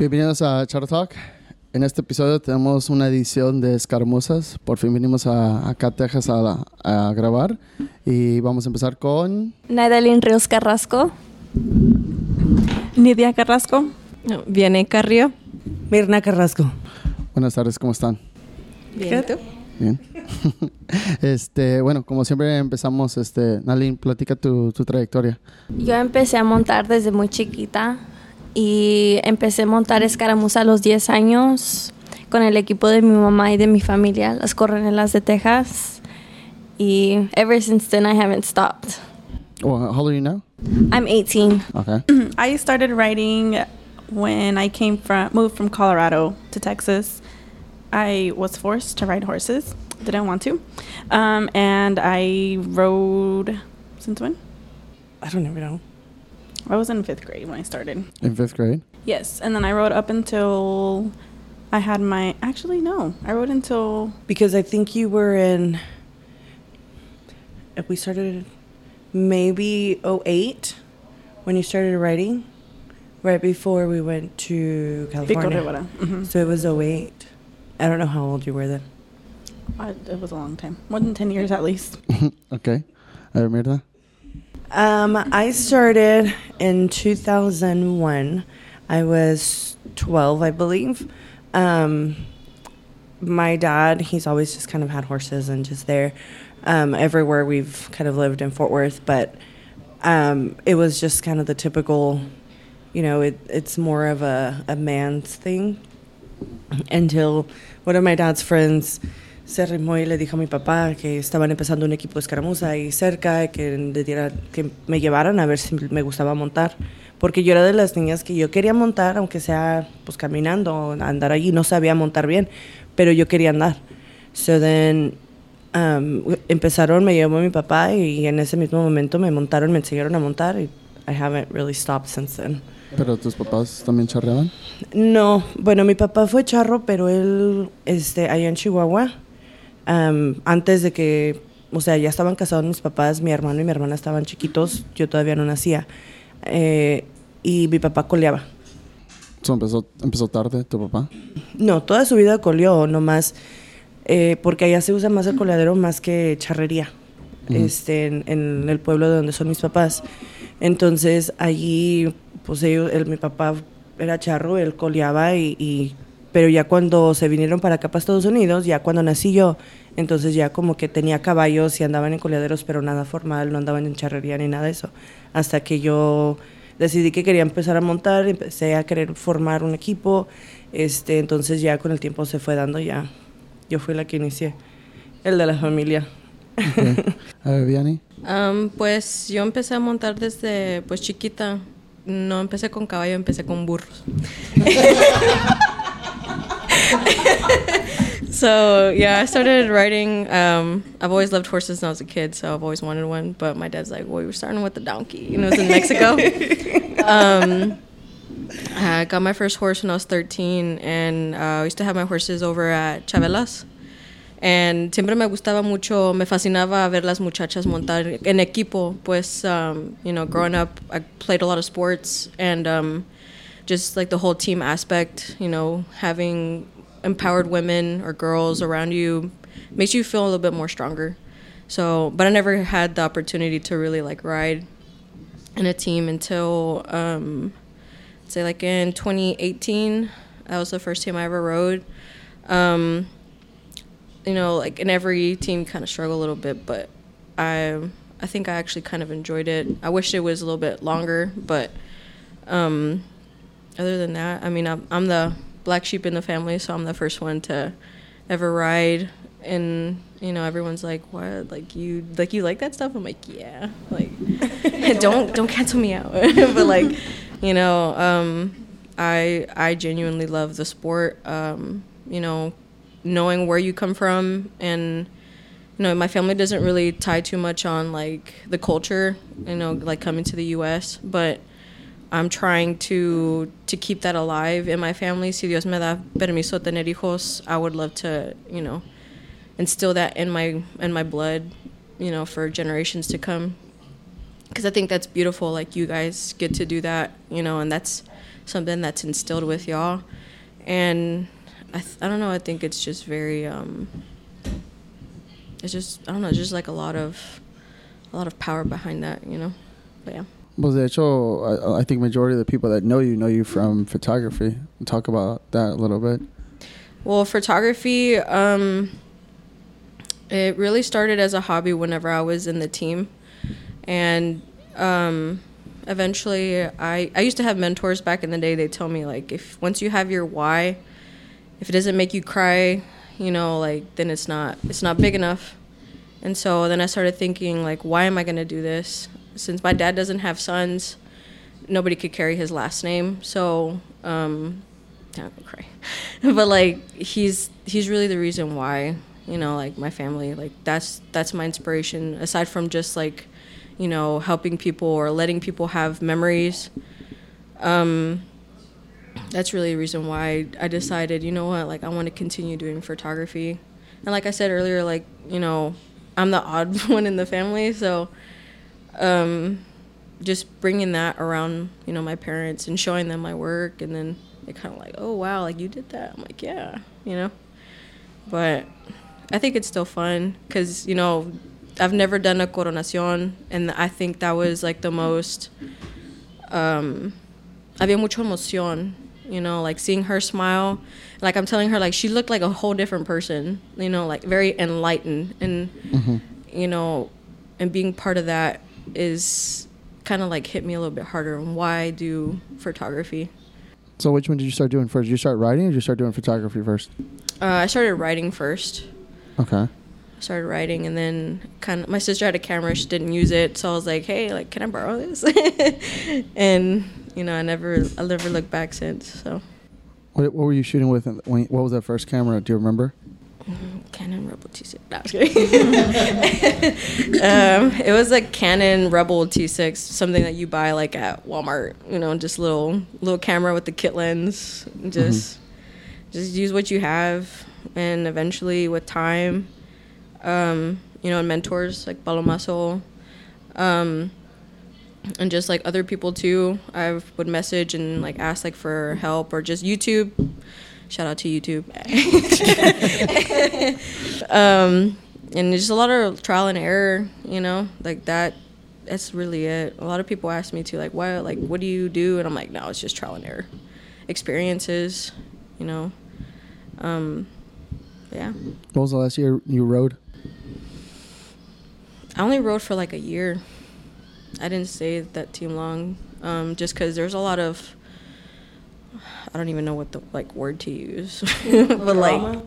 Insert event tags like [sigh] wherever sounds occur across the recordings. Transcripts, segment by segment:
Bienvenidos a Charo Talk. En este episodio tenemos una edición de Escaramuzas. Por fin vinimos a, acá a Texas a, a grabar. Y vamos a empezar con... Naidalin Ríos Carrasco. Nidia Carrasco. Viene Carrillo. Mirna Carrasco. Buenas tardes, ¿cómo están? Bien, ¿tú? Bien. [laughs] este, bueno, como siempre empezamos, este, Nalin, platica tu, tu trayectoria. Yo empecé a montar desde muy chiquita y empecé a montar escaramuza a los 10 años con el equipo de mi mamá y de mi familia, las Coronelas de Texas. Y ever since then I haven't stopped. Well, how old are you now? I'm 18. Okay. [clears throat] I started writing when I came from moved from Colorado to Texas. I was forced to ride horses. Didn't want to. Um, and I rode since when? I don't even know. I was in fifth grade when I started. In fifth grade? Yes, and then I rode up until I had my. Actually, no, I rode until Because I think you were in. If we started maybe 08 when you started writing, right before we went to California. Rivera. hmm So it was 08. I don't know how old you were then. I, it was a long time, more than ten years at least. [laughs] okay. I remember Mirna. Um, I started in 2001. I was 12, I believe. Um, my dad, he's always just kind of had horses and just there um, everywhere we've kind of lived in Fort Worth, but um, it was just kind of the typical, you know, it, it's more of a, a man's thing until one of my dad's friends se arrimó y le dijo a mi papá que estaban empezando un equipo de escaramuza ahí cerca, que, le diera, que me llevaran a ver si me gustaba montar. Porque yo era de las niñas que yo quería montar, aunque sea pues caminando, andar allí, no sabía montar bien, pero yo quería andar. So then, um, empezaron, me llevó mi papá y en ese mismo momento me montaron, me enseñaron a montar y I haven't really stopped since then. ¿Pero tus papás también charreaban? No, bueno, mi papá fue charro, pero él, este, allá en Chihuahua, am, antes de que, o sea, ya estaban casados mis papás, mi hermano y mi hermana estaban chiquitos, yo todavía no nacía, eh, y mi papá coleaba. So, empezó, empezó tarde tu papá. No, toda su vida coleó, nomás, eh, porque allá se usa más el coleadero más que charrería, Ujú. este, en, en el pueblo de donde son mis papás. Entonces, allí, pues ellos, él, mi papá era charro, él coleaba y, y- pero ya cuando se vinieron para acá, para Estados Unidos, ya cuando nací yo, entonces ya como que tenía caballos y andaban en coleaderos, pero nada formal, no andaban en charrería ni nada de eso. Hasta que yo decidí que quería empezar a montar, empecé a querer formar un equipo, este, entonces ya con el tiempo se fue dando ya. Yo fui la que inicié, el de la familia. Okay. A ver, Vianney. Um, pues yo empecé a montar desde pues chiquita. No empecé con caballo, empecé con burros. [laughs] [laughs] so yeah, I started riding. Um, I've always loved horses since I was a kid, so I've always wanted one. But my dad's like, "Well, we're starting with the donkey," and it was in Mexico. [laughs] um, I got my first horse when I was 13, and uh, I used to have my horses over at Chavelas. And siempre me gustaba mucho, me fascinaba ver las muchachas montar en equipo. Pues, um, you know, growing up, I played a lot of sports and um, just like the whole team aspect, you know, having empowered women or girls around you makes you feel a little bit more stronger. So, but I never had the opportunity to really like ride in a team until, um, say, like in 2018. That was the first team I ever rode. Um, you know, like in every team, kind of struggle a little bit, but I I think I actually kind of enjoyed it. I wish it was a little bit longer, but um, other than that, I mean, I'm, I'm the black sheep in the family, so I'm the first one to ever ride. And you know, everyone's like, "What? Like you like you like that stuff?" I'm like, "Yeah." Like, [laughs] don't don't cancel me out. [laughs] but like, you know, um, I I genuinely love the sport. Um, you know, knowing where you come from and you know my family doesn't really tie too much on like the culture you know like coming to the us but i'm trying to to keep that alive in my family si dios me da permiso tener hijos i would love to you know instill that in my in my blood you know for generations to come because I think that's beautiful. Like you guys get to do that, you know, and that's something that's instilled with y'all. And I, th- I don't know. I think it's just very. Um, it's just I don't know. Just like a lot of, a lot of power behind that, you know. But yeah. Well, de hecho, I, I think majority of the people that know you know you from photography. Talk about that a little bit. Well, photography, um, it really started as a hobby whenever I was in the team. And um, eventually, I, I used to have mentors back in the day. They tell me, like, if once you have your why, if it doesn't make you cry, you know, like, then it's not, it's not big enough. And so then I started thinking, like, why am I going to do this? Since my dad doesn't have sons, nobody could carry his last name. So, um, gonna cry. [laughs] but like he's he's really the reason why you know like my family like that's that's my inspiration aside from just like you know helping people or letting people have memories um that's really the reason why I decided you know what like I want to continue doing photography and like I said earlier like you know I'm the odd [laughs] one in the family so um just bringing that around you know my parents and showing them my work and then they kind of like oh wow like you did that. I'm like yeah you know? But i think it's still fun because you know i've never done a coronacion and i think that was like the most um había mucho emoción you know like seeing her smile. Like i'm telling her like she looked like a whole different person you know like very enlightened and Mm-hmm. you know and being part of that is kind of like hit me a little bit harder on why I do photography. So, which one did you start doing first? Did you start writing, or did you start doing photography first? Uh, I started writing first. Okay. I started writing, and then kind of my sister had a camera. She didn't use it, so I was like, "Hey, like, can I borrow this?" [laughs] and you know, I never, I never looked back since. So, What, what were you shooting with? When, what was that first camera? Do you remember? Canon Rebel T6. No, [laughs] um, it was a Canon Rebel T6, something that you buy like at Walmart. You know, just little little camera with the kit lens. Just just use what you have, and eventually with time, um, you know, and mentors like Palomazo, um, and just like other people too. I would message and like ask like for help or just YouTube. Shout out to YouTube. [laughs] um, and just a lot of trial and error, you know, like that. That's really it. A lot of people ask me to like, why, like, what do you do? And I'm like, no, it's just trial and error, experiences, you know. Um, yeah. What was the last year you rode? I only rode for like a year. I didn't stay that too long, um, just because there's a lot of. I don't even know what the like word to use, [laughs] but like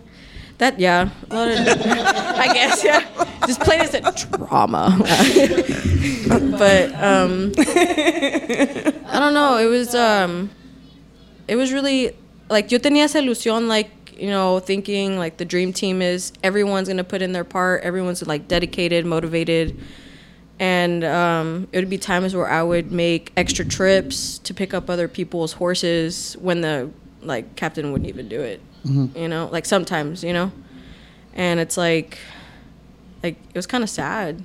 that. Yeah, of. [laughs] I guess yeah. Just plain as a drama. [laughs] but um, I don't know. It was um, it was really like yo tenía esa ilusión like you know thinking like the dream team is everyone's gonna put in their part everyone's like dedicated motivated and um, it would be times where i would make extra trips to pick up other people's horses when the like captain wouldn't even do it you know? Like sometimes you know? And it's like like it was kind of sad.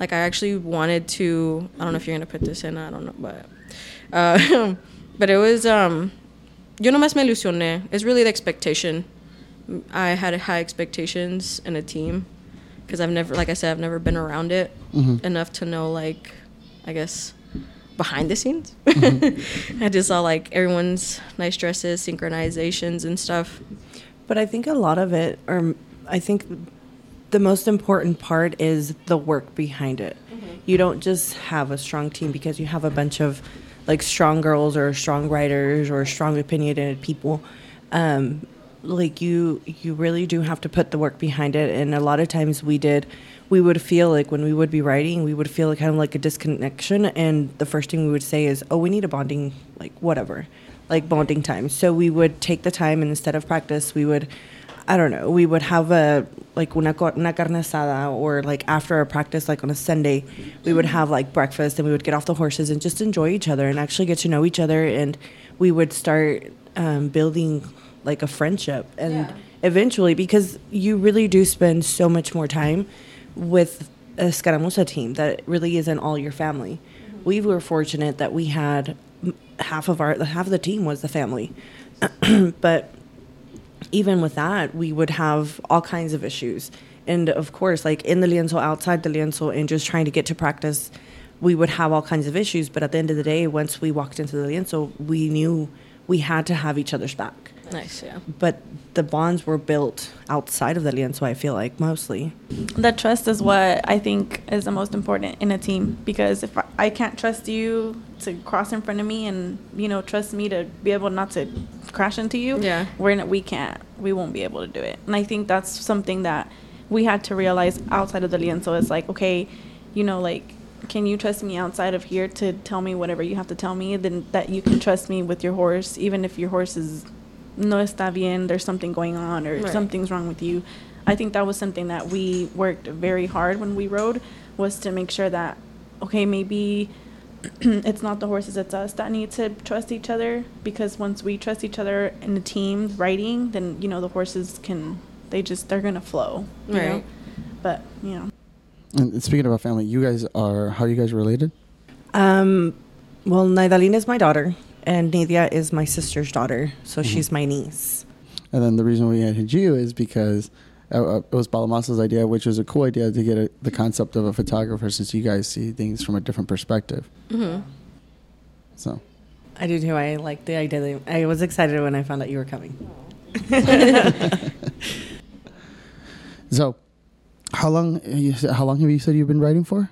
Like i actually wanted to i don't know if you're gonna put this in i don't know but uh, [laughs] but it was um yo nomás me ilusioné. It's really the expectation. I had high expectations in a team because I've never, like I said, I've never been around it mm-hmm. enough to know, like, I guess, behind the scenes. Mm-hmm. [laughs] I just saw like everyone's nice dresses, synchronizations, and stuff. But I think a lot of it, or I think the most important part is the work behind it. Mm-hmm. You don't just have a strong team because you have a bunch of like strong girls or strong writers or strong opinionated people. Um, like you, you really do have to put the work behind it. And a lot of times we did, we would feel like when we would be writing, we would feel kind of like a disconnection. And the first thing we would say is, "Oh, we need a bonding, like whatever, like bonding time." So we would take the time, and instead of practice, we would I don't know. We would have a like una, una carne asada, or like after a practice, like on a Sunday, we would have like breakfast, and we would get off the horses and just enjoy each other and actually get to know each other, and we would start um, building like a friendship, and eventually, because you really do spend so much more time with escaramuza team that really isn't all your family. Mm-hmm. We were fortunate that we had half of our half of the team was the family, [clears throat] but even with that, we would have all kinds of issues. And of course, like in the lienzo, outside the lienzo, and just trying to get to practice, we would have all kinds of issues. But at the end of the day, once we walked into the lienzo, we knew we had to have each other's back. Nice, yeah. But the bonds were built outside of the lienzo, I feel like, mostly. That trust is what I think is the most important in a team because if I, I can't trust you to cross in front of me and you know trust me to be able not to crash into you, Yeah. we're not, we can't we won't be able to do it. And I think that's something that we had to realize outside of the lienzo. It's like okay, you know, like can you trust me outside of here to tell me whatever you have to tell me? Then that you can trust me with your horse, even if your horse is no está bien, there's something going on or Right. something's wrong with you. I think that was something that we worked very hard when we rode was to make sure that okay, maybe [clears throat] it's not the horses, it's us that need to trust each other because once we trust each other in the team riding, then you know the horses can they just they're gonna flow. You know? Right. But you know. And speaking about family, you guys are how are you guys related? Um, well, Naidalina is my daughter, and Nadia is my sister's daughter, so Mhm. she's my niece. And then the reason we had you is because uh, uh, it was Palomazo's idea, which was a cool idea to get a, the concept of a photographer, since you guys see things from a different perspective. Mm-hmm. So I do too. I like the idea. I was excited when I found out you were coming. [laughs] So, how long? How long have you said you've been writing for?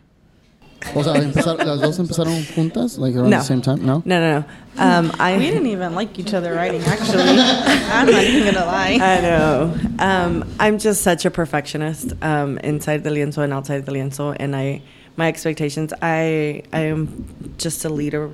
O sea, empezar, [laughs] las dos empezaron juntas, like around No. the same time. No. No, no, no. Um, I we didn't even like each other writing. actually. [laughs] I'm not even gonna lie. I know. Um, I'm just such a perfectionist um, inside the lienzo and outside the lienzo, and I my expectations. I I am just a leader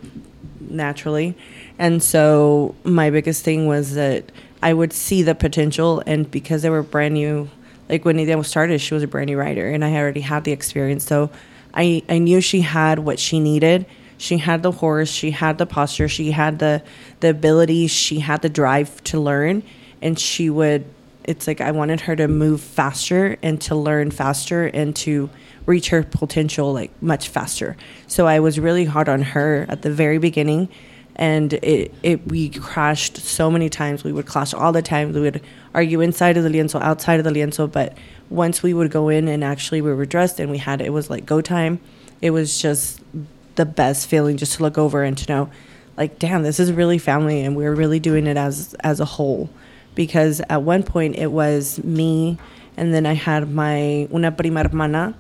naturally, and so my biggest thing was that I would see the potential, and because they were brand new, like when Nidia started, she was a brand new writer, and I already had the experience, so I I knew she had what she needed. She had the horse, she had the posture, she had the the ability, she had the drive to learn, and she would. It's like I wanted her to move faster and to learn faster and to reach her potential like much faster. So I was really hard on her at the very beginning, and it it we crashed so many times. We would clash all the time. We would argue inside of the lienzo, outside of the lienzo. But once we would go in and actually we were dressed and we had it was like go time. It was just the best feeling just to look over and to know, like, damn, this is really family, and we're really doing it as as a whole. Because at one point it was me, and then I had my una prima hermana,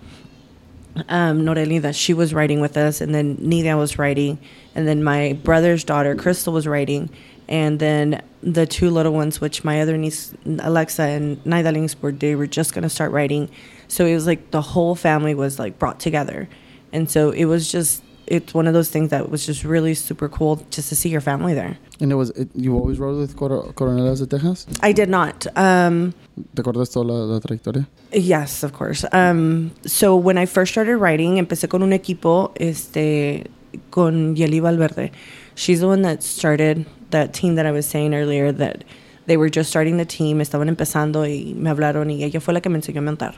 um, Noreli, that she was writing with us, and then Nidia was writing, and then my brother's daughter, Crystal, was writing, and then the two little ones, which my other niece, Alexa and Nidalings, were they were just gonna start writing, so it was like the whole family was like brought together, and so it was just it's one of those things that was just really super cool just to see your family there. And it was it, you always rode with Cor- Coronelas de Texas. I did not. Um, ¿Te acuerdas toda la, la trayectoria? Yes, of course. Um, so when I first started writing, empecé con un equipo, este, con Yeli Valverde. She's the one that started that team that I was saying earlier that they were just starting the team, estaban empezando y me hablaron y ella fue la que me enseñó a montar.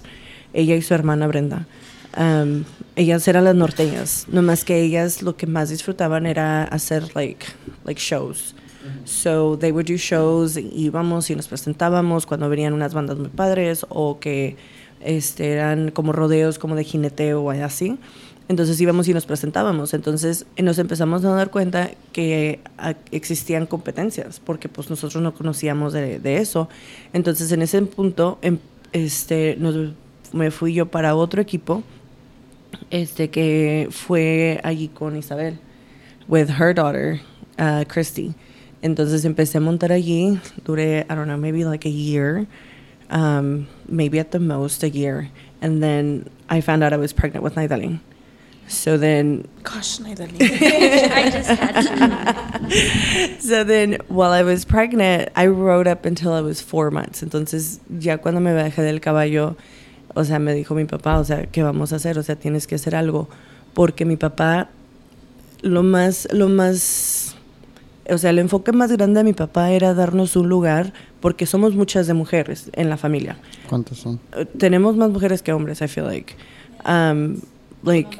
Ella y su hermana Brenda. Um, ellas eran las norteñas, nomás que ellas lo que más disfrutaban era hacer like, shows. So they would do shows, íbamos y nos presentábamos cuando venían unas bandas muy padres o que este, eran como rodeos como de jineteo o así. Entonces íbamos y nos presentábamos. Entonces eh, nos empezamos a dar cuenta que ah, existían competencias porque pues nosotros no conocíamos de, de eso. Entonces en ese punto em- este, nos, me fui yo para otro equipo este, que fue allí con Isabel, with her daughter, uh, Christy. Entonces empecé a montar allí, duré, I don't know, maybe like a year, um, maybe at the most a year. And then I found out I was pregnant with Nidalene. So then, Gosh, Naidali. [laughs] I just had to. so then while I was pregnant, I rode up until I was four months. Entonces, ya cuando me bajé del caballo, o sea, me dijo mi papá, o sea, ¿qué vamos a hacer? O sea, tienes que hacer algo. Porque mi papá, lo más, lo más, o sea, el enfoque más grande de mi papá era darnos un lugar, porque somos muchas de mujeres en la familia. ¿Cuántos son? Tenemos más mujeres que hombres, I feel like. Um, like,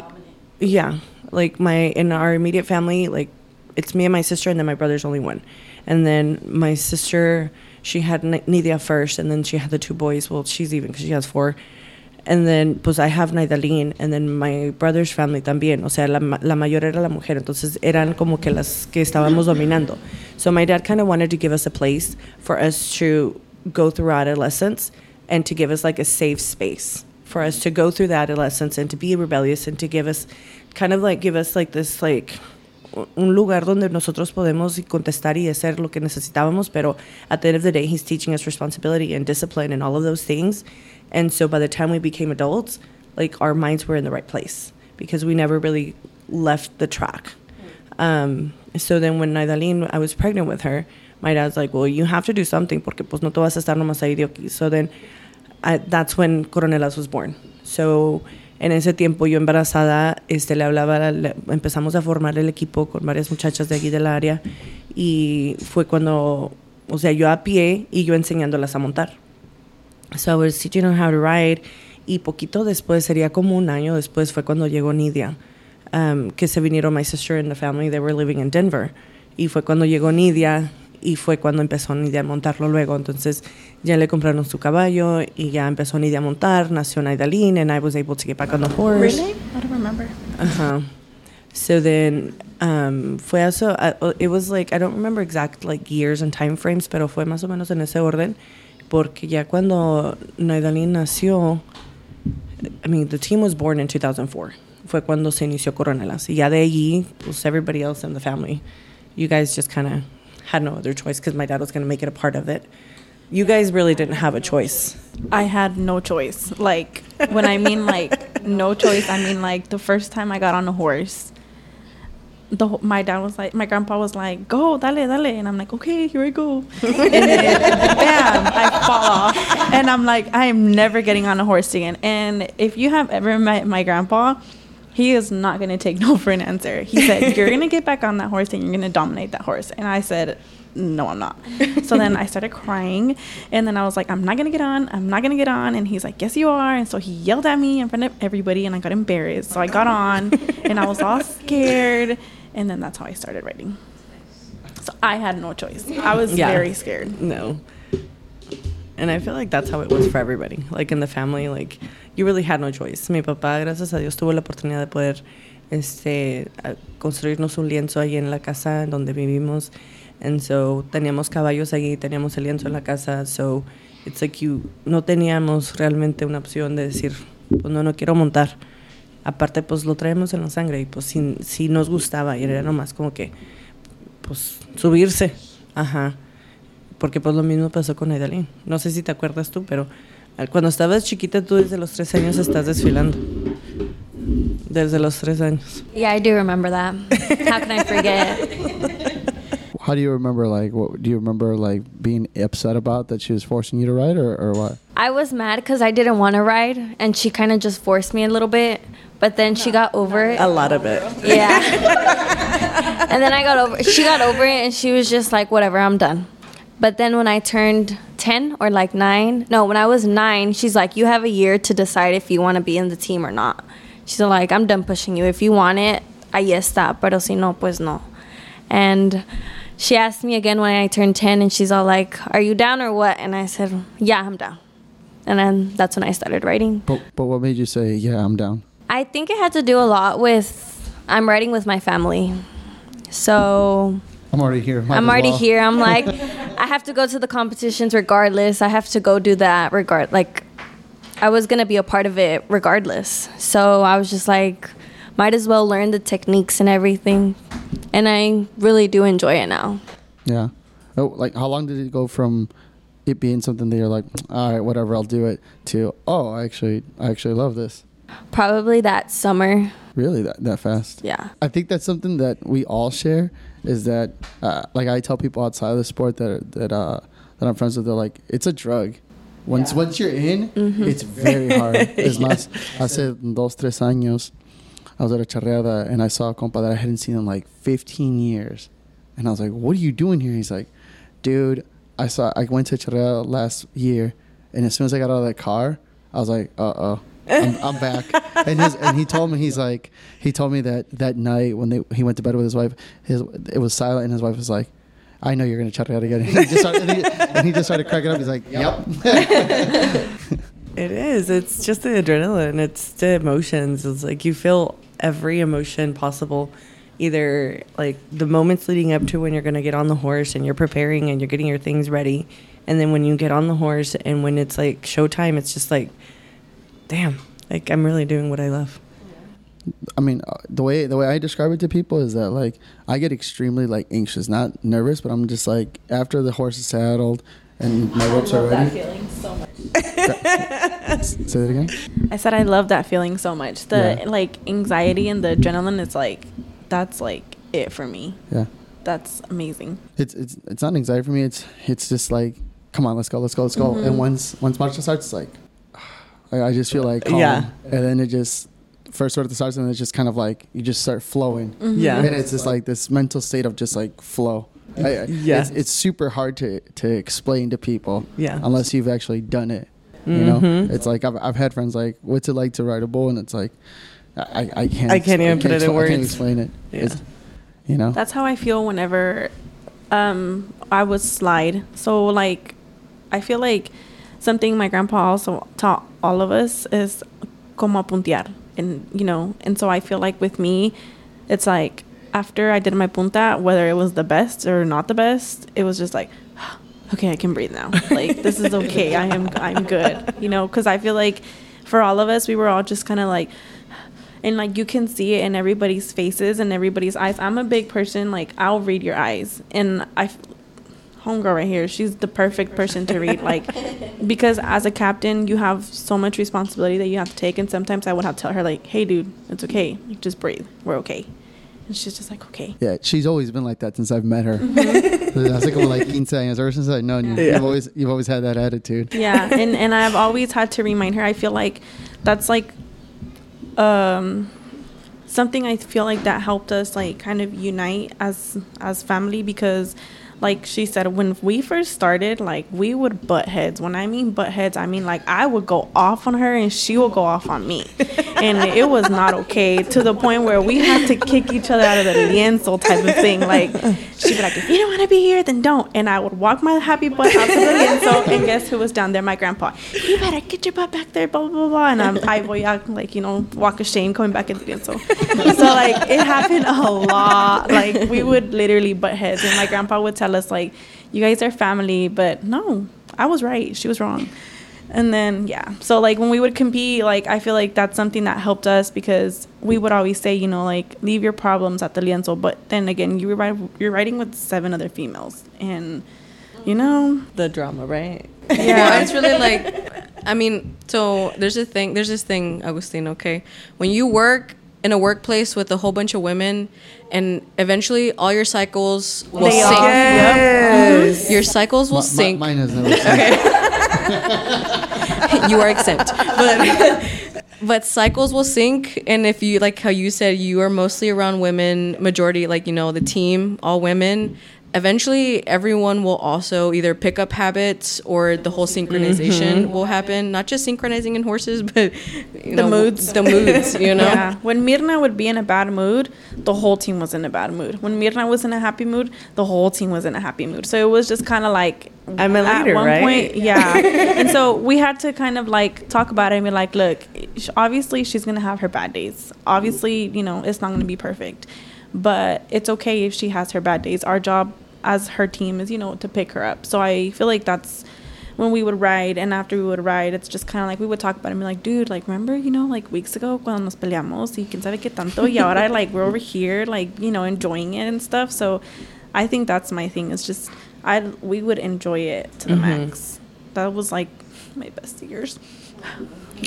yeah, like my in our immediate family, like it's me and my sister, and then my brother's only one, and then my sister she had Nidia first, and then she had the two boys. Well, she's even because she has four. And then, pues, I have Naydalyn, and then my brother's family también. O sea, la, la mayor era la mujer, entonces eran como que las que estábamos dominando. So my dad kind of wanted to give us a place for us to go through adolescence and to give us like a safe space for us to go through the adolescence and to be rebellious and to give us kind of like give us like this like un lugar donde nosotros podemos contestar y hacer lo que necesitábamos, pero at the end of the day, he's teaching us responsibility and discipline and all of those things. And so by the time we became adults, like our minds were in the right place because we never really left the track. Um, so then when Naydalyn, I was pregnant with her, my dad's like, well, you have to do something porque pues no te vas a estar nomás ahí de aquí. So then That's when Coronelas was born. So en ese tiempo yo embarazada, este, le hablaba, le- empezamos a formar el equipo con varias muchachas de aquí del área y fue cuando, o sea, yo a pie y yo enseñándolas a montar. So I was teaching her how to ride y poquito después, sería como un año después, fue cuando llegó Nidia, um, que se vinieron my sister and the family, they were living in Denver. Y fue cuando llegó Nidia y fue cuando empezó Nidia a montarlo luego. Entonces ya le compraron su caballo y ya empezó Nidia a montar, nació Naidaline and I was able to get back on the horse. Really? I don't remember. Uh-huh. So then um, fue eso. Uh, it was like I don't remember exact like years and time frames, pero fue más o menos en ese orden, porque ya cuando Naidalin nació, I mean the team was born in 2004. Fue cuando se inició Coronelas. Y ya de allí, pues everybody else in the family, you guys just kind of had no other choice because my dad was going to make it a part of it. You guys really didn't have a choice. I had no choice. Like when I mean like no choice, I mean like the first time I got on a horse. The, my dad was like, my grandpa was like, "Go, dale, dale," and I'm like, "Okay, here I go." and then, bam, I fall off, and I'm like, I am never getting on a horse again. And if you have ever met my grandpa, he is not gonna take no for an answer. He said, [laughs] "You're gonna get back on that horse and you're gonna dominate that horse," and I said, no, I'm not. so then I started crying, and then I was like, I'm not gonna get on. I'm not gonna get on. And he's like, Yes, you are. And so he yelled at me in front of everybody, and I got embarrassed. So I got on, [laughs] and I was all scared, and then that's how I started writing. So I had no choice. I was Yeah. very scared. No. And I feel like that's how it was for everybody. Like in the family, like you really had no choice. Mi papá, gracias a Dios, tuvo la oportunidad de poder este, construirnos un lienzo ahí en la casa donde vivimos. And so teníamos caballos allí, teníamos el lienzo en la casa. So it's like you, no teníamos realmente una opción de decir, pues no, no quiero montar. Aparte, pues lo traemos en la sangre y pues si, nos gustaba y era nomás como que, pues subirse. Ajá. Porque pues lo mismo pasó con Aidalín. No sé si te acuerdas tú, pero cuando estabas chiquita tú desde los tres años estás desfilando. Desde los tres años. Yeah, I do remember that. How can I forget? How do you remember? Like, what do you remember? Like being upset about that she was forcing you to ride, or, or what? I was mad because I didn't want to ride, and she kind of just forced me a little bit. But then she got over it. A lot of it. Yeah. [laughs] and then I got over she got over it and she was just like whatever, I'm done. But then when I turned 10 or like 9, no, when I was 9, she's like you have a year to decide if you want to be in the team or not. She's like I'm done pushing you. If you want it, I ahí está, pero si no, pues no. And she asked me again when I turned 10 and she's all like, "Are you down or what?" And I said, "Yeah, I'm down." And then that's when I started writing. But but what made you say, yeah, I'm down? I think it had to do a lot with I'm writing with my family. So I'm already here. Might I'm already well. here. I'm [laughs] like I have to go to the competitions regardless. I have to go do that regard like I was going to be a part of it regardless. So I was just like might as well learn the techniques and everything. And I really do enjoy it now. Yeah. Oh, like how long did it go from it being something that you're like, all right, whatever, I'll do it, to oh, I actually, I actually love this. Probably that summer. Really, that that fast? Yeah. I think that's something that we all share. Is that uh, like I tell people outside of the sport that that uh, that I'm friends with, they're like, it's a drug. Once once you're in, it's very hard. [laughs] Es más, hace dos tres años, I was at a charreada and I saw a compa that I hadn't seen in like 15 years, and I was like, "What are you doing here?" He's like, "Dude, I saw I went to charreada last year, and as soon as I got out of that car, I was like, uh oh." I'm, I'm back. And his and he told me he's like he told me that that night when they he went to bed with his wife, his it was silent and his wife was like. I know you're gonna check it out again. And [laughs] he just started, and he, and he just started cracking up. He's like, "Yep." [laughs] It is. It's just the adrenaline. It's the emotions. It's like you feel every emotion possible. Either like the moments leading up to when you're going to get on the horse and you're preparing and you're getting your things ready. And then when you get on the horse and when it's like showtime, it's just like, damn, like I'm really doing what I love. I mean, uh, the way the way I describe it to people is that like I get extremely like anxious, not nervous, but I'm just like after the horse is saddled and my ropes are ready. feeling so much. [laughs] Say that again. I said I love that feeling so much. The Yeah. like anxiety and the adrenaline is like that's like it for me. Yeah, That's amazing. it's it's it's not anxiety for me. It's it's just like, come on, let's go, let's go, let's go. And once once Marcha starts, it's like, I, I just feel like calm. Yeah. And then it just first sort of starts, and it's just kind of like you just start flowing. Yeah. and it's just like this mental state of just like flow. I, I- Yeah. it's, it's super hard to to explain to people. Yeah. unless you've actually done it. You know, Mhm. it's like I've I've had friends like, "What's it like to ride a bull?" And it's like, I I can't I can't even put it in expl- I can't words. explain it. Yeah. It's, you know, That's how I feel whenever um, I would slide. So like, I feel like something my grandpa also taught all of us is como puntear, and you know, and so I feel like with me, it's like after I did my punta, whether it was the best or not the best, it was just like. [gasps] Okay, I can breathe now. Like this is okay. I am I'm good. You know, cuz I feel like for all of us we were all just kind of like [sighs] and like you can see it in everybody's faces and everybody's eyes. I'm a big person, like I'll read your eyes, and I, homegirl right here, she's the perfect person to read, like [laughs] because as a captain you have so much responsibility that you have to take, and sometimes I would have to tell her like, hey dude, it's okay, like, just breathe, we're okay, and she's just like, okay. yeah, she's always been like that since I've met her. Mm-hmm. [laughs] Hace como like 15 años. Ever since I've known you, Yeah. you've always you've always had that attitude. yeah and and i've always had to remind her i feel like that's like um something i feel like that helped us like kind of unite as as family because like she said when we first started like we would butt heads. When i mean butt heads i mean like i would go off on her and she would go off on me. And it was not okay to the point where we had to kick each other out of the lienzo type of thing. Like she'd be like if you don't want to be here then don't. And i would walk my happy butt out to the lienzo and guess who was down there? My grandpa. You better get your butt back there blah blah blah, blah. and i'm i voy like you know walk of shame coming back in the lienzo. So like it happened a lot. Like we would literally butt heads. And my grandpa would tell us like you guys are family but no i was right. She was wrong. And then yeah. So like when we would compete like i feel like that's something that helped us because we would always say you know like leave your problems at the lienzo. But then again you were ri- you're riding with seven other females. And you know. The drama, right? [laughs] Yeah, it's really like, I mean, so there's a thing, there's this thing, Agustin, okay? When you work in a workplace with a whole bunch of women, and eventually all your cycles will They sink. all- Yes. Your cycles will Mi- mi- sink. mine has never. Okay. [laughs] you are exempt. But but cycles will sink and if you like how you said you are mostly around women, majority like you know the team, all women, eventually everyone will also either pick up habits or the whole mm-hmm. synchronization mm-hmm. will happen. Not just synchronizing in horses, [laughs] but you The know, moods. The moods, you know. Yeah. When Mirna would be in a bad mood, the whole team was in a bad mood. When Mirna was in a happy mood, the whole team was in a happy mood. So it was just kind of like I'm a at leader, one right? Point, yeah. [laughs] and so we had to kind of like talk about it and be like, look, obviously she's gonna have her bad days. Obviously, you know, it's not gonna be perfect, but it's okay if she has her bad days. Our job as her team is, you know, to pick her up. So I feel like that's when we would ride and after we would ride it's just kind of like we would talk about it and be like dude like remember you know like weeks ago cuando nos peleamos y quién sabe qué tanto y ahora [laughs] like we're over here like you know enjoying it and stuff. So I think that's my thing. It's just I we would enjoy it to the mm-hmm. max. That was like my best years.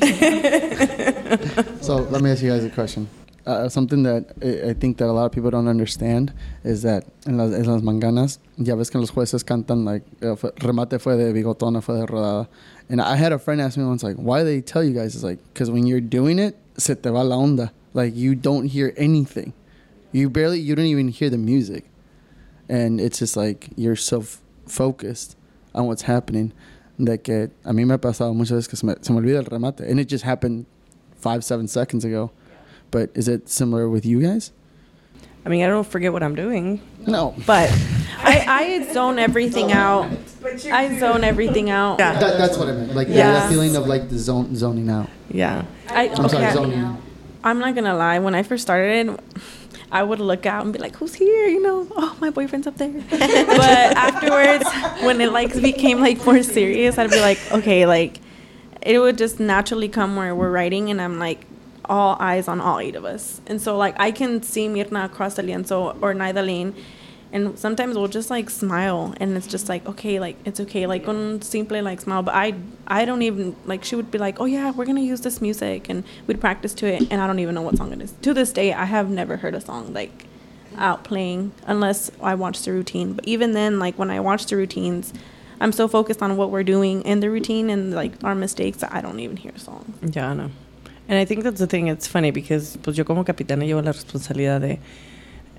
[laughs] So let me ask you guys a question. Uh, something that I think that a lot of people don't understand is that en las, en las manganas, ya ves que los jueces cantan like uh, remate fue de bigotona, fue de rodada. And I had a friend ask me once like, why do they tell you guys? It's like because when you're doing it, se te va la onda. Like you don't hear anything. You barely, you don't even hear the music, and it's just like you're so f- focused on what's happening. De que a mí me ha pasado muchas veces que se me, se me olvida el remate, and it just happened five, seven seconds ago. But is it similar with you guys? I mean, I don't forget what I'm doing, No. but [laughs] I, I zone everything out. I zone everything out. Yeah. That, that's what I meant. Like Yeah. that feeling of like the zone zoning out. yeah. I, I'm sorry, zoning out. I'm not gonna lie. When I first started, I would look out and be like, "Who's here?" You know, oh, my boyfriend's up there. [laughs] but afterwards, when it like became like more serious, I'd be like, okay, like it would just naturally come where we're writing, and I'm like, all eyes on all eight of us, and so like I can see Mirna across the lienzo or Naydalyn. And sometimes we'll just like smile, and it's just like okay, like it's okay, like un simple like smile. But I, I don't even like. She would be like, oh yeah, we're gonna use this music, and we'd practice to it, and I don't even know what song it is. To this day, I have never heard a song like out playing unless I watch the routine. But even then, like when I watch the routines, I'm so focused on what we're doing in the routine and like our mistakes that I don't even hear songs. Yeah, I know. And I think that's the thing. It's funny because pues yo como capitana llevo la responsabilidad de,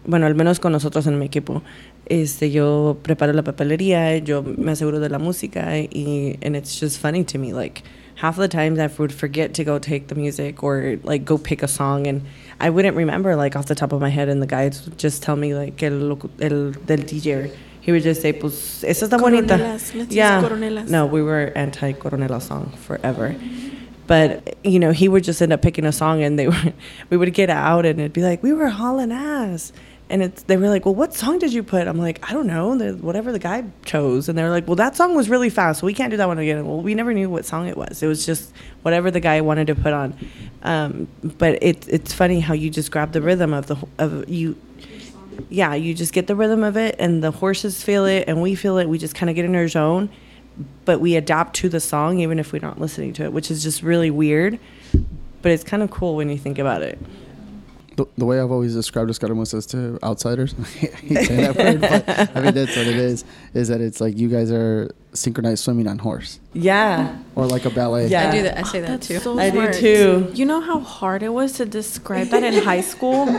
bueno, al menos con nosotros en mi equipo, este, yo preparo la papelería, yo me aseguro de la música y and it's just funny to me like half of the times I would forget to go take the music or like go pick a song and I wouldn't remember like off the top of my head and the guys would just tell me like el, el del DJ he would just say pues esa está bonita Coronelas, let's yeah coronelas. no we were anti coronela song forever but you know he would just end up picking a song and they were [laughs] we would get out and it'd be like we were hauling ass. And it's they were like well what song did you put? I'm like i don't know the, whatever the guy chose. And they were like well that song was really fast. So we can't do that one again. Well we never knew what song it was. It was just whatever the guy wanted to put on. Um, but it, it's funny how you just grab the rhythm of the of you yeah you just get the rhythm of it and the horses feel it and we feel it. We just kind of get in our zone but we adapt to the song even if we're not listening to it, which is just really weird. But it's kind of cool when you think about it. The, the way I've always described Escaramuzas to outsiders, [laughs] I hate saying word, but I mean that's what it is. Is that it's like you guys are synchronized swimming on horse Yeah. or like a ballet. Yeah. I do that. I say that too. so I do too. You know how hard it was to describe that in high school? [laughs]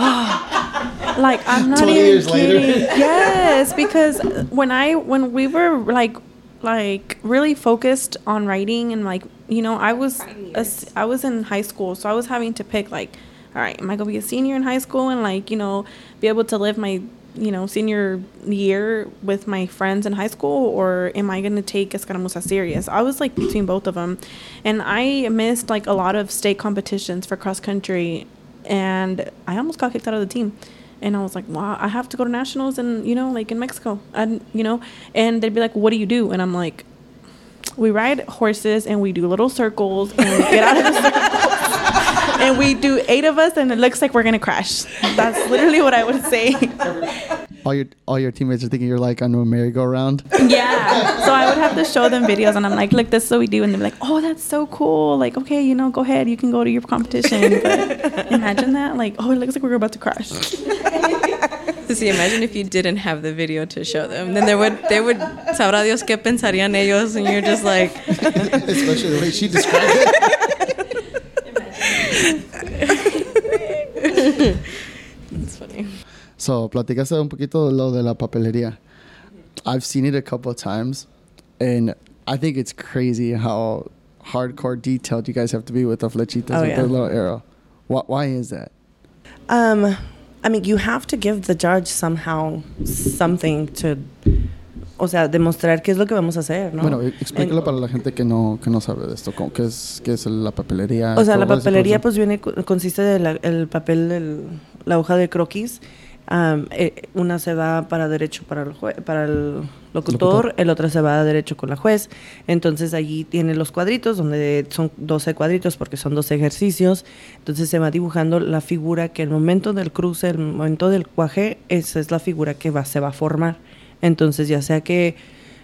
Ah, like I'm not 20 even years later. kidding. yes, because when I when we were like like really focused on writing and like you know I was a I was in high school, so I was having to pick like, all right, am I gonna be a senior in high school and like you know be able to live my you know senior year with my friends in high school or am i going to take escaramuza serious? I was like between both of them and i missed like a lot of state competitions for cross country and i almost got kicked out of the team and i was like wow i have to go to nationals and you know like in mexico. And you know and they'd be like what do you do? And i'm like we ride horses and we do little circles and we get out of the [laughs] circles and we do eight of us and it looks like we're gonna crash that's literally what i would say All your all your teammates are thinking you're like on a merry-go-round. Yeah. So I would have to show them videos, and I'm like, "Look, this is what we do," and they're like, "Oh, that's so cool!" Like, okay, you know, go ahead, you can go to your competition. But imagine that, like, oh, it looks like we're about to crash. [laughs] See, imagine if you didn't have the video to show them. Then they would, they would, sabrá Dios qué pensarían ellos, and you're just like, Especially the way she described it. It's [laughs] funny. So, platicaste un poquito lo de la papelería. I've seen it a couple of times, and I think it's crazy how hardcore detailed you guys have to be with the flechitas Oh, with yeah. the little arrow. Why, why is that? Um, I mean, you have to give the judge somehow something to, o sea, demostrar qué es lo que vamos a hacer, ¿no? Bueno, explícalo En- para la gente que no, que no sabe de esto. ¿Cómo- ¿Qué es, qué es la papelería? O sea, la papelería pues viene, consiste del el papel, la hoja de croquis. Eh, una se va para derecho para el, jue- para el locutor, Locutor. el otro se va a derecho con la juez. Entonces allí tiene los cuadritos, donde son 12 cuadritos porque son 12 ejercicios. Entonces se va dibujando la figura que el momento del cruce, el momento del cuaje, esa es la figura que va, se va a formar. Entonces ya sea que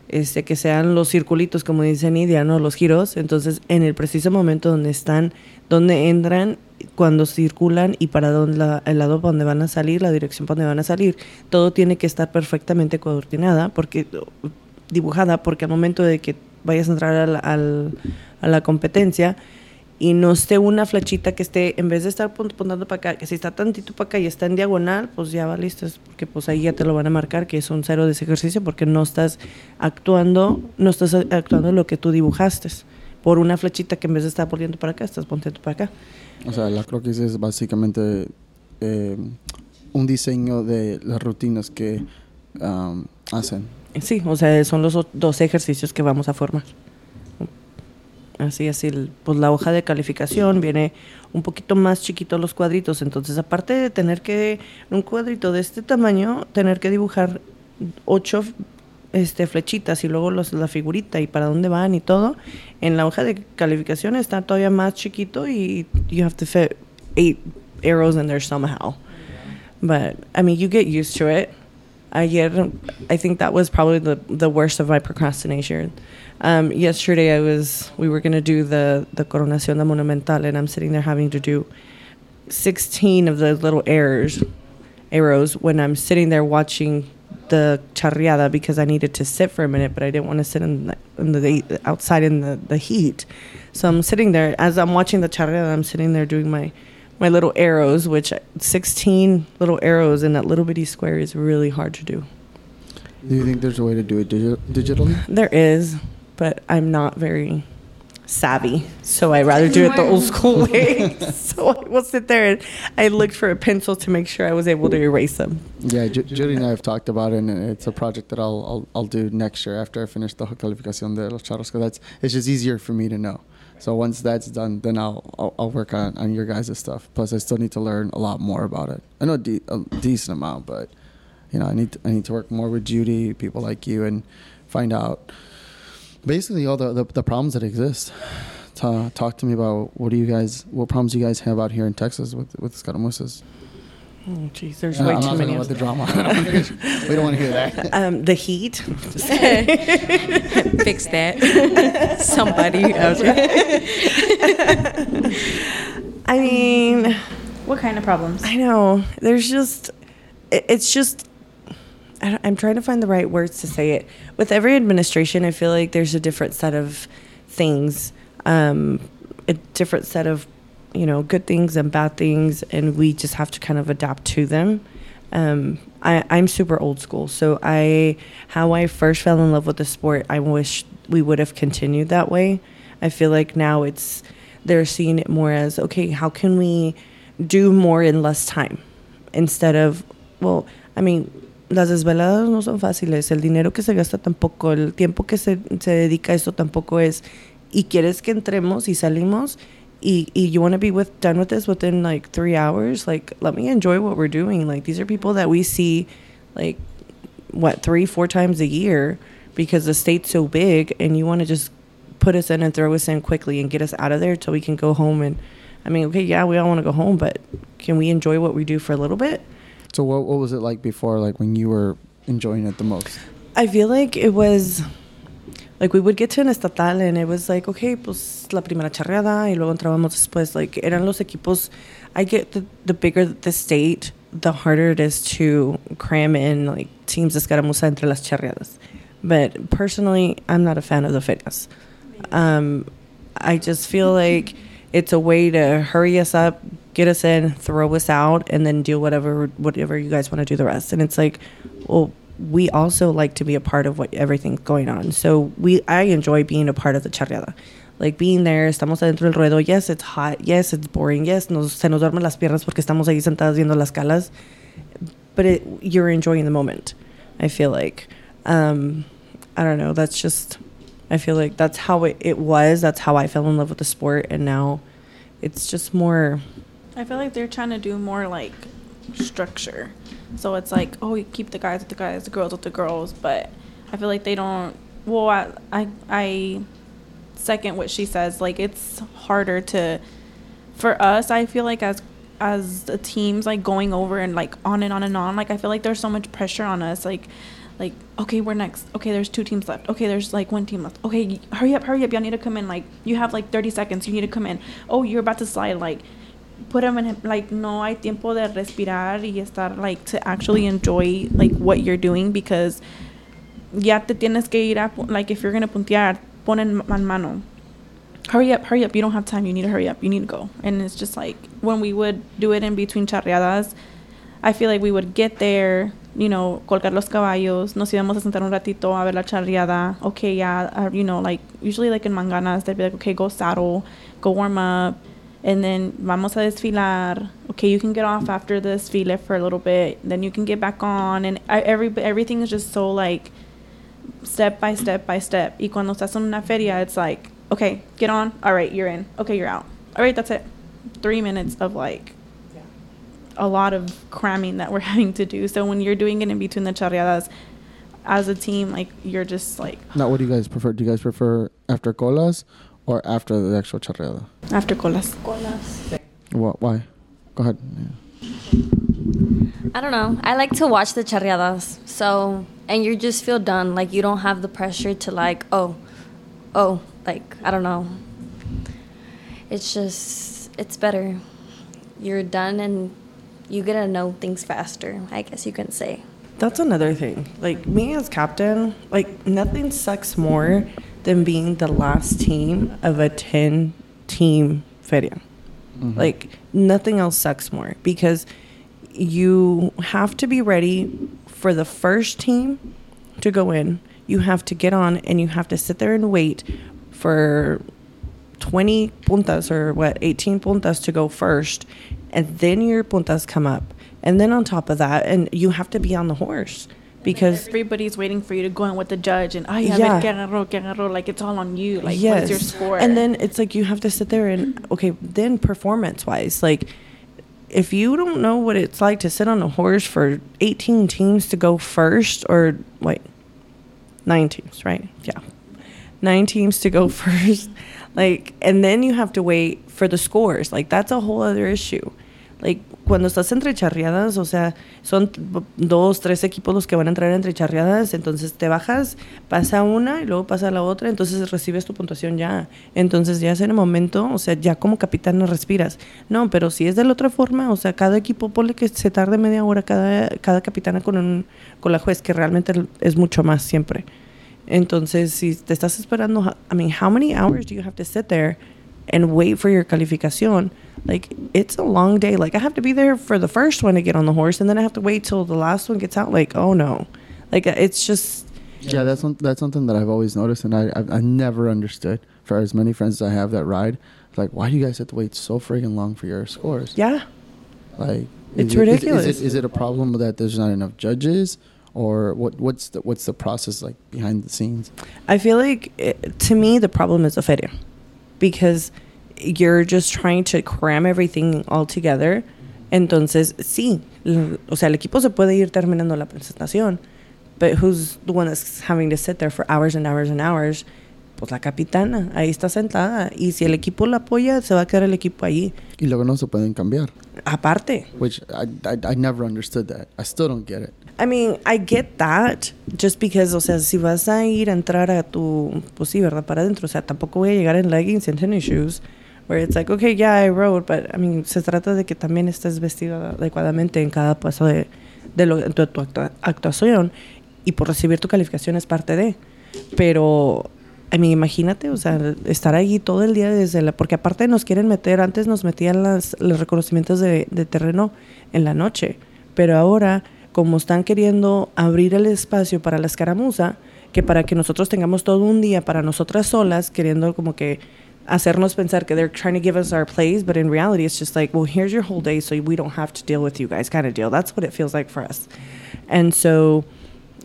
este, que sean los circulitos, como dice Nidia, ¿no? Los giros. Entonces, en el preciso momento donde están, donde entran, cuando circulan y para dónde la- el lado donde van a salir, la dirección donde van a salir, todo tiene que estar perfectamente coordinada, porque dibujada, porque al momento de que vayas a entrar al- al- a la competencia y no esté una flechita que esté, en vez de estar pun- apuntando para acá, que si está tantito para acá y está en diagonal, pues ya va listo, es porque pues ahí ya te lo van a marcar que es un cero de ese ejercicio porque no estás actuando, no estás actuando lo que tú dibujaste. por una flechita que en vez de estar volviendo para acá, estás volviendo para acá. O sea, la croquis es básicamente eh, un diseño de las rutinas que um, hacen. Sí, o sea, son los dos ejercicios que vamos a formar. Así, así, pues la hoja de calificación viene un poquito más chiquito los cuadritos, entonces aparte de tener que, un cuadrito de este tamaño, tener que dibujar ocho este, flechitas y luego los, la figurita y para dónde van y todo, en la hoja de calificación está todavía más chiquito y you have to fit eight arrows in there somehow. But I mean, you get used to it. Ayer, I think that was probably the, the worst of my procrastination. Um, yesterday, I was we were gonna do the the coronación de monumental, and I'm sitting there having to do 16 of those little errors, arrows when I'm sitting there watching the charreada because I needed to sit for a minute, but I didn't want to sit in the, in the outside in the, the heat. So I'm sitting there as I'm watching the charreada. I'm sitting there doing my my little arrows, which 16 little arrows in that little bitty square is really hard to do. Do you think there's a way to do it digi- digitally? There is, but I'm not very savvy, so I rather do it the old school way. [laughs] so I will sit there and I looked for a pencil to make sure I was able to erase them. Yeah, Ju- Judy and I have talked about it, and it's a project that I'll I'll, I'll do next year after I finish the calificación de los charros. Because that's it's just easier for me to know. So once that's done, then I'll I'll, I'll work on on your guys' stuff. Plus, I still need to learn a lot more about it. I know de- a decent amount, but you know, I need to, I need to work more with Judy, people like you, and find out basically all the the, the problems that exist. Ta- talk to me about what do you guys what problems you guys have out here in Texas with with escaramuzas. Oh, jeez, there's Uh, way I'm too not many. talking about the drama. I [laughs] don't wanna hear- [laughs] we don't want to hear that. Um, the heat. Fix that. Somebody. I mean, What kind of problems? I know. There's just, it, it's just, I don't, I'm trying to find the right words to say it. With every administration, I feel like there's a different set of things, um, a different set of, you know, good things and bad things, and we just have to kind of adapt to them. Um, I, I'm super old school, so I, how I first fell in love with the sport, I wish we would have continued that way. I feel like now it's, they're seeing it more as okay, how can we do more in less time instead of well i mean las desveladas no son fáciles el dinero que se gasta tampoco el tiempo que se, se dedica a esto tampoco es y quieres que entremos y salimos y, y you want to be with done with this within like three hours like let me enjoy what we're doing like these are people that we see like what three four times a year because the state's so big and you want to just put us in and throw us in quickly and get us out of there till we can go home and I mean, okay, yeah, we all want to go home, but can we enjoy what we do for a little bit? So what what was it like before? Like when you were enjoying it the most? I feel like it was like we would get to an estatal and it was like, okay, pues la primera charreada y luego entrábamos después. Like eran los equipos. I get the, the bigger the state, the harder it is to cram in like teams de escaramuza entre las charreadas. But personally, I'm not a fan of the fitness. Um, I just feel like it's a way to hurry us up, get us in, throw us out, and then do whatever whatever you guys want to do the rest. And it's like, well, we also like to be a part of what everything's going on. So we I enjoy being a part of the charreada. Like being there, estamos adentro del ruedo. Yes, it's hot. Yes, it's boring. Yes, nos, se nos duermen las piernas porque estamos ahí sentadas viendo las calas. But it, you're enjoying the moment. I feel like. Um, I don't know. That's just. I feel like that's how it, it was. That's how I fell in love with the sport, and now, it's just more. I feel like they're trying to do more like structure. So it's like, oh, you keep the guys with the guys, the girls with the girls, but I feel like they don't. Well, I I, I second what she says. Like it's harder to, for us. I feel like as as the teams like going over and like on and on and on. Like I feel like there's so much pressure on us. Like like okay we're next okay there's two teams left okay there's like one team left okay hurry up hurry up y'all need to come in like you have like 30 seconds you need to come in oh you're about to slide like put them in like no hay tiempo de respirar y estar like to actually enjoy like what you're doing because ya te tienes que ir a like if you're gonna puntear pon man mano. Hurry up hurry up. You don't have time. You need to hurry up. You need to go. And it's just like when we would do it in between charreadas I feel like we would get there, you know, colgar los caballos, nos íbamos a sentar un ratito a ver la charreada. Okay, yeah, uh, you know, like usually like in manganas, they'd be like, okay, go saddle, go warm up, and then vamos a desfilar. Okay, you can get off after the desfile for a little bit, then you can get back on, and I, every everything is just so like step by step by step. Y cuando estás en una feria, it's like, okay, get on. All right, you're in. Okay, you're out. All right, that's it. Three minutes of like a lot of cramming that we're [laughs] having to do. So when you're doing it in between the charreadas, as a team, like you're just like Now, what do you guys prefer? Do you guys prefer after colas or after the actual charreada? after colas. Colas. What? Why? Go ahead. Yeah. I don't know. I like to watch the charreadas. So, and you just feel done. Like you don't have the pressure to like, oh, oh, like I don't know. It's just, it's better. You're done and you get to know things faster. I guess you can say. That's another thing. Like me as captain, like nothing sucks more than being the last team of a 10 team feria. Mm-hmm. Like nothing else sucks more because you have to be ready for the first team to go in. You have to get on and you have to sit there and wait for 20 puntas or what 18 puntas to go first and then your puntas come up and then on top of that and you have to be on the horse because Everybody's waiting for you to go in with the judge and, a Yeah. que agarró, que agarró. Like it's all on you. Like, yes what's your score? and then it's like you have to sit there and okay then performance wise like if you don't know what it's like to sit on a horse for 18 teams to go first or wait nine teams right yeah nine teams to go [laughs] first like and then you have to wait for the scores like that's a whole other issue like cuando estás entre charreadas o sea son dos tres equipos los que van a entrar entre charreadas entonces te bajas pasa una y luego pasa la otra entonces recibes tu puntuación ya. Entonces ya es en el momento o sea ya como capitán no respiras. No pero si es de la otra forma o sea cada equipo ponle que se tarde media hora cada cada capitana con un con la juez que realmente es mucho más siempre. Entonces, si te estás esperando, I mean, how many hours do you have to sit there and wait for your calificación? Like, it's a long day. Like, I have to be there for the first one to get on the horse, and then I have to wait till the last one gets out. Like, oh no. Like, uh, it's just, Yeah, that's one, that's something that I've always noticed, and I I've, I never understood. For as many friends as I have that ride, like, why do you guys have to wait so friggin' long for your scores? yeah. Like, It's is it- is- ridiculous. Is, it, is it a problem that there's not enough judges, or what? What's the what's the process like behind the scenes? I feel like, it, to me, the problem is the feria. Because you're just trying to cram everything all together. Entonces, sí. o sea, el equipo se puede ir terminando la presentación. But who's the one that's having to sit there for hours and hours and hours? Pues la capitana. Ahí está sentada. Y si el equipo la apoya, se va a quedar el equipo ahí. Y luego no se pueden cambiar, Aparte. which I, I I never understood that. I still don't get it. I mean, I get that, just because, o sea, si vas a ir a entrar a tu, pues sí, ¿verdad? Para adentro, o sea, tampoco voy a llegar en leggings and tennis shoes, where it's like, okay, yeah, I rode, but, I mean, se trata de que también estés vestido adecuadamente en cada paso de, de, lo, de tu actua- actuación, y por recibir tu calificación es parte de, pero... I mean, imagínate, o sea, estar ahí todo el día desde la... Porque aparte nos quieren meter, antes nos metían las, los reconocimientos de, de terreno en la noche, pero ahora, como están queriendo abrir el espacio para la escaramuza, que para que nosotros tengamos todo un día para nosotras solas, queriendo como que hacernos pensar que they're trying to give us our place, but in reality it's just like, well, here's your whole day so we don't have to deal with you guys kind of deal. That's what it feels like for us. And so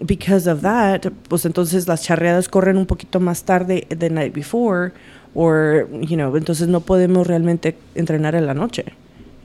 because of that, pues entonces las charreadas corren un poquito más tarde the night before, or, you know, entonces no podemos realmente entrenar en la noche.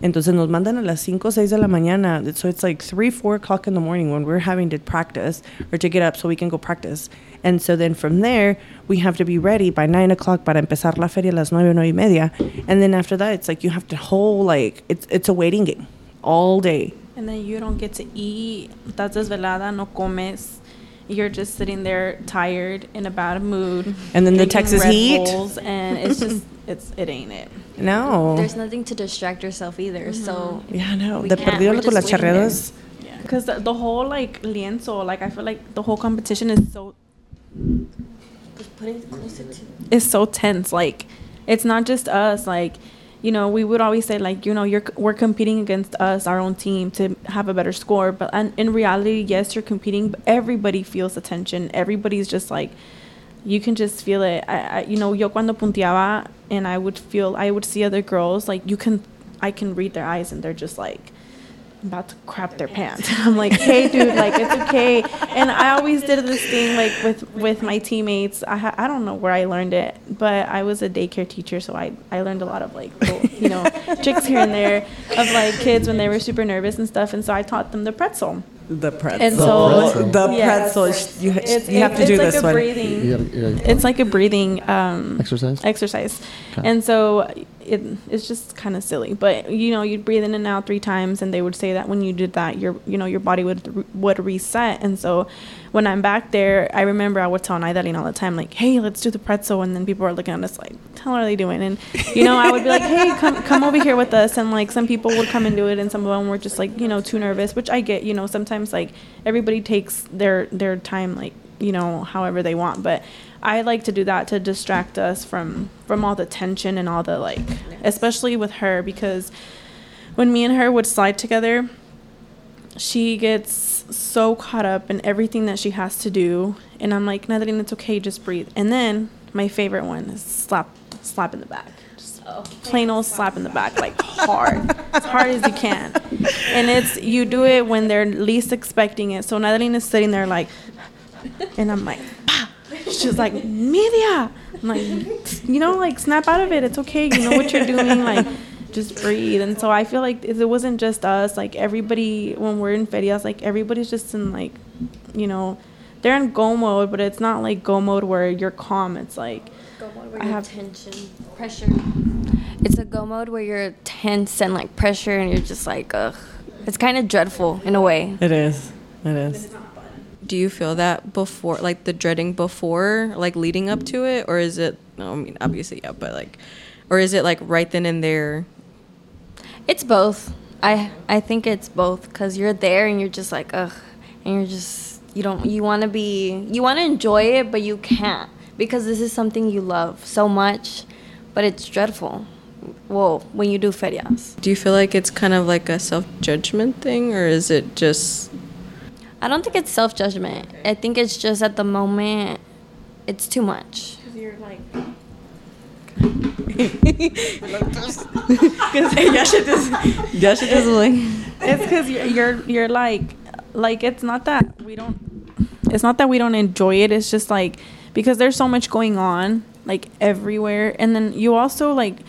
Entonces nos mandan a las 5 o 6 de la mañana. So it's like 3, 4 o'clock in the morning when we're having to practice or to get up so we can go practice. And so then from there, we have to be ready by 9 o'clock para empezar la feria a las 9, 9 y media. And then after that, it's like you have to whole, like, it's, it's a waiting game all day. And then you don't get to eat. Estás desvelada, no comes. You're just sitting there tired, in a bad mood. And then the Texas Red heat. Bulls, and it's just, [laughs] it's, it ain't it. No. There's nothing to distract yourself either. So mm-hmm. Yeah, no. The De perdido con las just waiting charreadas. Yeah. Because the, the whole, like, lienzo, like, I feel like the whole competition is so Just put it closer to. is so tense. Like, it's not just us. Like, you know, we would always say like, you know, you're we're competing against us, our own team, to have a better score. But and in reality, yes, you're competing, but everybody feels the tension. Everybody's just like, you can just feel it. I, I you know, yo cuando punteaba, and I would feel, I would see other girls like you can, I can read their eyes, and they're just like about to crap their pants. [laughs] I'm like, hey, dude, like it's [laughs] okay. And I always did this thing like with with my teammates. I ha- I don't know where I learned it, but I was a daycare teacher, so I I learned a lot of like little, you know [laughs] tricks here and there of like kids when they were super nervous and stuff. And so I taught them the pretzel. The pretzel. And so the Yeah. pretzel. You, It's, you have to do like this one. breathing. You gotta, you gotta- It's like a breathing um, exercise. exercise. Okay. And so it, it's just kind of silly, but you know, you'd breathe in and out three times, and they would say that when you did that, your you know your body would would reset. And so when I'm back there, I remember I would tell Naydalyn all the time, like, "Hey, let's do the pretzel," and then people are looking at us like, "How are they doing?" And you know, I would be like, "Hey, come come over here with us," and like some people would come and do it, and some of them were just like you know too nervous, which I get. You know, sometimes like everybody takes their their time like you know however they want, but I like to do that to distract us from from all the tension and all the like, especially with her because when me and her would slide together, she gets so caught up in everything that she has to do, and I'm like, Natalie, it's okay, just breathe. And then my favorite one is slap slap in the back. Just oh, plain old slap in the back, like hard, as hard as you can. And it's you do it when they're least expecting it. So Natalie is sitting there like, and I'm like, "Pa." She's like, media. I'm like, you know, like snap out of it. It's okay. You know what you're doing. Like, just breathe. And so I feel like it wasn't just us. Like everybody, when we're in ferias, like everybody's just in like, you know, they're in go mode, but it's not like go mode where you're calm. It's like I have tension, pressure. It's a go mode where you're tense and like pressure, and you're just like, ugh. It's kind of dreadful in a way. It is. It is. Do you feel that before, like the dreading before, like leading up to it, or is it? No, I mean, obviously, yeah, but like, or is it like right then and there? It's both. I I think it's both because you're there and you're just like ugh, and you're just you don't you want to be you want to enjoy it but you can't because this is something you love so much, but it's dreadful. Well, when you do ferias, Do you feel like it's kind of like a self judgment thing, or is it just? I don't think it's self judgment. I think it's just at the moment, it's too much. Because you're like [laughs] [laughs] Ya should just like. it's because you're, you're you're like like it's not that we don't it's not that we don't enjoy it it's just like because there's so much going on like everywhere and then you also like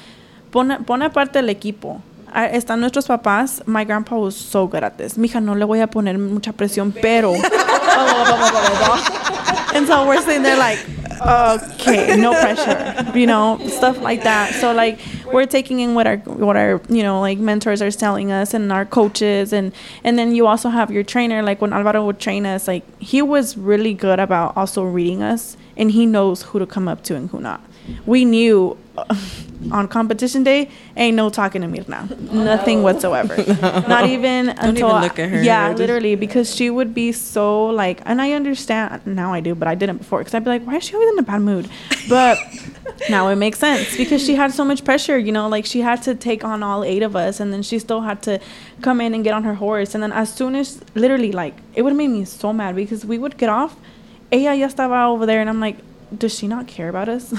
pone, pone aparte el equipo Ah, están nuestros papás. My grandpa was so good at this. Mija no le voy a poner mucha presión pero [laughs] and so we're sitting there like okay no pressure you know stuff like that. So like we're taking in what our what our you know like mentors are telling us and our coaches. And and then you also have your trainer. Like when alvaro would train us like he was really good about also reading us. And he knows who to come up to and who not. We knew [laughs] on competition day ain't no talking to mirna oh, nothing whatsoever. [laughs] Not even until even look at her. yeah Just- literally because she would be so like and i understand now i do but i didn't before because i'd be like why is she always in a bad mood? But [laughs] now it makes sense because she had so much pressure you know like she had to take on all eight of us and then she still had to come in and get on her horse and then as soon as literally like it would have made me so mad because we would get off ella ya estaba over there and i'm like does she not care about us?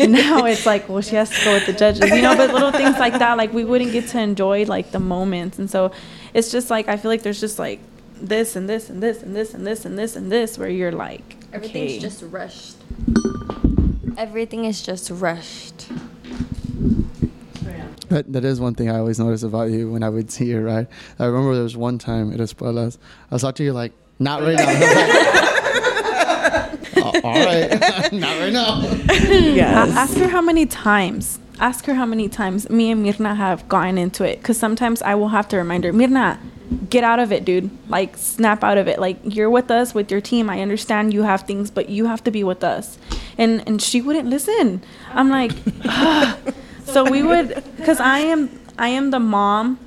and [laughs] [laughs] now it's like, well, she has to go with the judges, you know. But little things like that, like we wouldn't get to enjoy like the moments, and so it's just like I feel like there's just like this and this and this and this and this and this and this where you're like, Everything's okay. just rushed. Everything is just rushed. That, that is one thing I always notice about you when I would see you, right? I remember there was one time at Espuelas, I was talking to you like, not right now. [laughs] I was like, "Oh, all right, [laughs] not right now. A- Yes. ask her how many times. Ask her how many times me and Mirna have gotten into it. Because sometimes I will have to remind her, Mirna, get out of it, dude. Like, snap out of it. Like, you're with us, with your team. I understand you have things, but you have to be with us. And and she wouldn't listen. I'm like, "Ugh." so we would, because I am I am the mom.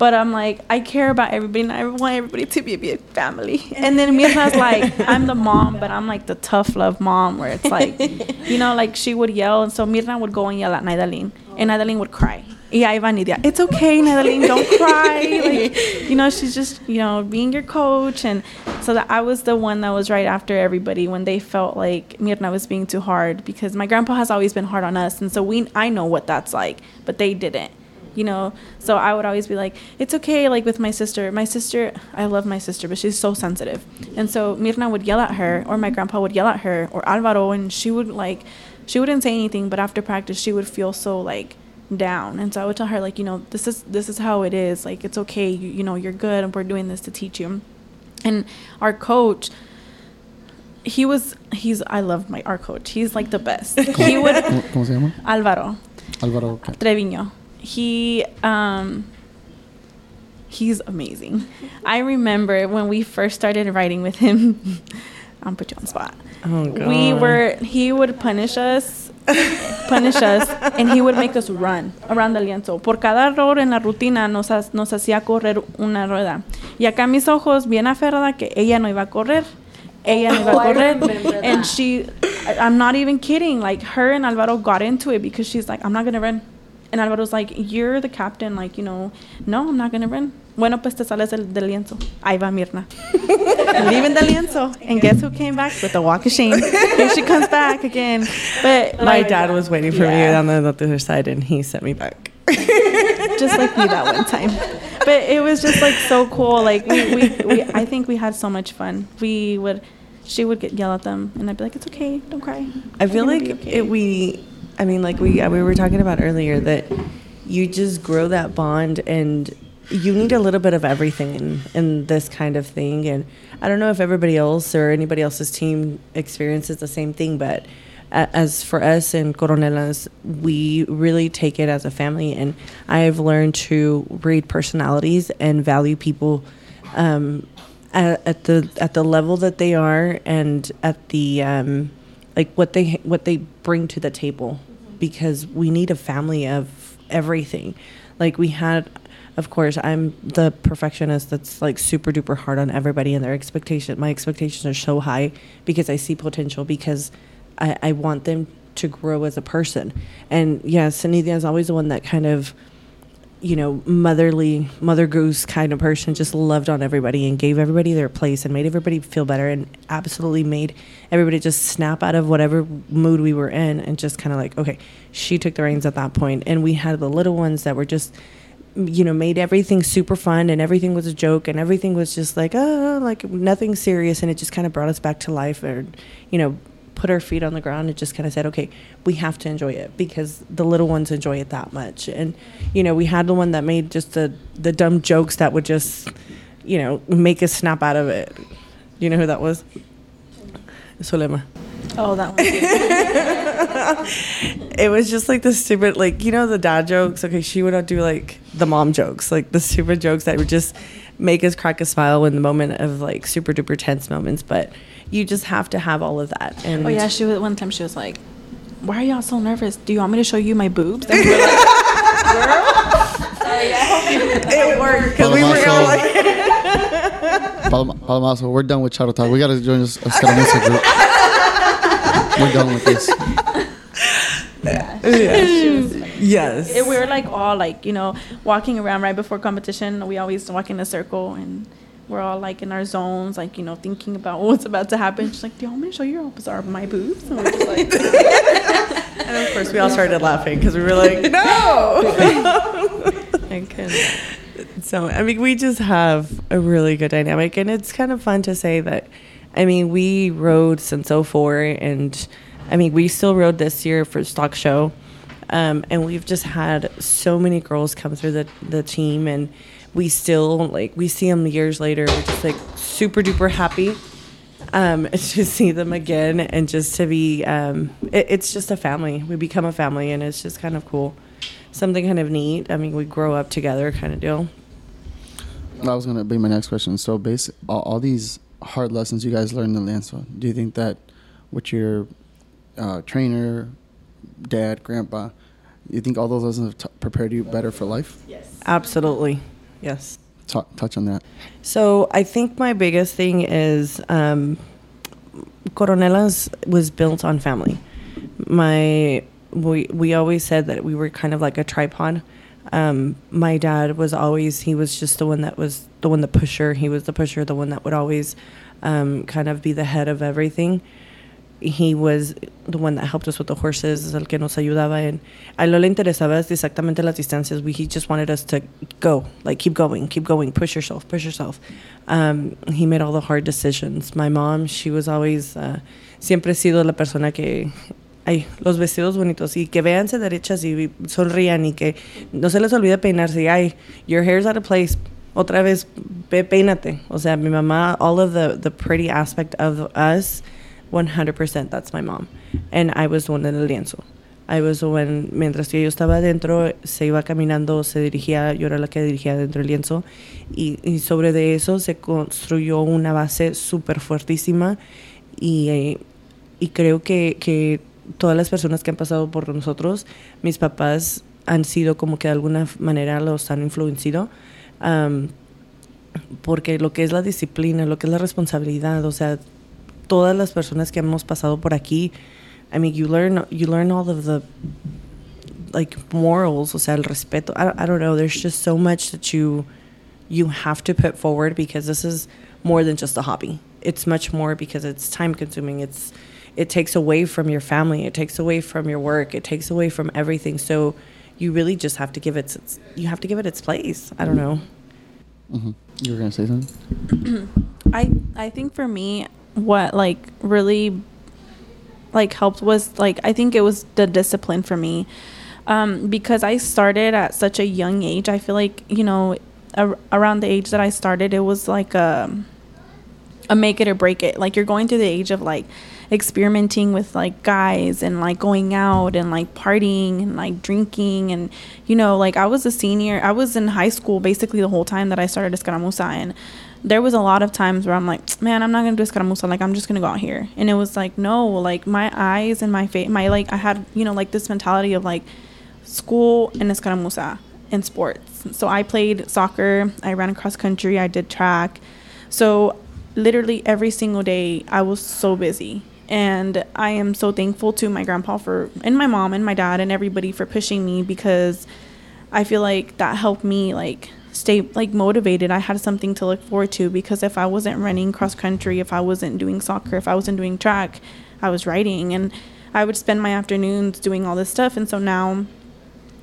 But I'm like, I care about everybody and I want everybody to be a big family. [laughs] And then Mirna's like, I'm the mom, but I'm like the tough love mom where it's like, you know, like she would yell. And so Mirna would go and yell at Naydalyn. And Naydalyn would cry. Yeah, Iva Nidia. It's okay, Natalie. Don't [laughs] cry. Like, you know, she's just, you know, being your coach. And so that I was the one that was right after everybody when they felt like Mirna was being too hard because my grandpa has always been hard on us. And so we, I know what that's like, but they didn't, you know? So I would always be like, it's okay. Like with my sister, my sister, I love my sister, but she's so sensitive. And so Mirna would yell at her or my grandpa would yell at her or Alvaro and she would like, she wouldn't say anything, but after practice, she would feel so like, down and so i would tell her like you know this is this is how it is like it's okay you, you know you're good and we're doing this to teach you and our coach he was he's i love my our coach he's like the best [laughs] he would ¿Cómo, cómo se llama? alvaro Álvaro. ¿qué? Treviño. He um he's amazing. I remember when we first started writing with him. [laughs] I'll put you on the spot. Oh god. We were he would punish us punish us and he would make us run around the lienzo. Por cada error en la rutina nos, ha- nos hacía correr una rueda. Y acá mis ojos bien aferrada que ella no iba a correr. Ella no iba a Oh, correr. And she, I- I'm not even kidding. Like her and Alvaro got into it because she's like, I'm not gonna run. And Alvaro's like, you're the captain. Like, you know, no, I'm not gonna run. Bueno, pues te sales del, del lienzo. Ahí va Mirna. [laughs] Leaving the lienzo. And guess who came back with the walk of shame? Here she comes back again. But My dad was waiting for me Yeah. on the, the other side, and he sent me back. [laughs] just like me that one time. But it was just like so cool. Like we, we, we I think we had so much fun. We would she would get yell at them and I'd be like, It's okay, don't cry. I feel like okay." it, we, I mean, like we we were talking about earlier that you just grow that bond, and you need a little bit of everything in, this kind of thing. And I don't know if everybody else or anybody else's team experiences the same thing, but as for us in Coronelas, we really take it as a family, and I've learned to read personalities and value people. Um, at, at the at the level that they are and at the um, like what they what they bring to the table. Mm-hmm. Because we need a family of everything. Like we had of course i'm the perfectionist that's like super duper hard on everybody and their expectation my expectations are so high because i see potential because i, I want them to grow as a person. And yeah Sanidia is always the one that kind of you know, motherly, mother goose kind of person, just loved on everybody and gave everybody their place and made everybody feel better and absolutely made everybody just snap out of whatever mood we were in and just kind of like, okay, she took the reins at that point. And we had the little ones that were just, you know, made everything super fun and everything was a joke and everything was just like, oh, like nothing serious. And it just kind of brought us back to life or, you know, put our feet on the ground and just kind of said, okay, we have to enjoy it because the little ones enjoy it that much. And, you know, we had the one that made just the, the dumb jokes that would just, you know, make us snap out of it. You know who that was? Solema. Oh that one. [laughs] It was just like the stupid, like, you know, the dad jokes. Okay, she would not do like the mom jokes, like the stupid jokes that would just make us crack a smile in the moment of like super duper tense moments. But you just have to have all of that. And Oh yeah, she was one time she was like, Why are y'all so nervous? Do you want me to show you my boobs? And we were like, it worked because we were all like. [laughs] Palomazo, we're done with Charro Talk. We got to join us a Escaramuza group. We're done with this. yes. we were like all like, you know, walking around right before competition. We always walk in a circle and we're all like in our zones, like, you know, thinking about [laughs] what's about to happen. She's like, Do you want me to show you how bizarre my boobs? And we're just like [laughs] And of course, we all started laughing because we were like, [laughs] no. I couldn't. so, I mean, we just have a really good dynamic. And it's kind of fun to say that, I mean, we rode since 04. And I mean, we still rode this year for Stock Show. Um, and we've just had so many girls come through the, the team. And we still, like, we see them years later. We're just like super duper happy um, [laughs] to see them again and just to be um, it, it's just a family we become a family and it's just kind of cool something kind of neat i mean we grow up together kind of deal That was gonna be my next question. So, basic all, all these hard lessons you guys learned in lienzo. Do you think that with your uh, trainer, dad, grandpa, you think all those lessons have t- prepared you better for life? Yes, absolutely yes Ta- touch on that. so i think my biggest thing is um, coronelas was built on family my we, we always said that we were kind of like a tripod Um, my dad was always he was just the one that was the one the pusher. He was the pusher, the one that would always um, kind of be the head of everything. He was the one that helped us with the horses, es el que nos ayudaba. And a él no le interesaba exactamente las distancias. We, he just wanted us to go, like keep going, keep going, push yourself, push yourself. Um, he made all the hard decisions. My mom, she was always, uh, siempre sido la persona que ay, los vestidos bonitos y que véanse derechas y sonrían y que no se les olvide peinarse. Ay, your hair's out of place. Otra vez, pe peínate. O sea, mi mamá, all of the, the pretty aspect of us, 100% that's my mom. And I was the one in el lienzo. I was the one, mientras que yo estaba adentro, se iba caminando, se dirigía, yo era la que dirigía dentro del lienzo. Y, y sobre de eso se construyó una base súper fuertísima. Y, y creo que, que todas las personas que han pasado por nosotros, mis papás han sido como que de alguna manera los han influenciado. Um, porque lo que es la disciplina, lo que es la responsabilidad, o sea, todas las personas que hemos pasado por aquí, I mean, you learn, you learn all of the like morals, o sea, el respeto. I, I don't know. There's just so much that you you have to put forward because this is more than just a hobby. It's much more because it's time consuming. It's it takes away from your family. It takes away from your work. It takes away from everything. So you really just have to give it you have to give it its place. I don't know. Mm-hmm. You were gonna say something. [clears throat] I I think for me, what like really like helped was like I think it was the discipline for me. Um, because I started at such a young age. I feel like you know, ar- around the age that I started, it was like a a make it or break it. Like you're going through the age of like experimenting with like guys and like going out and like partying and like drinking and you know like I was a senior I was in high school basically the whole time that I started Escaramuza and there was a lot of times where I'm like man I'm not gonna do Escaramuza like I'm just gonna go out here. And it was like no like my eyes and my face my like I had you know like this mentality of like school and Escaramuza and sports. So I played soccer I ran cross country I did track. So literally every single day I was so busy. And I am so thankful to my grandpa for and my mom and my dad and everybody for pushing me because I feel like that helped me like stay like motivated. I had something to look forward to because if I wasn't running cross country, if I wasn't doing soccer, if I wasn't doing track, I was writing and I would spend my afternoons doing all this stuff and so now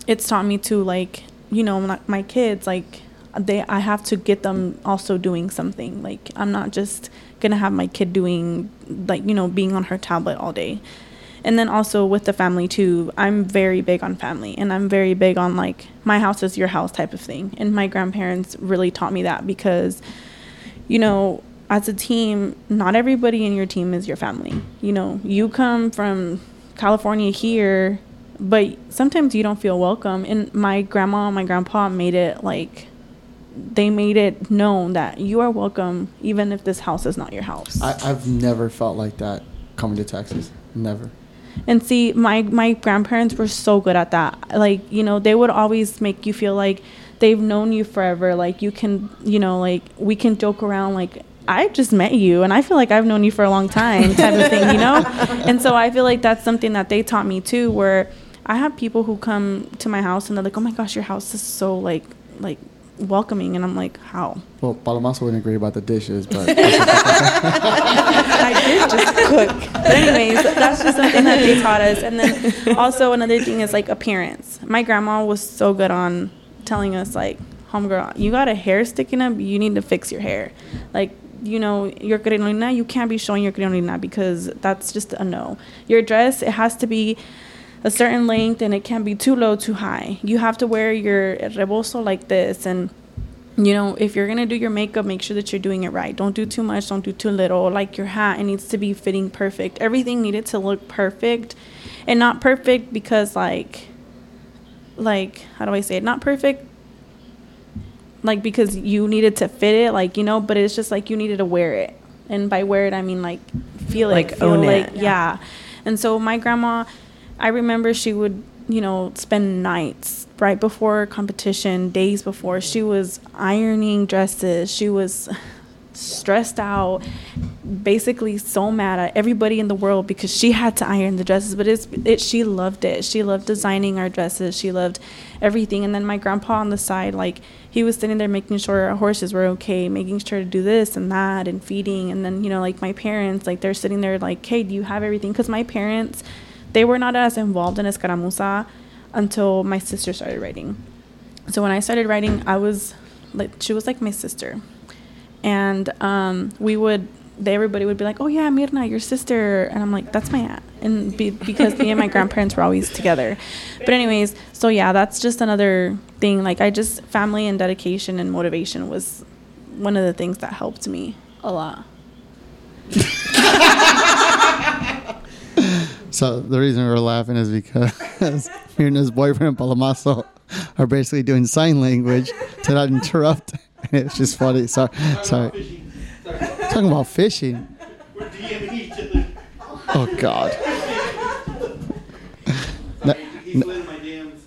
it's taught me to like, you know, my kids like they I have to get them also doing something. Like I'm not just gonna have my kid doing like you know being on her tablet all day and then also with the family too i'm very big on family and i'm very big on like my house is your house type of thing and my grandparents really taught me that because you know as a team not everybody in your team is your family you know you come from california here but sometimes you don't feel welcome and my grandma and my grandpa made it like they made it known that you are welcome even if this house is not your house. I, I've never felt like that coming to Texas. Never. And see, my my grandparents were so good at that. Like, you know, they would always make you feel like they've known you forever. Like you can, you know, like we can joke around like I just met you and I feel like I've known you for a long time type of thing, you know? [laughs] And so I feel like that's something that they taught me too where I have people who come to my house and they're like, "Oh my gosh, your house is so like like welcoming and I'm like, how? Well, Palomazo wouldn't agree about the dishes, but [laughs] I did just cook. But anyways, that's just something that they taught us. And then also another thing is like appearance. My grandma was so good on telling us like, homegirl, you got a hair sticking up, you need to fix your hair. Like you know, your crinolina, you can't be showing your crinolina because that's just a no. Your dress, it has to be a certain length and it can't be too low, too high. You have to wear your rebozo like this and you know, if you're gonna do your makeup, make sure that you're doing it right. Don't do too much, don't do too little. Like your hat, it needs to be fitting perfect. Everything needed to look perfect. And not perfect because like like how do I say it? Not perfect like because you needed to fit it, like, you know, but it's just like you needed to wear it. And by wear it I mean like feel like it. Feel own like it. yeah. yeah. And so my grandma I remember she would, you know, spend nights right before competition, days before. She was ironing dresses. She was stressed out, basically so mad at everybody in the world because she had to iron the dresses. But it's it she loved it. She loved designing our dresses. She loved everything. And then my grandpa on the side, like he was sitting there making sure our horses were okay, making sure to do this and that and feeding. And then you know like my parents, like they're sitting there like, hey, do you have everything? Because my parents, they were not as involved in Escaramuza until my sister started writing. So when I started writing, I was like she was like my sister. And um, we would they, everybody would be like oh yeah mirna your sister. And i'm like that's my aunt. And be, because me and my grandparents were always together. But anyways so yeah that's just another thing. Like i just family and dedication and motivation was one of the things that helped me a lot [laughs] So the reason we're laughing is because [laughs] Mirna's boyfriend and Palomazo are basically doing sign language to not interrupt. [laughs] It's just funny. Sorry, sorry. Talking about fishing. We're DMing each other. Oh God. No, He no, in my DMs.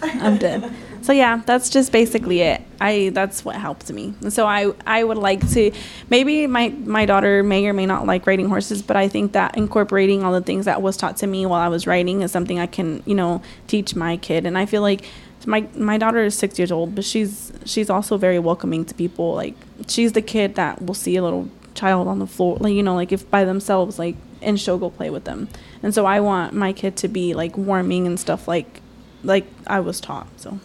I'm dead. So yeah, that's just basically it. I that's what helped me. And so I I would like to maybe my my daughter may or may not like riding horses, but I think that incorporating all the things that was taught to me while I was riding is something I can, you know, teach my kid. And I feel like my my daughter is 6 years old, but she's she's also very welcoming to people. Like she's the kid that will see a little child on the floor, like you know, like if by themselves like and she'll go play with them. And so I want my kid to be like warming and stuff like like I was taught. So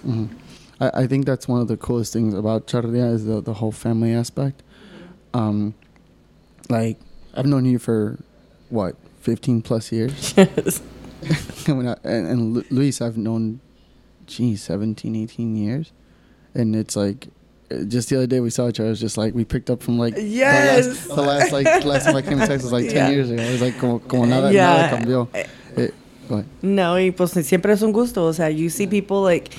I, I think that's one of the coolest things about charrería is the, the whole family aspect. Um, like I've known you for what, fifteen plus years. Yes. [laughs] [laughs] Coming out, and, and Luis, I've known, geez, 17, 18 years, and it's like. uh, Just the other day we saw each other. It was just like we picked up from like the last, the last like last time I came to Texas like [laughs] ten Yeah. years ago. It was like como, como nada, Yeah. nada cambió. It, go ahead. No, y pues siempre es un gusto. O sea, you see people like,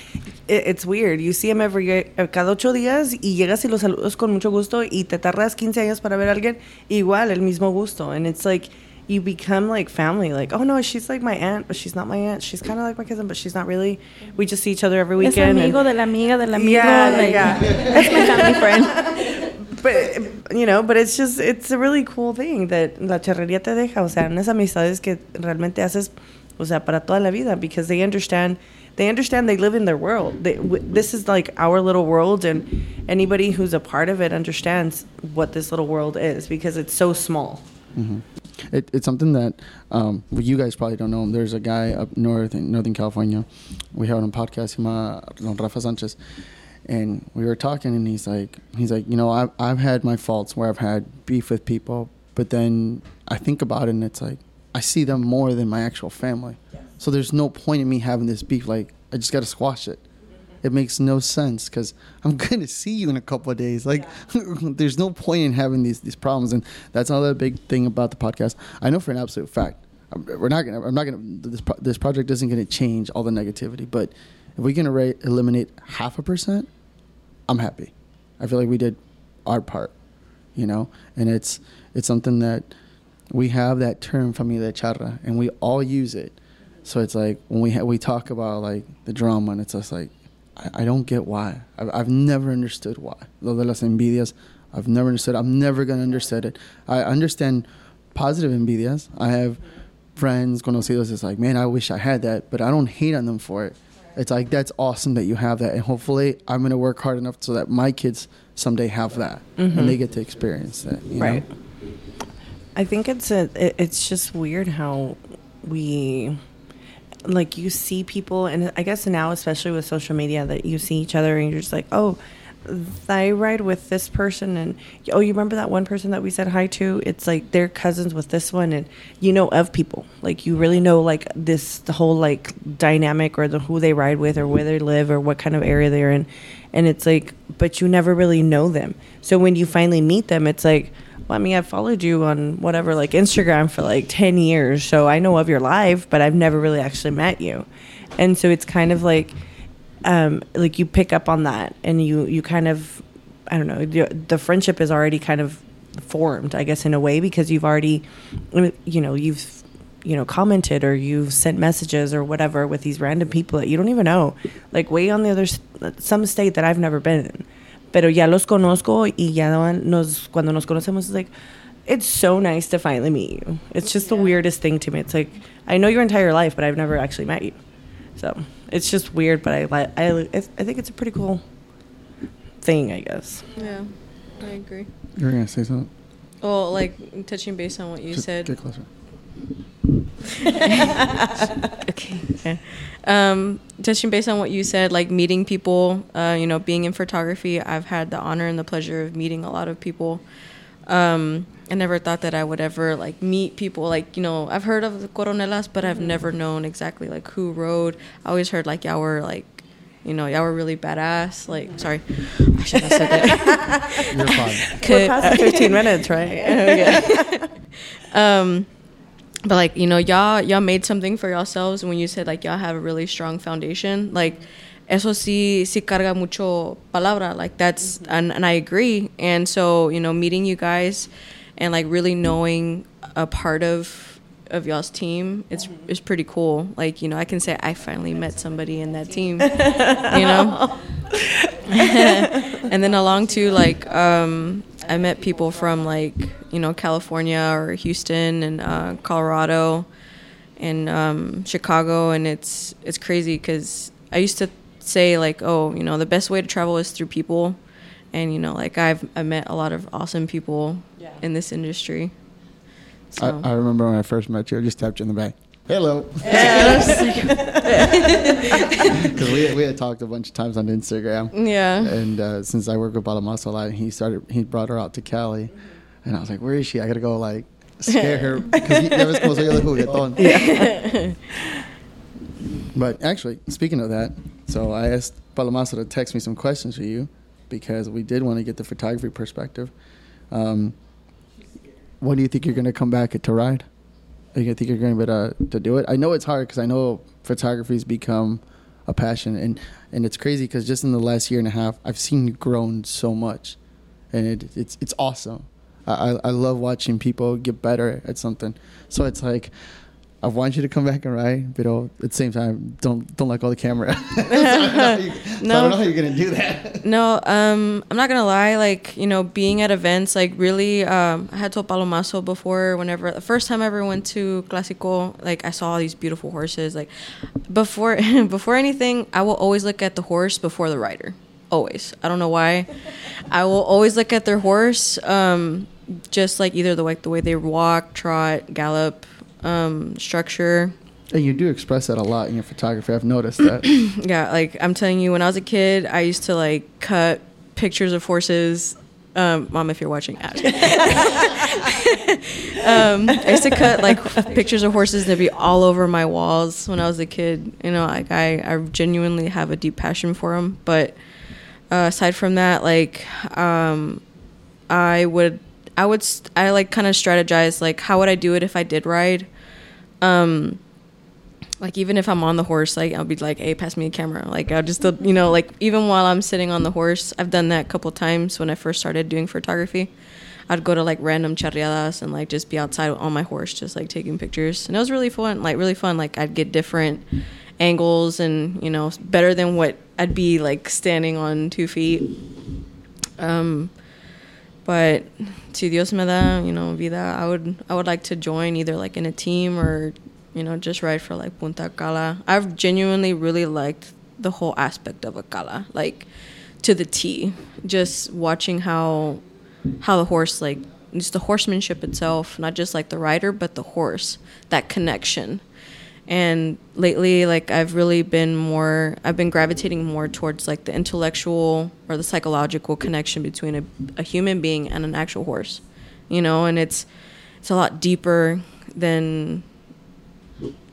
it, it's weird. You see them every, eh, cada ocho días y llegas y los saludas con mucho gusto y te tardas 15 años para ver a alguien, igual, el mismo gusto. And it's like, you become like family. Like, oh no, she's like my aunt, but she's not my aunt. She's kind of like my cousin, but she's not really. We just see each other every Es weekend. and- amigo de la amiga del amigo. Yeah, like, yeah. That's my family friend. [laughs] but you know, but it's just it's a really cool thing that la charrería te deja, o sea, unas amistades que realmente haces, o sea, para toda la vida because they understand they understand they live in their world. They, w- this is like our little world and anybody who's a part of it understands what this little world is because it's so small. It, it's something that um, you guys probably don't know. There's a guy up north in Northern California. We had on a podcast, him, Rafa Sanchez, and we were talking, and he's like, he's like, you know, I've I've had my faults where I've had beef with people, but then I think about it, and it's like I see them more than my actual family. So there's no point in me having this beef. Like I just got to squash it. It makes no sense because I'm [laughs] gonna see you in a couple of days. Like, [laughs] there's no point in having these these problems, and that's another big thing about the podcast. I know for an absolute fact, I'm- we're not gonna. I'm not gonna. This pro- this project isn't gonna change all the negativity, but if we can eliminate half a percent, I'm happy. I feel like we did our part, you know, and it's it's something that we have that term familia charra, and we all use it. So it's like when we ha- we talk about like the drama, and it's just like I, I don't get why. I've, I've never understood why. Lo de las envidias, I've never understood. I'm never gonna understand it. I understand positive envidias. I have friends conocidos. It's like, man, I wish I had that, but I don't hate on them for it. It's like that's awesome that you have that, and hopefully, I'm gonna work hard enough so that my kids someday have that, and mm-hmm. they get to experience that. You Right. Know? I think it's a it, it's just weird how we like you see people and I guess now especially with social media that you see each other and you're just like, "Oh, I ride with this person and oh, you remember that one person that we said hi to? It's like they're cousins with this one and you know of people. Like you really know like this the whole like dynamic or the who they ride with or where they live or what kind of area they're in. And it's like but you never really know them. So when you finally meet them, it's like well, I mean, I've followed you on whatever, like Instagram for like 10 years. So I know of your life, but I've never really actually met you. And so it's kind of like, um, like you pick up on that and you, you kind of, I don't know, the friendship is already kind of formed, I guess, in a way, because you've already, you know, you've, you know, commented or you've sent messages or whatever with these random people that you don't even know, like way on the other, some state that I've never been in Pero ya los conozco y ya nos, cuando nos conocemos, it's like, it's so nice to finally meet you. It's just the weirdest thing to me. It's like, I know your entire life, but I've never actually met you. So it's just weird, but I, I, I think it's a pretty cool thing, I guess. Yeah, I agree. You're going to say something? Well, like touching base on what you Just said. Get closer. Okay. okay. Um, touching base on what you said, like meeting people, uh, you know, being in photography, I've had the honor and the pleasure of meeting a lot of people. Um, I never thought that I would ever like meet people like you know I've heard of the coronelas, but I've never known exactly like who rode. I always heard like y'all were like you know, y'all were really badass. Like, sorry, I should have said that. You're fine. We're past 15 minutes, right? [laughs] [laughs] um, but like you know y'all y'all made something for yourselves when you said like y'all have a really strong foundation. Like eso sí sí carga mucho palabra. Like that's and, and i agree. And so you know meeting you guys and like really knowing a part of of y'all's team it's it's pretty cool. Like you know i can say i finally met somebody in that team [laughs] you know? [laughs] And then along to like um I met people from like you know California or Houston and uh, Colorado and um, Chicago, and it's it's crazy because I used to say like, oh, you know, the best way to travel is through people, and you know, like I've I met a lot of awesome people yeah. in this industry. So. I, I remember when I first met you, I just tapped you in the back. Hello. Because [laughs] we, we had talked a bunch of times on Instagram. Yeah. And uh, since I work with Palomazo a lot, he started he brought her out to Cali, and I was like, "Where is she? I gotta go like scare her because never supposed to juguetón." Yeah. [laughs] but actually, speaking of that, so I asked Palomazo to text me some questions for you because we did want to get the photography perspective. Um, when do you think you're gonna come back to ride? I think you're going to be able to, do it. I know it's hard because I know photography's become a passion, and and it's crazy because just in the last year and a half, I've seen you grown so much, and it, it's it's awesome. I I love watching people get better at something. So it's like I want you to come back and ride, but at the same time, don't don't let go of the camera. [laughs] so I you, so no, I don't [laughs] know how you're gonna do that. No, um, I'm not gonna lie. Like you know, being at events, like really, um, I had told Palomazo before. Whenever the first time I ever went to Clásico, like I saw all these beautiful horses. Like before [laughs] before anything, I will always look at the horse before the rider. Always. I don't know why. I will always look at their horse. Um, just like either the like the way they walk, trot, gallop, um, structure. And you do express that a lot in your photography. I've noticed that. [clears throat] yeah, like I'm telling you, when I was a kid, I used to like cut pictures of horses. Um, Mom, if you're watching, [laughs] um, I used to cut like pictures of horses that be all over my walls when I was a kid. You know, like I, I genuinely have a deep passion for them. But uh, aside from that, like um, I would I would st- I like kind of strategize like how would I do it if I did ride um like even if I'm on the horse like I'll be like hey pass me a camera. Like I'll just you know like even while I'm sitting on the horse I've done that a couple times when I first started doing photography. I'd go to like random charreadas and like just be outside on my horse just like taking pictures. And it was really fun like really fun. Like I'd get different angles and you know better than what I'd be like standing on two feet. Um but to Dios me da, you know, vida, I would I would like to join either like in a team or, you know, just ride for like Punta Cala. I've genuinely really liked the whole aspect of a cala, like to the T. Just watching how how the horse like just the horsemanship itself, not just like the rider, but the horse, that connection and lately like i've really been more i've been gravitating more towards like the intellectual or the psychological connection between a, a human being and an actual horse you know? And it's it's a lot deeper than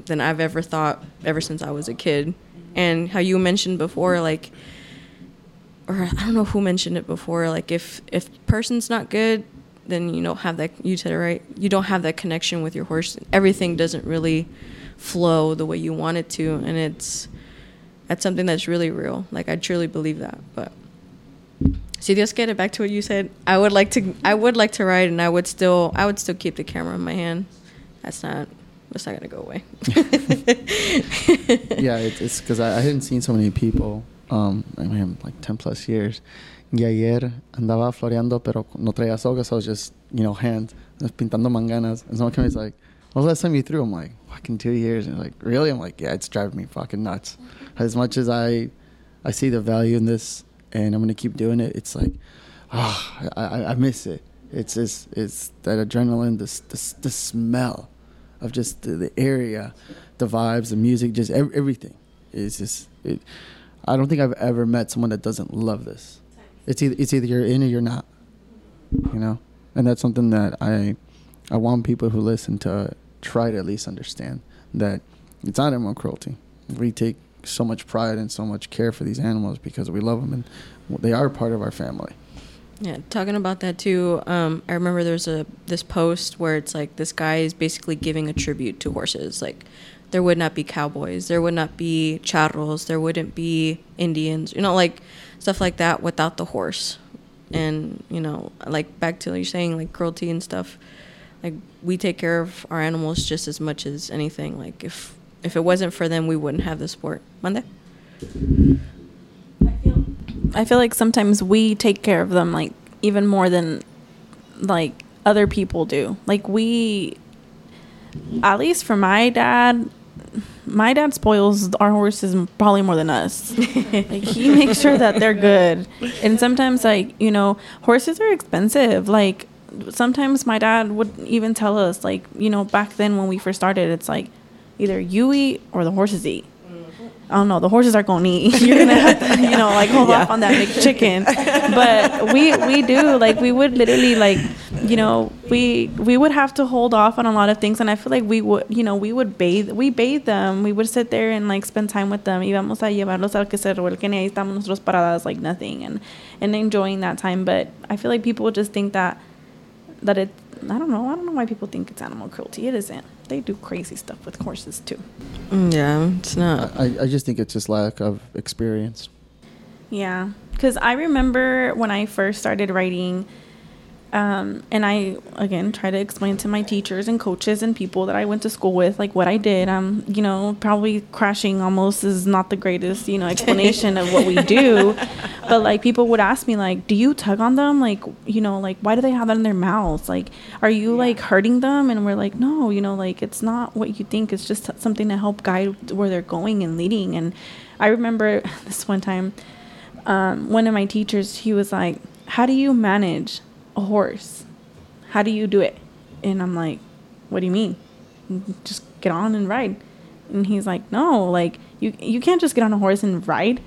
than i've ever thought ever since i was a kid. And how you mentioned before like or i don't know who mentioned it before like if if person's not good then you don't have that you said it right you don't have that connection with your horse. Everything doesn't really flow the way you want it to and it's that's something that's really real. Like i truly believe that but see just get it back to what you said. I would like to i would like to ride and i would still i would still keep the camera in my hand. That's not that's not gonna go away. [laughs] Yeah it's because I, I hadn't seen so many people um i mean like 10 plus years. Y ayer andaba floreando, pero no traía soga, so I was just, you know, hand, just pintando manganas. And someone came and like, the last time you threw? I'm like, fucking two years. And like, really? I'm like, yeah, it's driving me fucking nuts. As much as I, I see the value in this and I'm going to keep doing it, it's like, ah, I, I, I miss it. It's just, it's that adrenaline, this, this, the smell of just the, the area, the vibes, the music, just ev- everything. It's just, it, I don't think I've ever met someone that doesn't love this. It's either, it's either you're in or you're not, you know? And that's something that I, I want people who listen to try to at least understand that it's not animal cruelty. We take so much pride and so much care for these animals because we love them and they are part of our family. Yeah, talking about that too. Um, I remember there's a this post where it's like this guy is basically giving a tribute to horses. Like, there would not be cowboys, there would not be charros, there wouldn't be Indians, you know, like stuff like that without the horse. And you know, like back to you're saying, like cruelty and stuff. Like we take care of our animals just as much as anything. Like if if it wasn't for them, we wouldn't have the sport. Monday. I feel like sometimes we take care of them like even more than like other people do. Like we at least for my dad my dad spoils our horses probably more than us. [laughs] like he makes sure that they're good. And sometimes like, you know, horses are expensive. Like sometimes my dad would even tell us like, you know, back then when we first started, it's like either you eat or the horses eat. Mm-hmm. I don't know. The horses are gonna eat. [laughs] You're gonna have to, you know, like hold off on that McChicken. But we we do like we would literally like, you know, we we would have to hold off on a lot of things, and I feel like we would, you know, we would bathe, we bathe them. We would sit there and like spend time with them. Íbamos a llevarlos al que se revuelquen y ahí estamos nosotros paradas like nothing and and enjoying that time. But I feel like people just think that that it. I don't know. I don't know why people think it's animal cruelty. It isn't. They do crazy stuff with horses too. Mm, Yeah, it's not. I, I just think it's just lack of experience. Yeah, because I remember when I first started writing, um, and I again try to explain to my teachers and coaches and people that I went to school with like what I did. Um, you know, probably crashing almost is not the greatest you know [laughs] explanation of what we do, but like people would ask me like, "Do you tug on them? Like, you know, like why do they have that in their mouths? Like, are you like hurting them?" And we're like, "No, you know, like it's not what you think. It's just something to help guide where they're going and leading." And I remember [laughs] this one time um, one of my teachers, he was like, How do you manage a horse? How do you do it? And I'm like, What do you mean? Just get on and ride. And he's like, No, like you you can't just get on a horse and ride.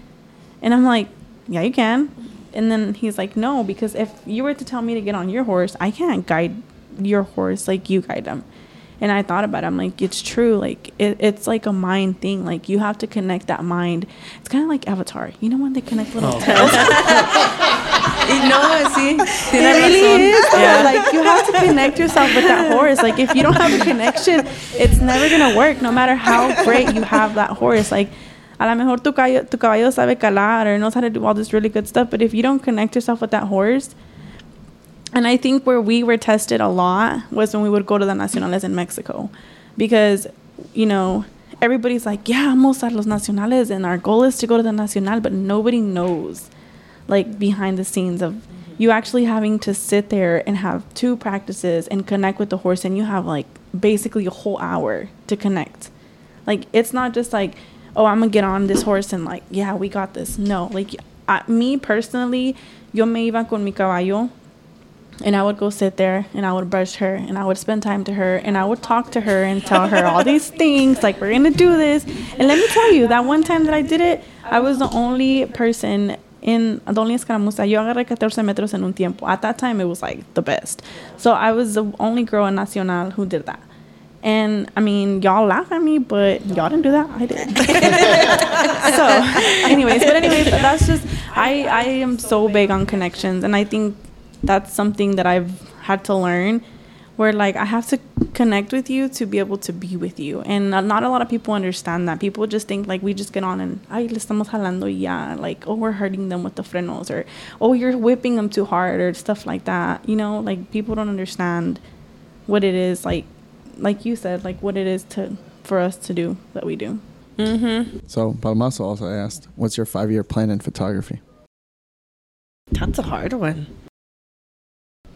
And I'm like, Yeah, you can. And then he's like, No, because if you were to tell me to get on your horse, I can't guide your horse like you guide them. And I thought about it. I'm like, it's true. Like, it, it's like a mind thing. Like, you have to connect that mind. It's kind of like Avatar. You know when they connect little oh. tails? [laughs] no, sí. it really is. though. Like, you have to connect yourself with that horse. Like, if you don't have a connection, it's never going to work, no matter how great you have that horse. Like, a lo mejor tu caballo, tu caballo sabe calar or knows how to do all this really good stuff. But if you don't connect yourself with that horse, and I think where we were tested a lot was when we would go to the nacionales in Mexico, because you know everybody's like, yeah, vamos a los nacionales, and our goal is to go to the nacional, but nobody knows like behind the scenes of you actually having to sit there and have two practices and connect with the horse, and you have like basically a whole hour to connect. Like it's not just like, oh, I'm gonna get on this horse and like, yeah, we got this. No, like I, me personally, yo me iba con mi caballo and I would go sit there and I would brush her and I would spend time to her and I would talk to her and tell her all these [laughs] things like we're gonna do this. And let me tell you, that one time that I did it, I was the only person in the only escaramuza. Yo agarré 14 metros en un tiempo. At that time, it was like the best. So I was the only girl in Nacional who did that. And I mean, y'all laugh at me, but y'all didn't do that. I did. [laughs] so, anyways, but anyways, that's just I I am so big on connections, and I think that's something that I've had to learn. Where like I have to connect with you to be able to be with you, and not, not a lot of people understand that. People just think like we just get on and ay le estamos jalando y ya, like oh we're hurting them with the frenos or oh you're whipping them too hard or stuff like that. You know, like people don't understand what it is like like you said, like what it is to for us to do that we do. Mm-hmm. So Palomazo also asked, "What's your five-year plan in photography?" That's a hard one.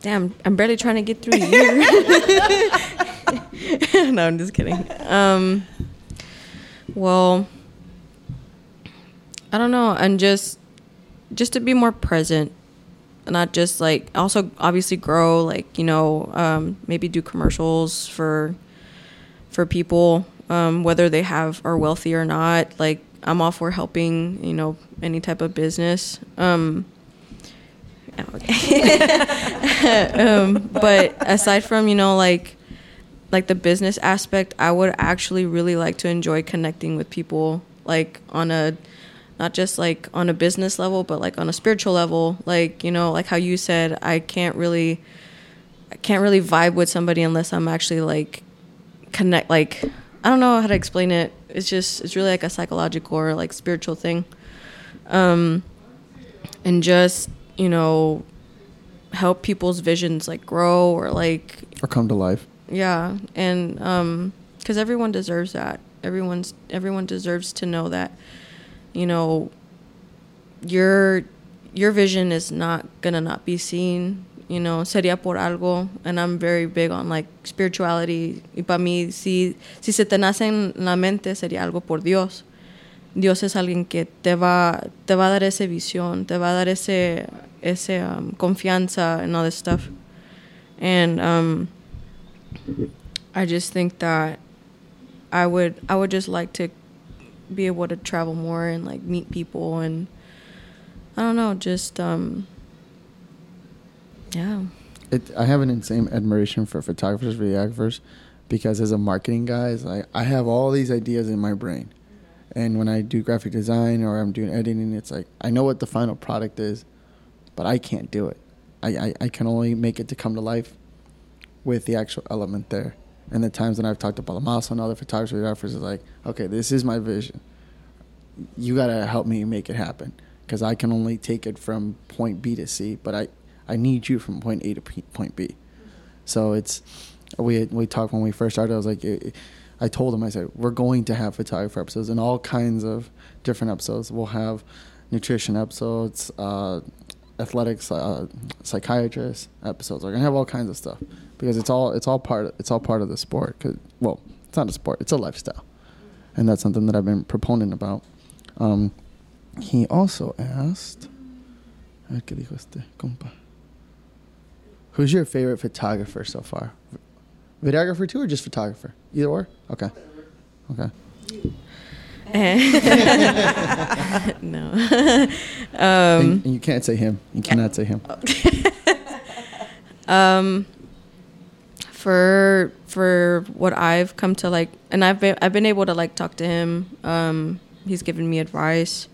Damn, I'm barely trying to get through a year. [laughs] no, I'm just kidding. Um, well, I don't know, and just just to be more present, and not just like also obviously grow, like you know, um, maybe do commercials for for people, um, whether they have are wealthy or not. Like I'm all for helping, you know, any type of business. Um, [laughs] um, but aside from you know like like the business aspect, I would actually really like to enjoy connecting with people like on a not just like on a business level, but like on a spiritual level. Like you know, like how you said, I can't really I can't really vibe with somebody unless I'm actually like connect like I don't know how to explain it. It's just it's really like a psychological or like spiritual thing. Um and just, you know, help people's visions like grow or like Or come to life. yeah, and um, because everyone deserves that. Everyone's everyone deserves to know that, you know, your your vision is not gonna not be seen. You know, sería por algo, and I'm very big on like spirituality. Y para mí, si si se te nace en la mente, sería algo por Dios. Dios es alguien que te va te va a dar esa visión, te va a dar ese ese um, confianza and all this stuff, and um. I just think that I would I would just like to be able to travel more and like meet people and I don't know, just um yeah. It, I have an insane admiration for photographers, videographers, because as a marketing guy, like I have all these ideas in my brain, and when I do graphic design or I'm doing editing, it's like I know what the final product is, but I can't do it. I, I, I can only make it to come to life with the actual element there. And the times when I've talked to Palomazo and other photographers, videographers, is like, okay, this is my vision. You gotta help me make it happen because I can only take it from point B to C, but I, I need you from point A to point B. So it's we we talked when we first started. I was like, eh, I told him I said we're going to have photographer episodes and all kinds of different episodes. We'll have nutrition episodes, uh, athletics, uh, psychiatrist episodes. We're gonna have all kinds of stuff because it's all it's all part it's all part of the sport. 'Cause- well, it's not a sport; it's a lifestyle, and that's something that I've been proponent about. Um, he also asked. Who's your favorite photographer so far? Videographer too, or just photographer? Either or. Okay. Okay. [laughs] no. [laughs] and, um and you can't say him. You cannot say him. [laughs] um for for what I've come to like and I've been I've been able to like talk to him. Um he's given me advice.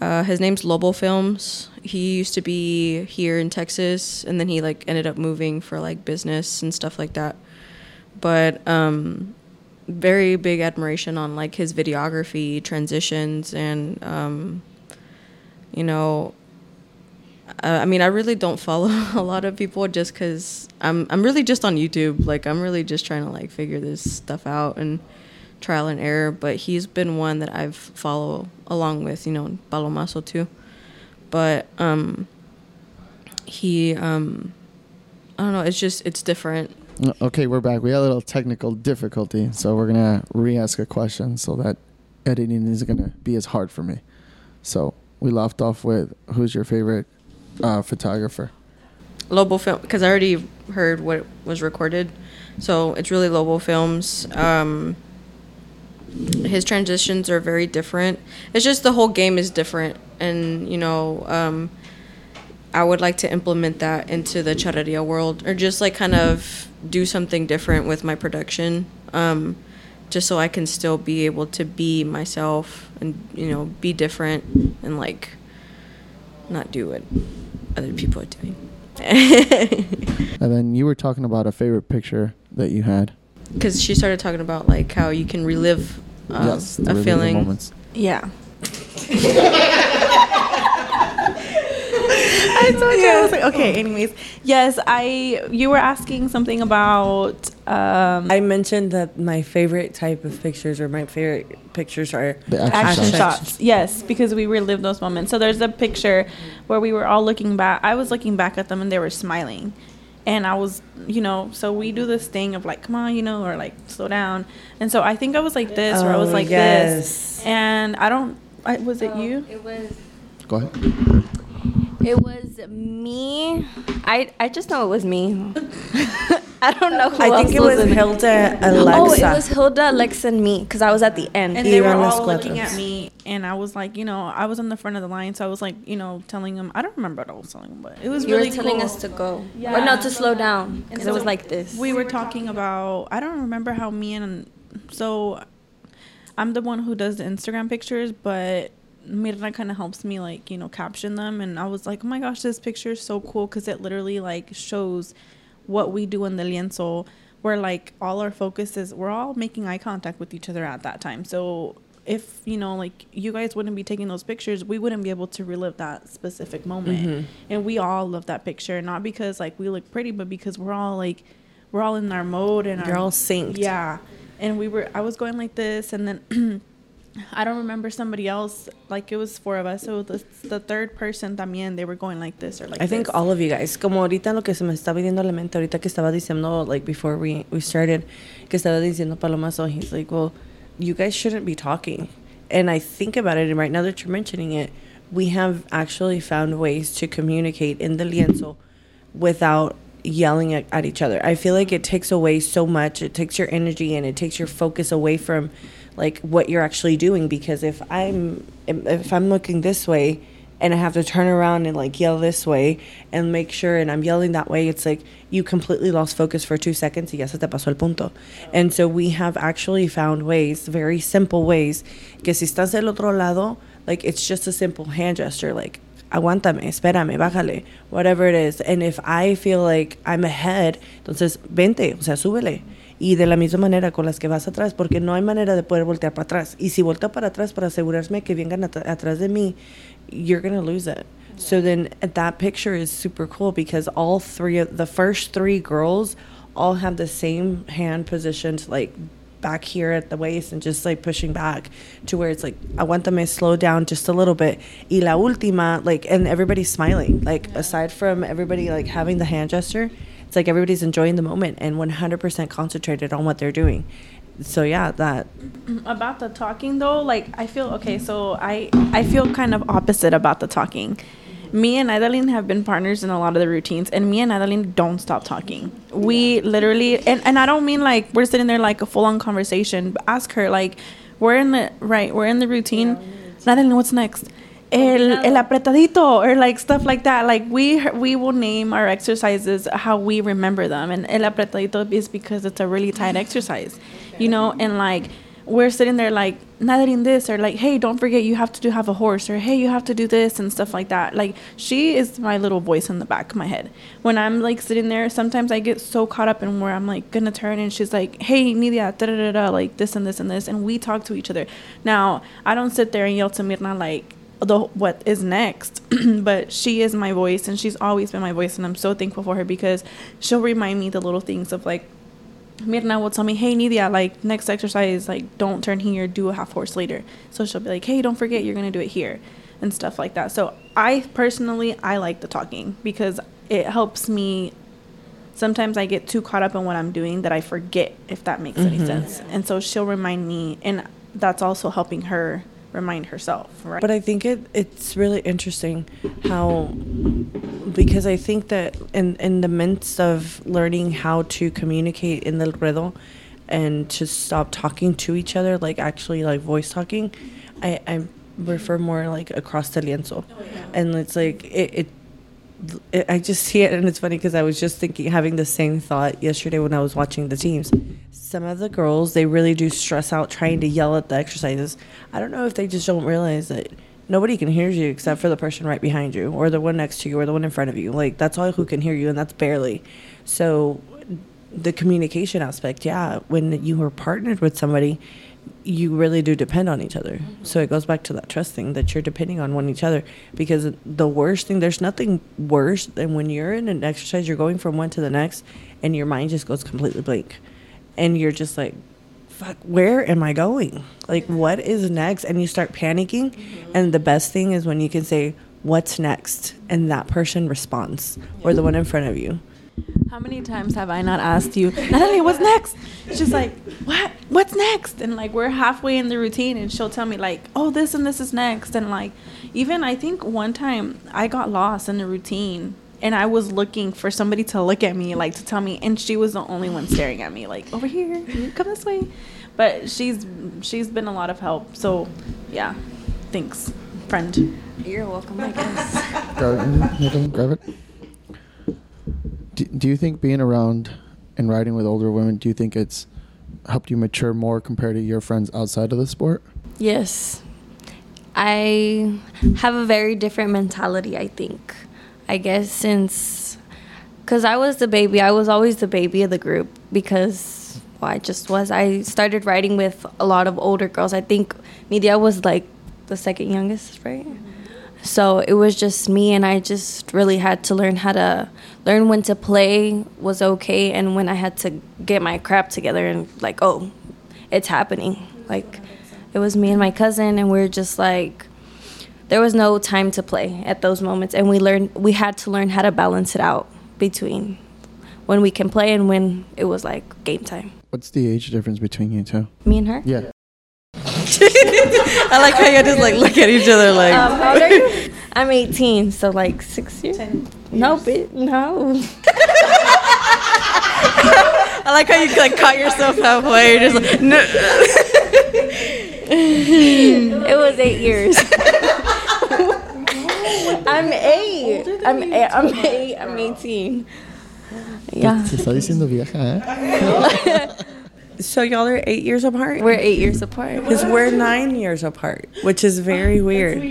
Uh, his name's Lobo Films. He used to be here in Texas, and then he like ended up moving for like business and stuff like that. But um, very big admiration on like his videography, transitions, and um, you know, uh, I mean, I really don't follow [laughs] a lot of people just because I'm I'm really just on YouTube. Like I'm really just trying to like figure this stuff out and trial and error. But he's been one that I've follow along with, you know, Palomazo too. But um, he um, I don't know. It's just it's different. Uh, Okay, we're back. We had a little technical difficulty, so we're gonna re-ask a question so that editing is gonna be as hard for me. So we left off with who's your favorite uh, photographer? Lobo Film because I already heard what was recorded, so it's really Lobo Films. Um, his transitions are very different. It's just the whole game is different, and you know, um, I would like to implement that into the charrería world, or just like kind of do something different with my production, um, just so I can still be able to be myself and you know be different and like not do what other people are doing. [laughs] And then you were talking about a favorite picture that you had. because she started talking about like how you can relive uh, yes, the a feeling. moments. Yeah. [laughs] [laughs] I told you. I was like, okay. Anyways, yes, I. You were asking something about. Um, I mentioned that my favorite type of pictures or my favorite pictures are The action, action shots. shots. Yes, because we relived those moments. So there's a picture where we were all looking back. I was looking back at them and they were smiling. And I was, you know, so we do this thing of like, come on, you know, or like slow down. And so I think I was like this, or I was Oh, like yes. this. And I don't, I, was it you? It was. Go ahead. It was me. I I just know it was me. [laughs] I don't know who I else think it was in Hilda Oh, Alexa. it was Hilda, Alexa, and me because I was at the end. And they were Iban los all looking at me, and I was like, you know, I was in the front of the line, so I was like, you know, telling them. I don't remember what I was telling them, but it was you really were telling cool. us to go, Yeah. or no, to slow down because it was like this. We were talking about. I don't remember how me and so I'm the one who does the Instagram pictures, but Mirna kind of helps me like you know caption them, and I was like, oh my gosh, this picture is so cool because it literally like shows what we do in the lienzo, where like all our focus is we're all making eye contact with each other at that time, so. If you know, like you guys wouldn't be taking those pictures, we wouldn't be able to relive that specific moment. Mm-hmm. And we all love that picture, not because like we look pretty, but because we're all like, we're all in our mode and You're our, all synced. yeah. And we were, I was going like this, and then [clears throat] I don't remember somebody else. Like it was four of us, so the, the third person también they were going like this or like. I think all of you guys, como ahorita lo que se me está viniendo a la mente, ahorita que estaba diciendo, like before we, we started, que estaba diciendo Paloma, so he's like, well, you guys shouldn't be talking. And I think about it, and right now that you're mentioning it, we have actually found ways to communicate in the lienzo without yelling at, at each other. I feel like it takes away so much. It takes your energy and it takes your focus away from like what you're actually doing because if I'm if I'm looking this way and I have to turn around and like yell this way and make sure and I'm yelling that way, it's like you completely lost focus for 2 seconds y ya se te pasó el punto. And so we have actually found ways, very simple ways, que si estás del otro lado, like it's just a simple hand gesture like aguántame, espérame, bájale, whatever it is. And if I feel like I'm ahead, entonces vente, o sea, súbele. Y de la misma manera con las que vas atrás, porque no hay manera de poder voltear para atrás. Y si volteo para atrás para asegurarme que vengan at- atrás de mí, you're going to lose it. So then that picture is super cool because all three of the first three girls all have the same hand positioned like back here at the waist and just like pushing back to where it's like I want them to slow down just a little bit y la última like and everybody's smiling like aside from everybody like having the hand gesture it's like everybody's enjoying the moment and 100% concentrated on what they're doing so yeah that [clears throat] about the talking though like i feel okay so i i feel kind of opposite about the talking me and Naydalyn have been partners in a lot of the routines, and me and Naydalyn don't stop talking. We literally, and, and I don't mean like we're sitting there like a full on conversation, but ask her, like, we're in the, right, we're in the routine. Naydalyn, what's next? El, el apretadito, or like stuff like that. Like, we we will name our exercises how we remember them, and el apretadito is because it's a really tight exercise, you know, and like, we're sitting there like not eating this or like hey don't forget you have to do have a horse or hey you have to do this and stuff like that. Like she is my little voice in the back of my head. When i'm like sitting there sometimes i get so caught up in where i'm like gonna turn and she's like hey nidia da da da da like this and this and this. And we talk to each other. Now i don't sit there and yell to mirna like the what is next [clears throat] but she is my voice and she's always been my voice and i'm so thankful for her because she'll remind me the little things of like Mirna will tell me, "Hey, Nidia, like next exercise, like don't turn here, do a half horse later." So she'll be like, "Hey, don't forget you're gonna do it here," and stuff like that. So I personally, I like the talking because it helps me. Sometimes I get too caught up in what I'm doing that I forget if that makes any mm-hmm. sense, and so she'll remind me, and that's also helping her remind herself, right? But I think it it's really interesting how because I think that in in the midst of learning how to communicate in the ruedo and to stop talking to each other, like actually like voice talking, I, I refer more like across the lienzo. Oh, and it's like it it, I just see it, and it's funny because I was just thinking, having the same thought yesterday when I was watching the teams. Some of the girls, they really do stress out trying to yell at the exercises. I don't know if they just don't realize that nobody can hear you except for the person right behind you, or the one next to you, or the one in front of you. Like that's all who can hear you, and that's barely. So, the communication aspect, yeah. When you are partnered with somebody, you really do depend on each other. Mm-hmm. So it goes back to that trust thing that you're depending on one each other. Because the worst thing there's nothing worse than when you're in an exercise you're going from one to the next and your mind just goes completely blank. And you're just like fuck where am I going? Like what is next? And you start panicking. Mm-hmm. And the best thing is when you can say what's next? And that person responds or the one in front of you. How many times have I not asked you, Natalie, what's next? She's like, what? What's next? And like we're halfway in the routine, and she'll tell me like, oh, this and this is next, and like, even I think one time I got lost in the routine, and I was looking for somebody to look at me, like to tell me, and she was the only one staring at me, like over here, come this way. But she's she's been a lot of help. So, yeah, thanks, friend. You're welcome, I guess. Grab it, Nathan, it. Do, do you think being around and riding with older women, do you think it's helped you mature more compared to your friends outside of the sport? Yes. I have a very different mentality, I think. I guess since, because I was the baby, I was always the baby of the group because, well, I just was. I started riding with a lot of older girls. I think Nidia was like the second youngest, right? So it was just me, and I just really had to learn how to learn when to play was okay, and when I had to get my crap together and like, oh, it's happening. Like, it was me and my cousin, and we are just like, there was no time to play at those moments, and we learned we had to learn how to balance it out between when we can play and when it was like game time. What's the age difference between you two? Me and her. Yeah. [laughs] I like how you just like look at each other like. Um, how old are you? [laughs] I'm 18, so like six years. No, bi- no. [laughs] I like how you like caught yourself halfway. You're just like, no. it was eight years. [laughs] I'm eight. I'm eight. I'm eight. I'm 18. Yeah. Se está diciendo vieja, ¿eh? [laughs] So y'all are eight years apart? We're eight years apart. Because we're nine years apart, which is very weird.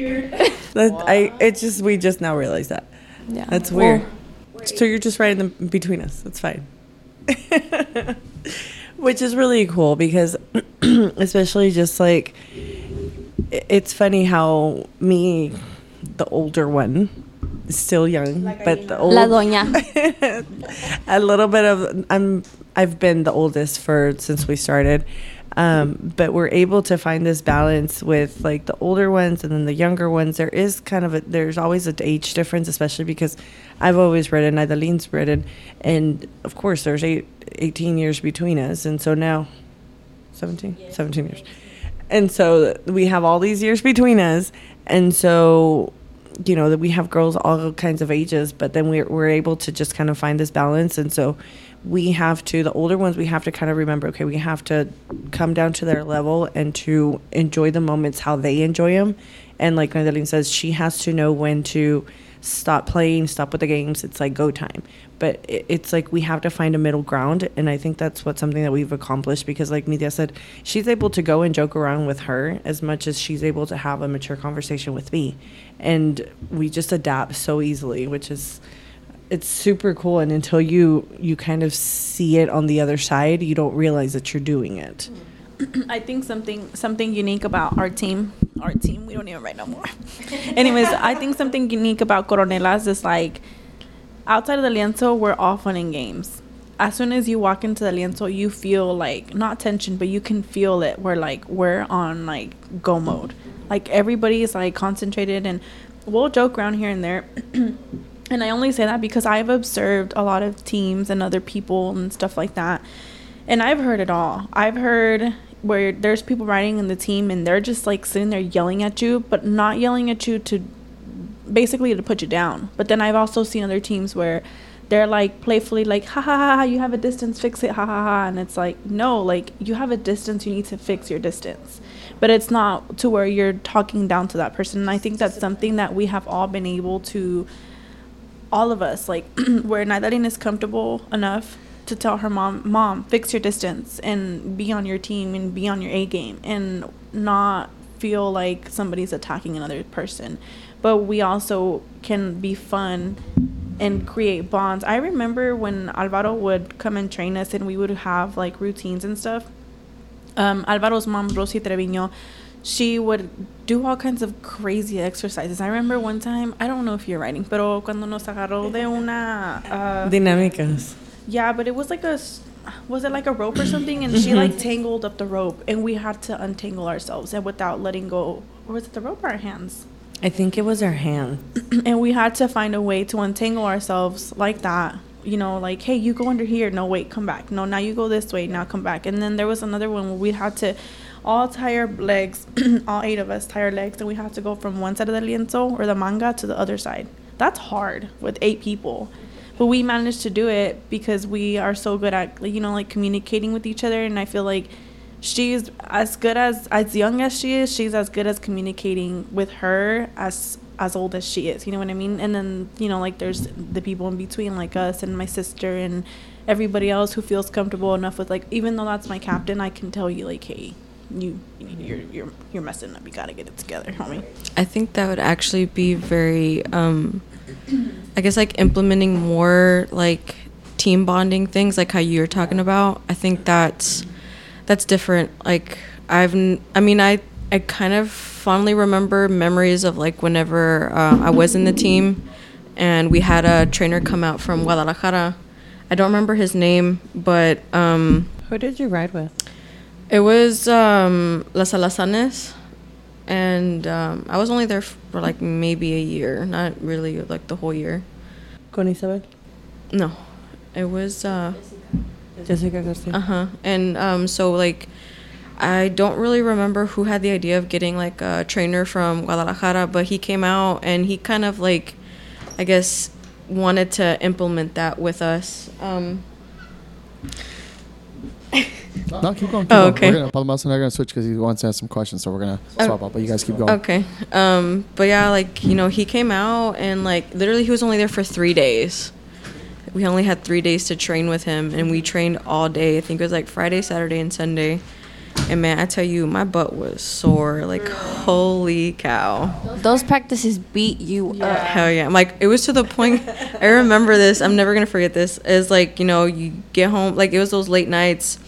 That I it just we just now realized that. Yeah. That's weird. So you're just right in the between us. That's fine. [laughs] Which is really cool because, [clears throat] especially just like, it's funny how me, the older one, is still young, but the old La doña. [laughs] a little bit of I'm I've been the oldest for since we started. Um, but we're able to find this balance with like the older ones and then the younger ones. There is kind of a there's always an age difference, especially because I've always ridden, Naydalyn's ridden, and of course there's eight, 18 years between us, and so now 17, 17 years. And so we have all these years between us. And so, you know, that we have girls all kinds of ages, but then we're, we're able to just kind of find this balance. And so we have to, the older ones, we have to kind of remember, okay, we have to come down to their level and to enjoy the moments how they enjoy them. And like Naydalyn says, she has to know when to stop playing, stop with the games. It's like go time. But it's like we have to find a middle ground, and I think that's what something that we've accomplished because, like Media said, she's able to go and joke around with her as much as she's able to have a mature conversation with me, and we just adapt so easily, which is it's super cool. And until you you kind of see it on the other side, you don't realize that you're doing it. [clears throat] I think something something unique about our team, our team, we don't even write no more. [laughs] Anyways, I think something unique about Coronelas is like outside of the lienzo, we're all fun and games. As soon as you walk into the lienzo, you feel like not tension, but you can feel it. We're like we're on like go mode. Like everybody is like concentrated, and we'll joke around here and there. [clears throat] and I only say that because I've observed a lot of teams and other people and stuff like that. And I've heard it all. I've heard where there's people riding in the team and they're just like sitting there yelling at you, but not yelling at you to basically to put you down. But then I've also seen other teams where they're like playfully like ha ha ha, ha you have a distance fix it ha ha ha and it's like no like you have a distance you need to fix your distance but it's not to where you're talking down to that person and i think that's something that we have all been able to all of us like [clears throat] where Naydalyn is comfortable enough to tell her mom mom fix your distance and be on your team and be on your a game and not feel like somebody's attacking another person. But we also can be fun and create bonds. I remember when alvaro would come and train us and we would have like routines and stuff. Um, Alvaro's mom, Rosy Treviño, she would do all kinds of crazy exercises. I remember one time, I don't know if you're writing, pero cuando nos agarró de una. Uh, Dinámicas. yeah, but it was like a. s- Was it like a rope or something? And she like tangled up the rope, and we had to untangle ourselves, and without letting go. Or was it the rope or our hands? I think it was our hand. [clears throat] and we had to find a way to untangle ourselves like that you know like hey you go under here no wait come back no now you go this way now come back and then there was another one where we had to all our legs [clears throat] all eight of us our legs and we have to go from one side of the lienzo or the manga to the other side. That's hard with eight people. But we managed to do it because we are so good at you know like communicating with each other and i feel like she's as good as as young as she is she's as good as communicating with her as as old as she is you know what i mean? And then you know like there's the people in between like us and my sister and everybody else who feels comfortable enough with like even though that's my captain i can tell you like hey you you're you're you're messing up you gotta get it together homie I think that would actually be very, um, I guess, like implementing more like team bonding things, like how you were talking about. I think that's that's different. Like I've, I mean, I I kind of fondly remember memories of like whenever uh, I was in the team, and we had a trainer come out from Guadalajara. I don't remember his name, but um, Who did you ride with? It was um, Las Alazanes, and um, I was only there for like maybe a year, not really like the whole year. Con Isabel. No, it was uh Jessica Garcia. uh huh, and um, so like. I don't really remember who had the idea of getting like a trainer from Guadalajara, but he came out and he kind of like, I guess, wanted to implement that with us. Um, [laughs] No, keep going. Keep Oh, going. okay. We're gonna, Palmas and I are gonna switch because he wants to ask some questions, so we're gonna swap out. But you guys keep going. Okay. Um, but yeah, like, you know, he came out and like literally he was only there for three days. We only had three days to train with him and we trained all day. I think it was like Friday, Saturday, and Sunday. And man, I tell you, my butt was sore. Like, holy cow. Those practices beat you up. Hell yeah. I'm like, it was to the point, I remember this, I'm never going to forget this. Is like, you know, you get home, like, it was those late nights.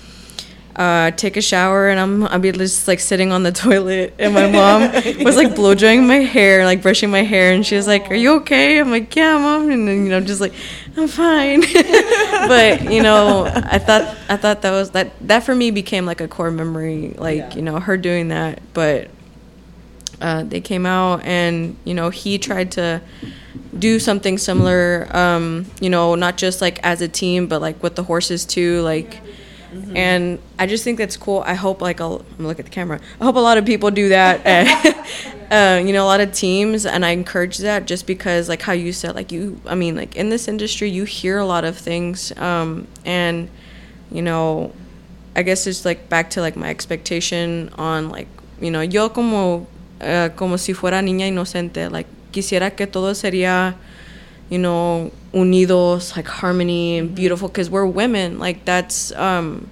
Uh, take a shower and I'm be just like sitting on the [laughs] toilet and my mom was like blow drying my hair like brushing my hair and she was like are you okay? I'm like yeah mom and then you know just like I'm fine. [laughs] But you know I thought I thought that was that that for me became like a core memory like you know her doing that. But uh, they came out and you know he tried to do something similar um, you know not just like as a team but like with the horses too like and i just think that's cool. I hope like I'll, i'm look at the camera. I hope a lot of people do that. [laughs] Uh, you know a lot of teams and i encourage that just because like how you said like you i mean like in this industry you hear a lot of things um, and you know I guess it's like back to like my expectation on like you know yo como uh, como si fuera niña inocente like quisiera que todo sería you know unidos like harmony and beautiful because we're women like that's um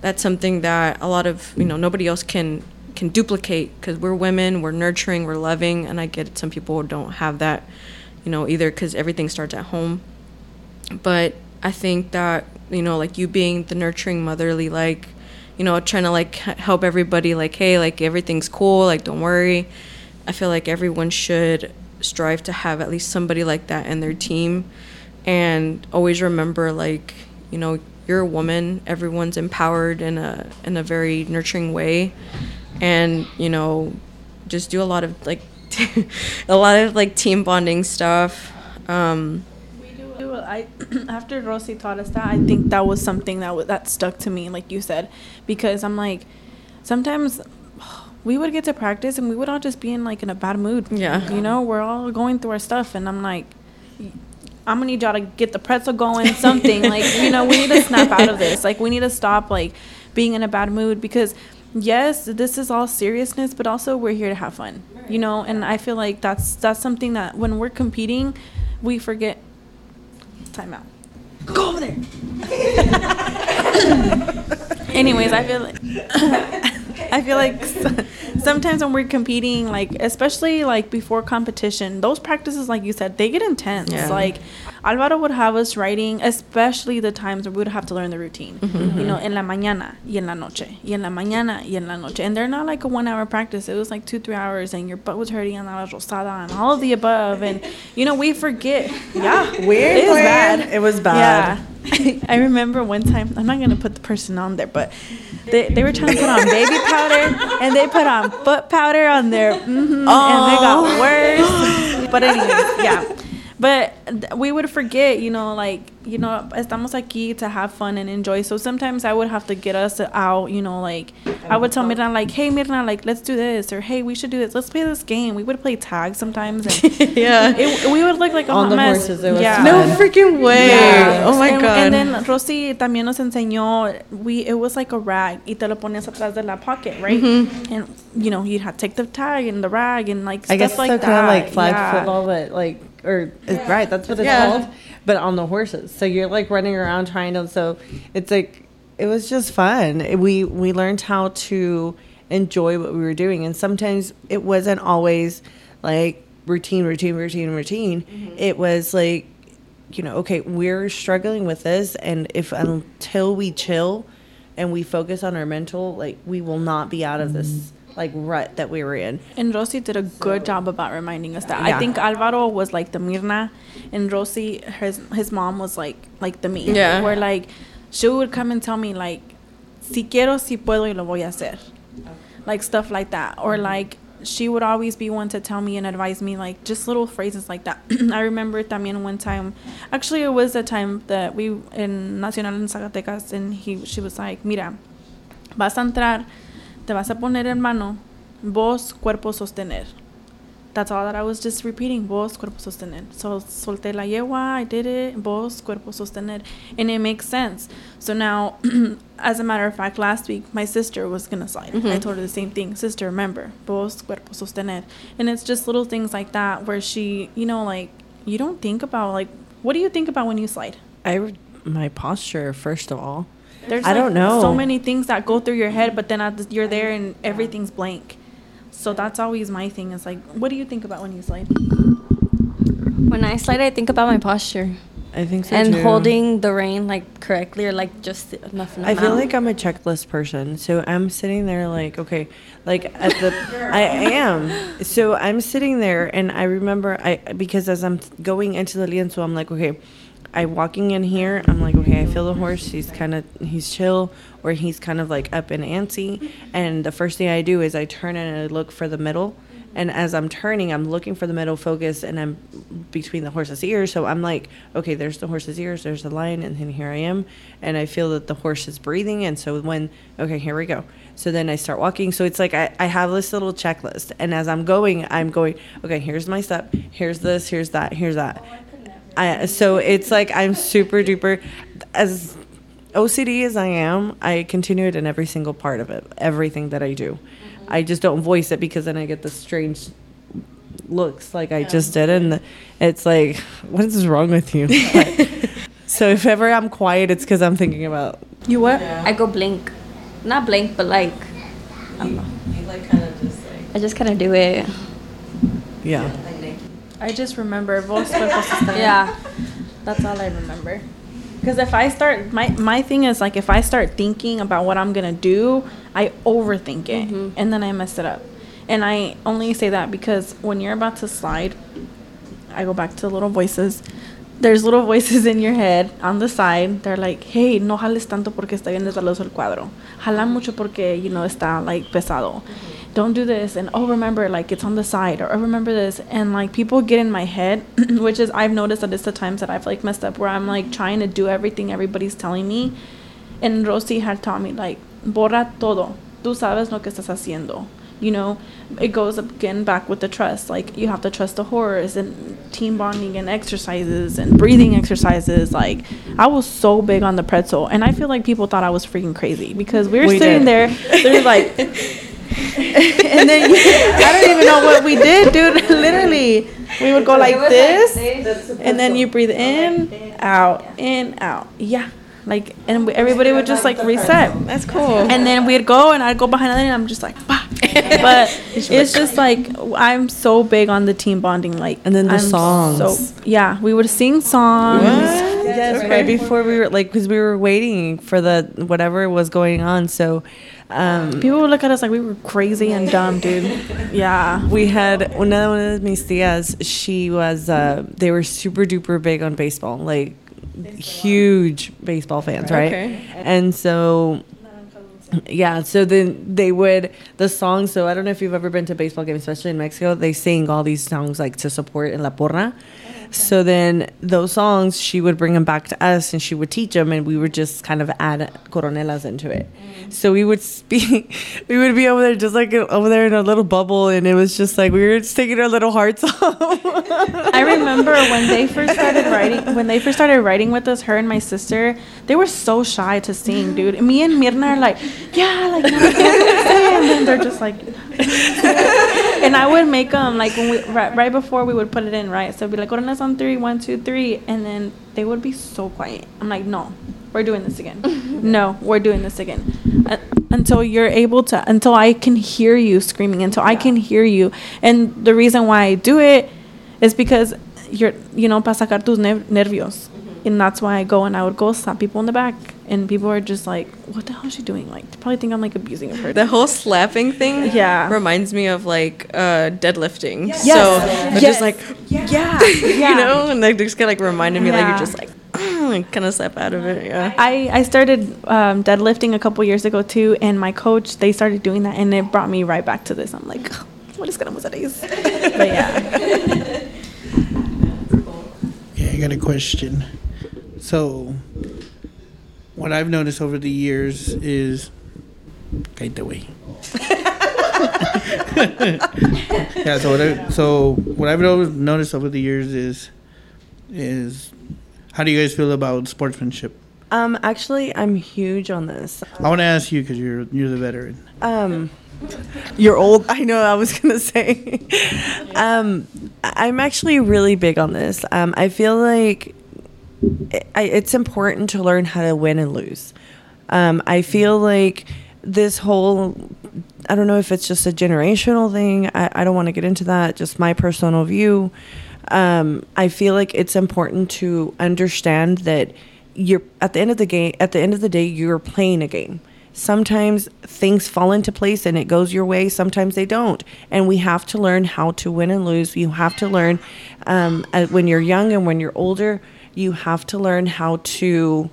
that's something that a lot of you know nobody else can can duplicate because we're women we're nurturing we're loving and i get it some people don't have that you know either because everything starts at home but I think that you know, like you being the nurturing motherly, like you know, trying to like help everybody, like hey, like everything's cool, like don't worry. I feel like everyone should strive to have at least somebody like that in their team, and always remember, like you know, you're a woman. Everyone's empowered in a in a very nurturing way, and you know, just do a lot of like [laughs] a lot of like team bonding stuff. Um, do. I [clears throat] after Rosy taught us that, I think that was something that was, that stuck to me, like you said, because I'm like, sometimes we would get to practice and we would all just be in like in a bad mood. Yeah. you know, we're all going through our stuff, and I'm like. I'm gonna need y'all to get the pretzel going, something like you know. We need to snap out of [laughs] this. Like we need to stop like being in a bad mood because yes, this is all seriousness, but also we're here to have fun, you know. And I feel like that's that's something that when we're competing, we forget. Time out. Go over there. [laughs] Anyways, I feel like [laughs] [laughs] I feel like [laughs] sometimes when we're competing, like especially like before competition, those practices, like you said, they get intense. Yeah. Like Alvaro would have us writing, especially the times where we would have to learn the routine. Mm-hmm. You mm-hmm. know, en la mañana y en la noche, y en la mañana y en la noche, and they're not like a one-hour practice. It was like two, three hours, and your butt was hurting and la rosada and all of the above, and you know we forget. Yeah, Weird It was bad. It was bad. Yeah. [laughs] I remember one time, I'm not going to put the person on there, but they, they were trying to put on baby powder and they put on foot powder on their, mhm, and they got worse. But, anyways, yeah. But we would forget, you know, like, you know, estamos aquí to have fun and enjoy. So sometimes I would have to get us out, you know, like, I would tell Mirna, like, hey, Mirna, like, let's do this. Or, hey, we should do this. Let's play this game. We would play tag sometimes. And [laughs] yeah. it, we would look like a On hot the mess. horses, it was yeah. no freaking way. Yeah. Oh my and, god. And then Rosy también nos enseñó. We it was like a rag y te lo ponías atrás de la pocket, right? Mm-hmm. And you know you'd have to take the tag and the rag and like I stuff guess like so that. kind of like flag yeah. football, but like or it's right. That's what it's Yeah. called. But on the horses, so you're like running around trying to. So it's like it was just fun. We we learned how to enjoy what we were doing, and sometimes it wasn't always like routine, routine, routine, routine. Mm-hmm. It was like you know, okay, we're struggling with this, and if until we chill and we focus on our mental, like we will not be out of this mm-hmm. Like rut that we were in. And Rosy did a good job about reminding us that. I think Alvaro was like the Mirna, and Rosy, his his mom was like like the me. Yeah. Where like she would come and tell me like, si quiero, si puedo y lo voy a hacer, like stuff like that, or mm-hmm. like she would always be one to tell me and advise me like just little phrases like that. [clears throat] I remember también one time, actually it was the time that we in Nacional in Zacatecas, and he she was like, mira, vas a entrar, te vas a poner en mano, vos cuerpo sostener. That's all that I was just repeating. Vos cuerpo sostener. So solté la yegua, I did it. Vos cuerpo sostener, and it makes sense. So now, [clears throat] as a matter of fact, last week my sister was gonna slide. I mm-hmm. told her the same thing. Sister, remember, vos cuerpo sostener, and it's just little things like that where she, you know, like you don't think about like what do you think about when you slide? I my posture first of all. There's I don't know. so many things that go through your head, but then at the, you're there and everything's blank. So that's always my thing. Is like, what do you think about when you slide? When I slide, I think about my posture I think so and too. holding the rein like correctly or like just enough. I feel like I'm a checklist person. So I'm sitting there like, okay, like at the I am. So I'm sitting there and I remember I because as I'm going into the lienzo, I'm like, okay, I walking in here, I'm like, okay, I feel the horse. He's kind of he's chill or he's kind of like up and antsy. And the first thing I do is I turn and I look for the middle. And as I'm turning, I'm looking for the middle focus and I'm between the horse's ears. So I'm like, okay, there's the horse's ears, there's the line, and then here I am. And I feel that the horse is breathing. And so when, okay, here we go. So then I start walking. So it's like I, I have this little checklist. And as I'm going, I'm going, okay, here's my step, here's this, here's that, here's that. I, so it's like I'm super duper, as OCD as I am, I continue it in every single part of it, everything that I do. Mm-hmm. I just don't voice it because then I get the strange looks like I just did, and it's like, what is wrong with you? [laughs] So if ever I'm quiet, it's because I'm thinking about. You what? I go blink, not blink, but like You like kind of just like. I just kind of do it. Yeah. I just remember [laughs] vos. Yeah. That's all I remember. Because if I start, my my thing is like if I start thinking about what I'm gonna do, I overthink it, mm-hmm. and then I mess it up. And I only say that because when you're about to slide, I go back to the little voices. There's little voices in your head on the side. They're like, hey, no jales tanto porque está bien desvaloso el cuadro. Jala mucho porque, you know, está like pesado. Mm-hmm. Don't do this. And oh, remember, like it's on the side. Or oh, remember this. And like people get in my head, [clears throat] which is, I've noticed that it's the times that I've like messed up where I'm like trying to do everything everybody's telling me. And Rosie had taught me, like, borra todo. Tú sabes lo que estás haciendo. You know, it goes again back with the trust. Like, you have to trust the horse and team bonding and exercises and breathing exercises. Like, I was so big on the pretzel. And I feel like people thought I was freaking crazy because we were We sitting did. there. They're like, [laughs] [laughs] and then you, I don't even know what we did, dude. [laughs] Literally, we would go like this, and then you breathe in, out, in, out. Yeah, Like, and we, everybody would just like reset. That's cool. And then we'd go, and I'd go behind the and I'm just like, bah. [laughs] but it's just like I'm so big on the team bonding. Like, And then the I'm songs. So yeah, we would sing songs. Yes, right before we were like, because we were waiting for the whatever was going on. So, um, People would look at us like we were crazy and dumb, dude. [laughs] Yeah. we had one of one of mis tias. She was. Uh, they were super duper big on baseball, like huge baseball fans, right? Okay. And so. Yeah, so then they would the songs. So I don't know if you've ever been to a baseball game, especially in Mexico. They sing all these songs like to support in La Porra. So then those songs, she would bring them back to us, and she would teach them, and we would just kind of add coronelas into it. Mm. So we would speak, [laughs] we would be over there just like over there in a little bubble, and it was just like we were just taking our little hearts [laughs] off. I remember when they first started writing when they first started writing with us, her and my sister, they were so shy to sing, dude. Me and Mirna are like, yeah, like no, we can't sing. and then they're just like [laughs] and I would make them like when we right, right before we would put it in, right? So it'd be like, "Coronas on three, one, two, three," and then they would be so quiet. I'm like, "No, we're doing this again. [laughs] no, we're doing this again." Uh, until you're able to, until I can hear you screaming, until I can hear you. And the reason why I do it is because you're, you know, para sacar tus ner- nervios. And that's why I go and I would go slap people in the back. And people are just like, what the hell is she doing? Like, they probably think I'm like abusing her. The whole slapping thing Yeah. reminds me of like uh, deadlifting. Yes. So Yes. it's just like, yeah. Yeah. [laughs] you know, and they just kind of like reminded me like you're just like, [clears throat] kind of slap out of it. Yeah. I, I started um, deadlifting a couple years ago too, and my coach they started doing that, and it brought me right back to this. I'm like, what is gonna hacer [laughs] But yeah, Yeah, I got a question. So, what I've noticed over the years is, cállate, güey. [laughs] yeah. So what I so what I've noticed over the years is, is, how do you guys feel about sportsmanship? um, actually, I'm huge on this. I want to ask you because you're you're the veteran. Um, you're old. I know. I was gonna say. [laughs] um, I'm actually really big on this. Um, I feel like it, it's important to learn how to win and lose. Um, I feel like this whole. I don't know if it's just a generational thing. I, I don't want to get into that. Just my personal view. Um, I feel like it's important to understand that you're at the end of the game. At the end of the day, you're playing a game sometimes things fall into place and it goes your way sometimes they don't and we have to learn how to win and lose you have to learn um, when you're young and when you're older you have to learn how to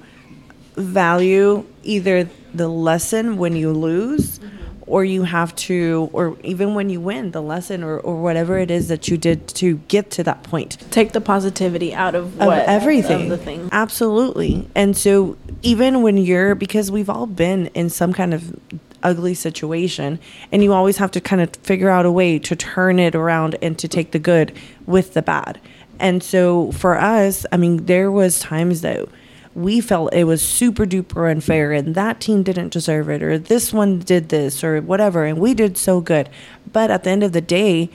value either the lesson when you lose mm-hmm. or you have to or even when you win the lesson or, or whatever it is that you did to get to that point take the positivity out of of what everything. of. Absolutely. And so even when you're because we've all been in some kind of ugly situation and you always have to kind of figure out a way to turn it around and to take the good with the bad. And so for us, I mean there was times that we felt it was super duper unfair and that team didn't deserve it or this one did this or whatever and we did so good. But at the end of the day,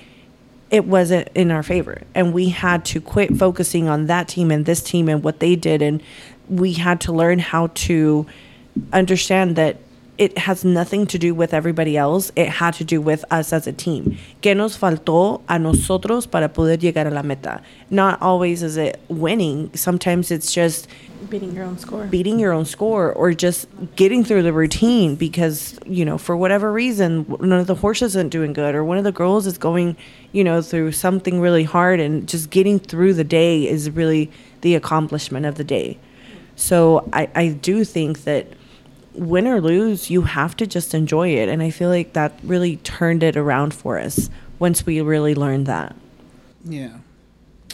it wasn't in our favor and we had to quit focusing on that team and this team and what they did and we had to learn how to understand that it has nothing to do with everybody else. It had to do with us as a team. Que nos faltó a nosotros para poder llegar a la meta? Not always is it winning. Sometimes it's just Beating your own score. beating your own score or just getting through the routine because you know for whatever reason one of the horses isn't doing good or one of the girls is going you know through something really hard and just getting through the day is really the accomplishment of the day. So i, I do think that win or lose you have to just enjoy it and i feel like that really turned it around for us once we really learned that Yeah.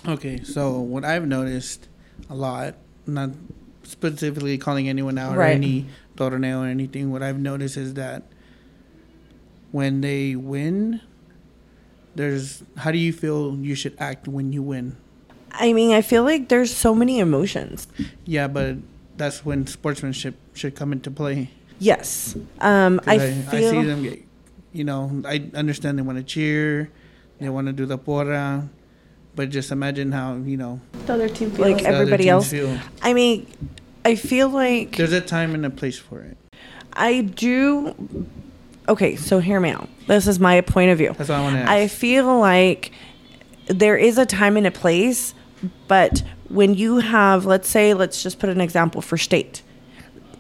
Okay, so what I've noticed a lot, not specifically calling anyone out or Right. any torneo or anything, what I've noticed is that when they win, there's how do you feel you should act when you win? i mean i feel like there's so many emotions Yeah, but that's when sportsmanship should come into play. yes um 'Cause I, I, feel I see them get, you know, I understand they want to cheer, they want to do the porra, but just imagine how, you know, The other team feels. Like the everybody teams else feel. I mean, I feel like There's a time and a place for it. I do. Okay, so hear me out. This is my point of view. That's what I want to ask. I feel like there is a time and a place, but when you have, let's say, let's just put an example for state.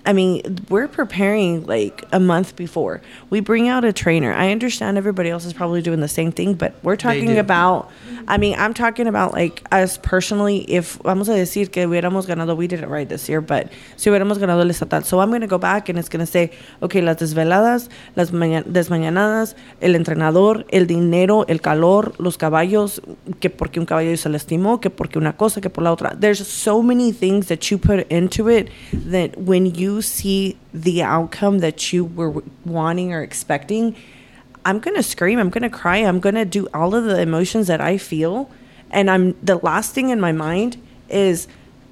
I mean, we're preparing like a month before. We bring out a trainer. I understand everybody else is probably doing the same thing, but we're talking about, I mean, I'm talking about like us personally. If vamos a decir que hubiéramos ganado, we didn't right this year, but si hubiéramos ganado el estatal. So I'm going to go back and it's going to say, okay, las desveladas, las maña- desmañanadas, el entrenador, el dinero, el calor, los caballos, que porque un caballo se lastimó, que porque una cosa, que por la otra. There's so many things that you put into it that when you see the outcome that you were wanting or expecting, I'm gonna scream, I'm gonna cry, I'm gonna do all of the emotions that I feel. And I'm the last thing in my mind is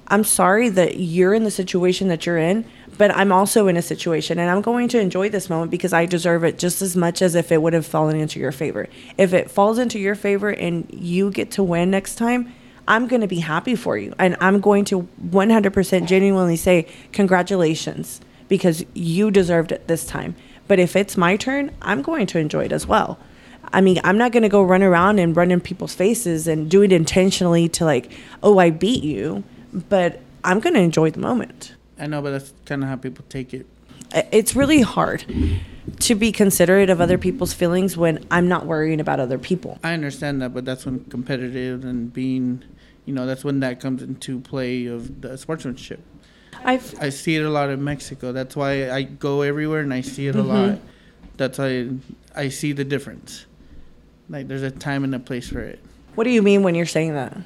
I'm sorry that you're in the situation that you're in, but I'm also in a situation and I'm going to enjoy this moment because I deserve it just as much as if it would have fallen into your favor. If it falls into your favor and you get to win next time, I'm going to be happy for you. And I'm going to 100% genuinely say, congratulations, because you deserved it this time. But if it's my turn, I'm going to enjoy it as well. I mean, I'm not going to go run around and run in people's faces and do it intentionally to like, oh, I beat you. But I'm going to enjoy the moment. I know, but that's kind of how people take it. It's really hard to be considerate of other people's feelings when I'm not worrying about other people. I understand that, but that's when competitive and being, you know, that's when that comes into play of the sportsmanship. I've I see it a lot in Mexico. That's why I go everywhere and I see it a mm-hmm. lot. That's why I see the difference. Like there's a time and a place for it. What do you mean when you're saying that?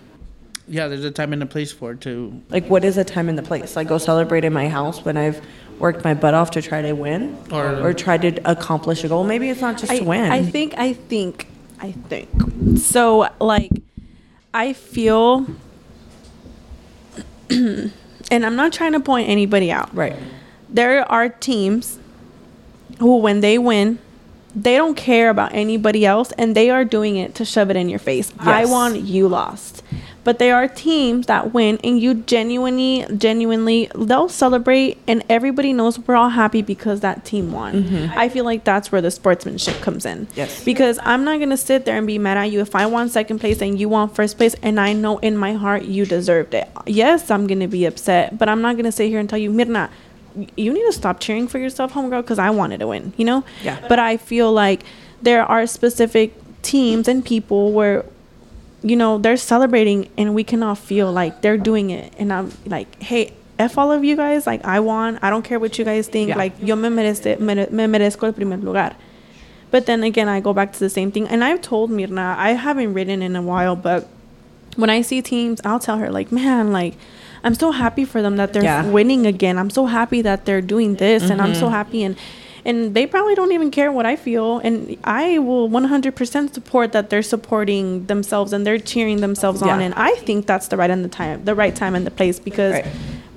Yeah, there's a time and a place for it too. Like, what is a time and the place? Like, go celebrate in my house when I've worked my butt off to try to win Or- or, try to accomplish a goal. Maybe it's not just I, to win. I think, I think, I think. So, like, I feel, [clears throat] and I'm not trying to point anybody out. right. There are teams who, when they win, they don't care about anybody else and they are doing it to shove it in your face. I Yes. won, you lost. But there are teams that win and you genuinely, genuinely, they'll celebrate and everybody knows we're all happy because that team won. Mm-hmm. I feel like that's where the sportsmanship comes in. Yes. Because I'm not going to sit there and be mad at you if I won second place and you won first place and I know in my heart you deserved it. Yes, I'm going to be upset, but I'm not going to sit here and tell you, Mirna, you need to stop cheering for yourself, homegirl, because I wanted to win, you know? Yeah. But I feel like there are specific teams and people where, you know, they're celebrating and we cannot feel like they're doing it. And I'm like, hey, F all of you guys, like I won. I don't care what you guys think. Yeah. Like, yo me, merece, mere, me merezco el primer lugar. But then again, I go back to the same thing. And I've told Mirna, I haven't written in a while, but when I see teams, I'll tell her, like, man, like, I'm so happy for them that they're Yeah. winning again. I'm so happy that they're doing this, and I'm so mm-hmm. happy. And and they probably don't even care what I feel. And I will 100% support that they're supporting themselves and they're cheering themselves on. And I think that's the right and the time, the right time and the place because Right.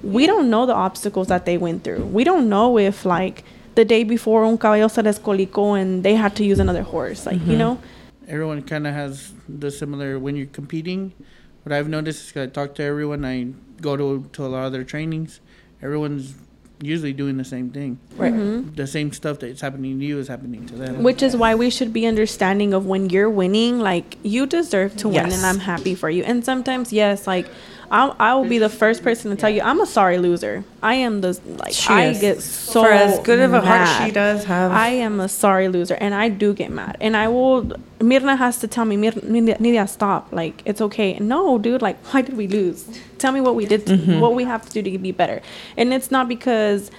we don't know the obstacles that they went through. We don't know if like the day before un caballo se descolicó and they had to use another horse, like you mm-hmm. know. Everyone kind of has the similar when you're competing. What I've noticed is 'cause I talk to everyone. I go to to a lot of their trainings. Everyone's usually doing the same thing. Right. Mm-hmm. The same stuff that's happening to you is happening to them. Which is why we should be understanding of when you're winning, like you deserve to win, Yes. and I'm happy for you. And sometimes, yes, like I'll, I will be the first person to tell you I'm a sorry loser. I am the like She I is. get so For as good of a heart she does have. I am a sorry loser, and I do get mad. And I will. Mirna has to tell me, Mir, Nidia, stop. Like it's okay. No, dude. Like why did we lose? Tell me what we did. To, Mm-hmm. What we have to do to be better. And it's not because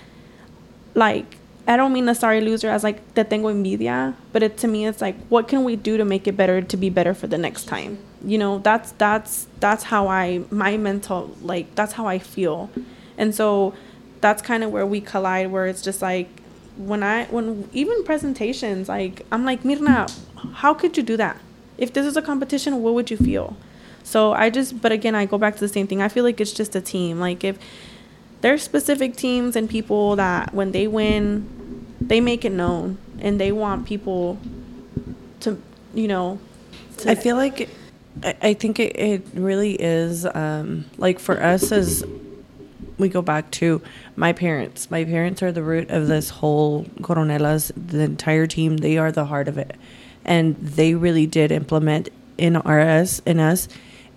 like I don't mean the sorry loser as like te tengo envidia, but it to me it's like what can we do to make it better to be better for the next time. You know, that's that's that's how I my mental like that's how I feel. And so that's kind of where we collide where it's just like when I when even presentations like I'm like Mirna, how could you do that? If this is a competition, what would you feel? So I just but again I go back to the same thing. I feel like it's just a team. Like if there's specific teams and people that when they win, they make it known and they want people to, you know, to, I feel like I, think it, it really is um, like for us as we go back to my parents. My parents are the root of this whole Coronelas, the entire team. They are the heart of it, and they really did implement in us in us,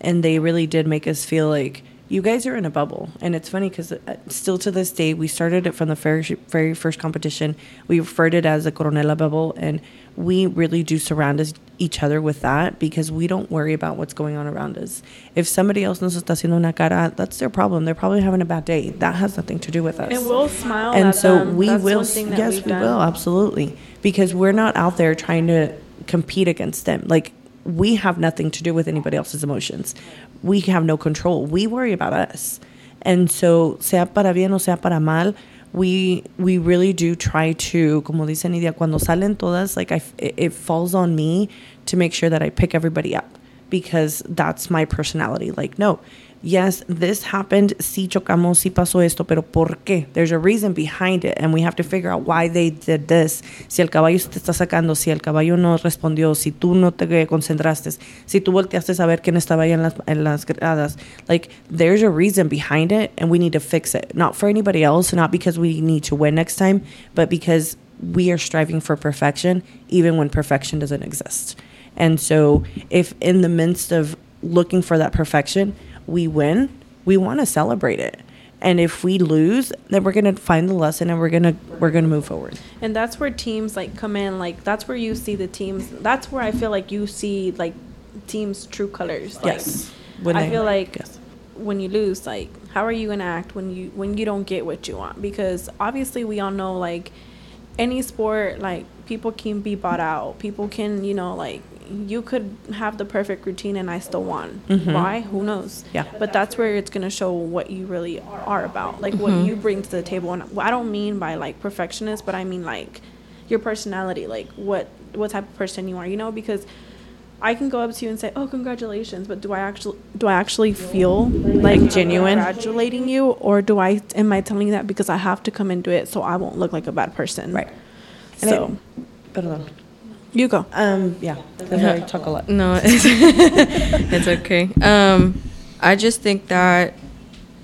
and they really did make us feel like you guys are in a bubble. And it's funny because still to this day, we started it from the very very first competition. We referred it as the Coronela bubble, and we really do surround us, each other with that because we don't worry about what's going on around us. If somebody else nos está haciendo una cara, that's their problem. They're probably having a bad day. That has nothing to do with us. And we'll smile. and so them. we That's will. one thing that Yes, we done. will absolutely because we're not out there trying to compete against them. Like we have nothing to do with anybody else's emotions. We have no control. We worry about us, and so sea para bien o sea para mal. We we really do try to, como dice Nidia, cuando salen todas, like I, it it falls on me to make sure that I pick everybody up because that's my personality. Like, no, yes, this happened, sí chocamos, sí pasó esto, pero ¿por qué? There's a reason behind it, and we have to figure out why they did this. Si el caballo se te está sacando, si el caballo no respondió, si tú no te concentraste, si tú volteaste a ver quién estaba ahí en las, en las gradas. Like, there's a reason behind it, and we need to fix it. Not for anybody else, not because we need to win next time, but because we are striving for perfection, even when perfection doesn't exist. And so, if in the midst of looking for that perfection, we win, we want to celebrate it. And if we lose, then we're gonna find the lesson and we're gonna we're gonna move forward. And that's where teams like come in. Like that's where you see the teams. That's where I feel like you see like teams' true colors. Like, Yes. When I feel like yes. when you lose, like how are you gonna act when you when you don't get what you want? Because obviously we all know like any sport, like people can be bought out. People can you know like you could have the perfect routine and I still won. Mm-hmm. Why? Who knows? Yeah. But that's where it's gonna show what you really are about, like what mm-hmm. you bring to the table. And I don't mean by like perfectionist, but I mean like your personality, like what what type of person you are. You know, because I can go up to you and say, "Oh, congratulations," but do I actually do I actually feel like genuine? congratulating you, or do I am I telling you that because I have to come and do it so I won't look like a bad person? Right. And So Perdón. You go. Um, yeah, because I talk a lot. No, [laughs] it's, it's okay. Um, I just think that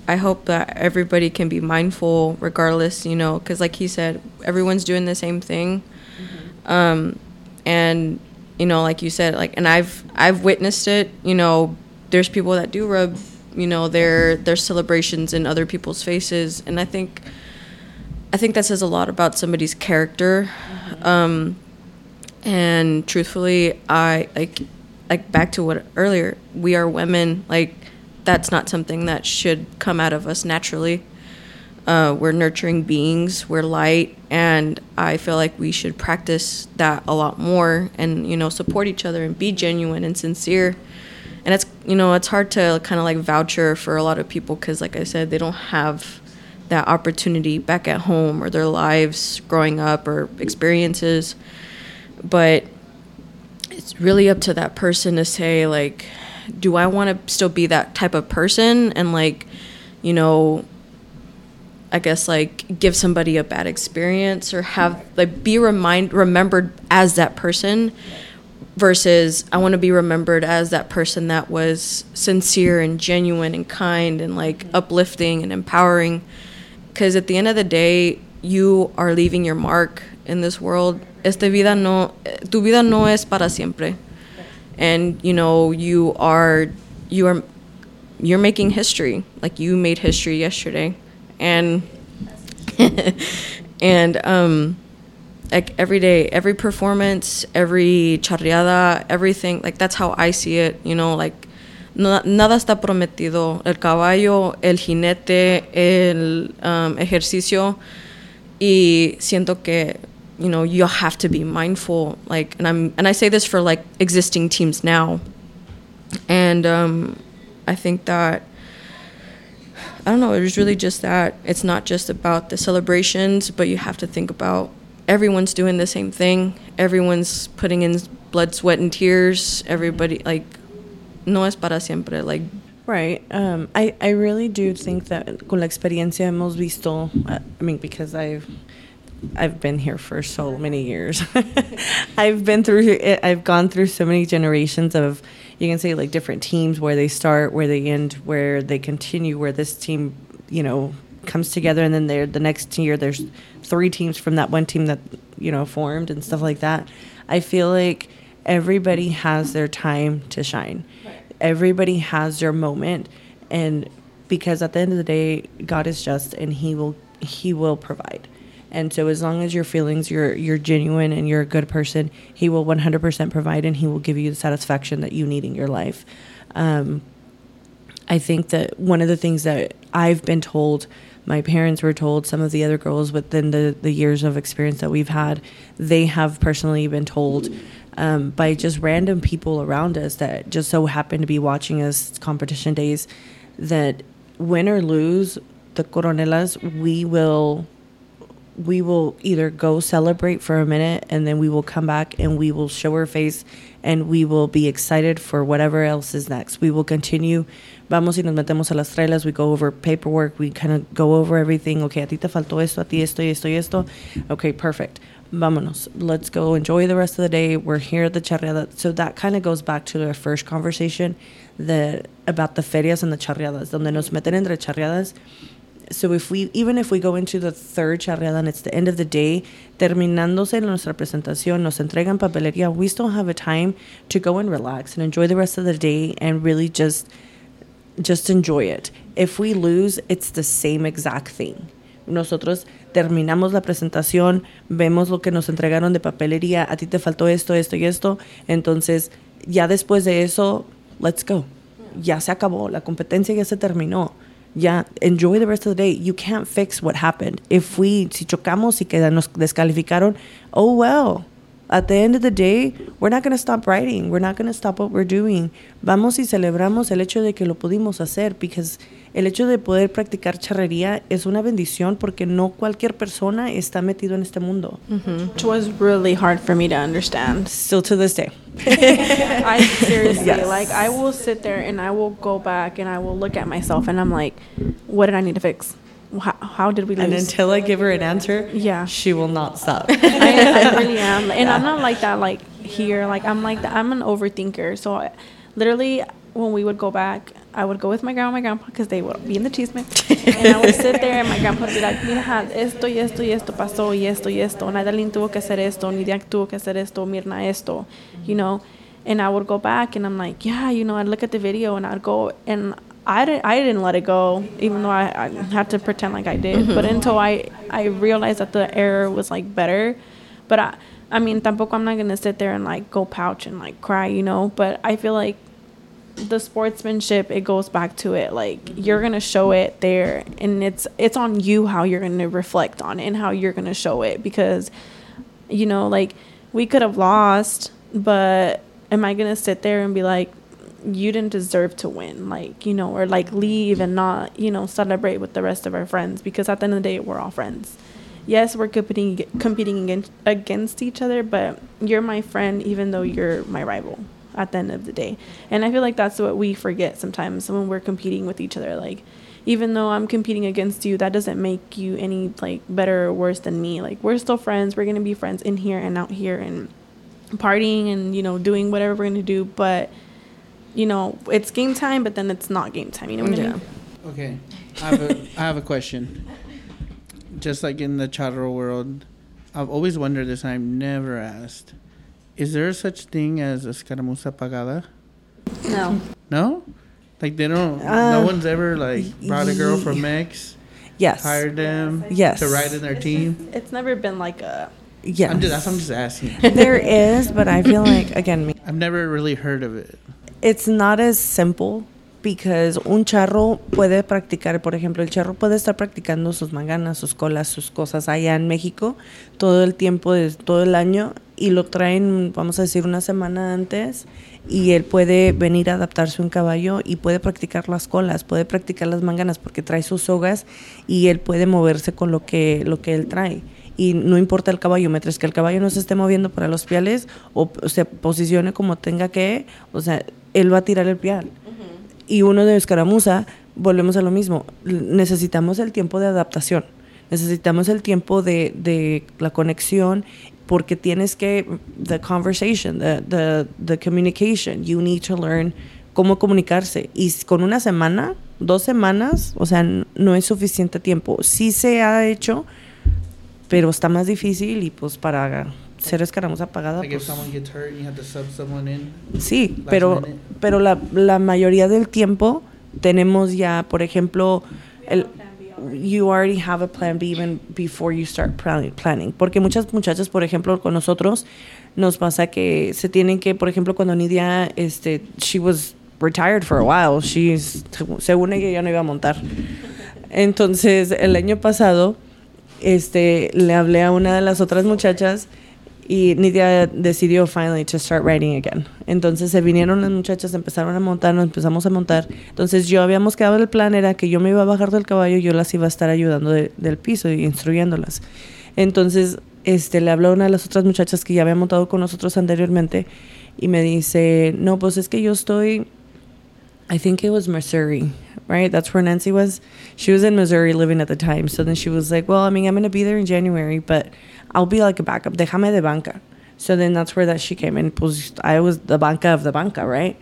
I hope that everybody can be mindful, regardless, you know, because like he said, everyone's doing the same thing, um, and you know, like you said, like, and I've I've witnessed it. You know, there's people that do rub, you know, their their celebrations in other people's faces, and I think. I think that says a lot about somebody's character. Um, and truthfully i like like back to what earlier we are women like that's not something that should come out of us naturally. Uh, we're nurturing beings we're light and i feel like we should practice that a lot more and you know support each other and be genuine and sincere. And it's you know it's hard to kind of like voucher for a lot of people because like i said they don't have that opportunity back at home or their lives growing up or experiences but it's really up to that person to say like do i want to still be that type of person? And like you know i guess like give somebody a bad experience or have like be remind remembered as that person versus i want to be remembered as that person that was sincere and genuine and kind and like uplifting and empowering. Because at the end of the day you are leaving your mark in this world esta vida no tu vida no es para siempre. And you know you are you are you're making history like you made history yesterday. And [laughs] and um like every day every performance every charreada everything like that's how i see it you know like no, nada está prometido. El caballo el jinete el um, ejercicio. Y siento que you know you have to be mindful like and i'm and i say this for like existing teams now and um i think that i don't know it was really just that it's not just about the celebrations but you have to think about everyone's doing the same thing everyone's putting in blood sweat and tears everybody like no es para siempre like Right. Um, I, I really do think that con la experiencia hemos visto, uh, I mean, because I've I've been here for so many years. [laughs] I've been through it. Eh, I've gone through so many generations of, you can say like different teams where they start, where they end, where they continue, where this team, you know, comes together, and then there the next year there's three teams from that one team that you know formed and stuff like that. I feel like everybody has their time to shine. Everybody has their moment, and because at the end of the day, God is just, and He will He will provide. And so, as long as your feelings, you're you're genuine and you're a good person, He will 100% provide, and He will give you the satisfaction that you need in your life. Um, I think that one of the things that I've been told, my parents were told, some of the other girls within the, the years of experience that we've had, they have personally been told um, by just random people around us that just so happen to be watching us competition days that win or lose the coronelas, we will we will either go celebrate for a minute and then we will come back and we will show our face and we will be excited for whatever else is next. We will continue. Vamos y nos metemos a las trailas. We go over paperwork. We kind of go over everything. Okay, a ti te faltó esto, a ti esto esto esto. Okay, perfect. Vámonos. Let's go enjoy the rest of the day. We're here at the charreada. So that kind of goes back to our first conversation that about the ferias and the charreadas, donde nos meten entre charreadas so if we even if we go into the third charreada and it's the end of the day terminándose nuestra presentación nos entregan papelería we still have a time to go and relax and enjoy the rest of the day and really just just enjoy it. If we lose it's the same exact thing. Nosotros terminamos la presentación vemos lo que nos entregaron de papelería a ti te faltó esto esto y esto entonces ya después de eso let's go. Ya se acabó la competencia ya se terminó ya enjoy the rest of the day. You can't fix what happened. If we, si chocamos y que nos descalificaron, oh well. At the end of the day, we're not going to stop writing. We're not going to stop what we're doing. Vamos y celebramos el hecho de que lo pudimos hacer, because el hecho de poder practicar charrería es una bendición porque no cualquier persona está metido en este mundo. Which was really hard for me to understand. Still to this day. [laughs] I seriously Yes. like I will sit there and I will go back and I will look at myself and I'm like, what did I need to fix? How, how did we lose? And until I give her an answer, Yeah. she will not stop. I, I really [laughs] am, and I'm not like that. Like here, like I'm like that. I'm an overthinker. So, I, literally, when we would go back, I would go with my grandma and my grandpa because they would be in the chisme, and I would sit there, and my grandpa would be like, "Mira, esto y esto y esto pasó y esto y esto. Naydalyn tuvo que hacer esto. Nidia tuvo que hacer esto. Mirna esto." You know, and I would go back, and I'm like, "Yeah, you know." I'd look at the video, and I'd go and. I didn't, I didn't let it go, even though I, I had to pretend like I did. Mm-hmm. But until I, I realized that the error was like better, but I, I mean, tampoco I'm not gonna sit there and like go pouch and like cry, you know. But I feel like the sportsmanship it goes back to it. Like you're gonna show it there, and it's it's on you how you're gonna reflect on it and how you're gonna show it because, you know, like we could have lost, but am I gonna sit there and be like, you didn't deserve to win, like you know, or like leave and not you know celebrate with the rest of our friends because at the end of the day we're all friends yes, we're competing competing against against each other, but you're my friend even though you're my rival at the end of the day. And I feel like that's what we forget sometimes when we're competing with each other. Like even though I'm competing against you, that doesn't make you any like better or worse than me. Like we're still friends. We're gonna be friends in here and out here and partying and you know doing whatever we're gonna do. But you know it's game time, but then it's not game time. You know what I mean? Okay, I have a I have a question. Just like in the charro world, I've always wondered this. I've never asked. Is there such thing as a escaramuza pagada? No. No, like they don't. no Uh, one's ever like brought a girl from Mex, Yes. hired them Yes. to ride in their team. It's never been like a Yes. I'm just, I'm just asking. there is, but I feel like again, me- I've never really heard of it. it's not as simple because un charro puede practicar, por ejemplo, el charro puede estar practicando sus manganas, sus colas, sus cosas allá en México todo el tiempo, de, todo el año y lo traen, vamos a decir, una semana antes y él puede venir a adaptarse un caballo y puede practicar las colas, puede practicar las manganas porque trae sus sogas y él puede moverse con lo que, lo que él trae. Y no importa el caballo, mientras que el caballo no se esté moviendo para los piales o se posicione como tenga que, o sea, él va a tirar el pial. Y uno de escaramuza, volvemos a lo mismo, necesitamos el tiempo de adaptación, necesitamos el tiempo de, de la conexión porque tienes que, the conversation, the, the, the communication, you need to learn cómo comunicarse. Y con una semana, dos semanas, o sea, no es suficiente tiempo. Sí se ha hecho, pero está más difícil y pues para ser escaramuza pagada, Like pues, hurt in. sí, pero, minute. pero la, la mayoría del tiempo tenemos ya, por ejemplo, el, you already have a plan B even before you start plan- planning. Porque muchas muchachas, por ejemplo, con nosotros, nos pasa que se tienen que, por ejemplo, cuando Nidia, este, she was retired for a while, she's, según ella ya no iba a montar. Entonces, el año pasado, este, le hablé a una de las otras muchachas y Nidia decidió finally to start writing again. Entonces se vinieron las muchachas, empezaron a montar, nos empezamos a montar. Entonces yo habíamos quedado el plan era que yo me iba a bajar del caballo y yo las iba a estar ayudando de- del piso y instruyéndolas. Entonces este, le habló a una de las otras muchachas que ya había montado con nosotros anteriormente y me dice, no, pues es que yo estoy I think it was Missouri, right? That's where Nancy was. She was in Missouri living at the time. So then she was like, Well, I mean, I'm going to be there in January, but I'll be like a backup. Déjame de banca. So then that's where that she came in. I was the banca of the banca, right?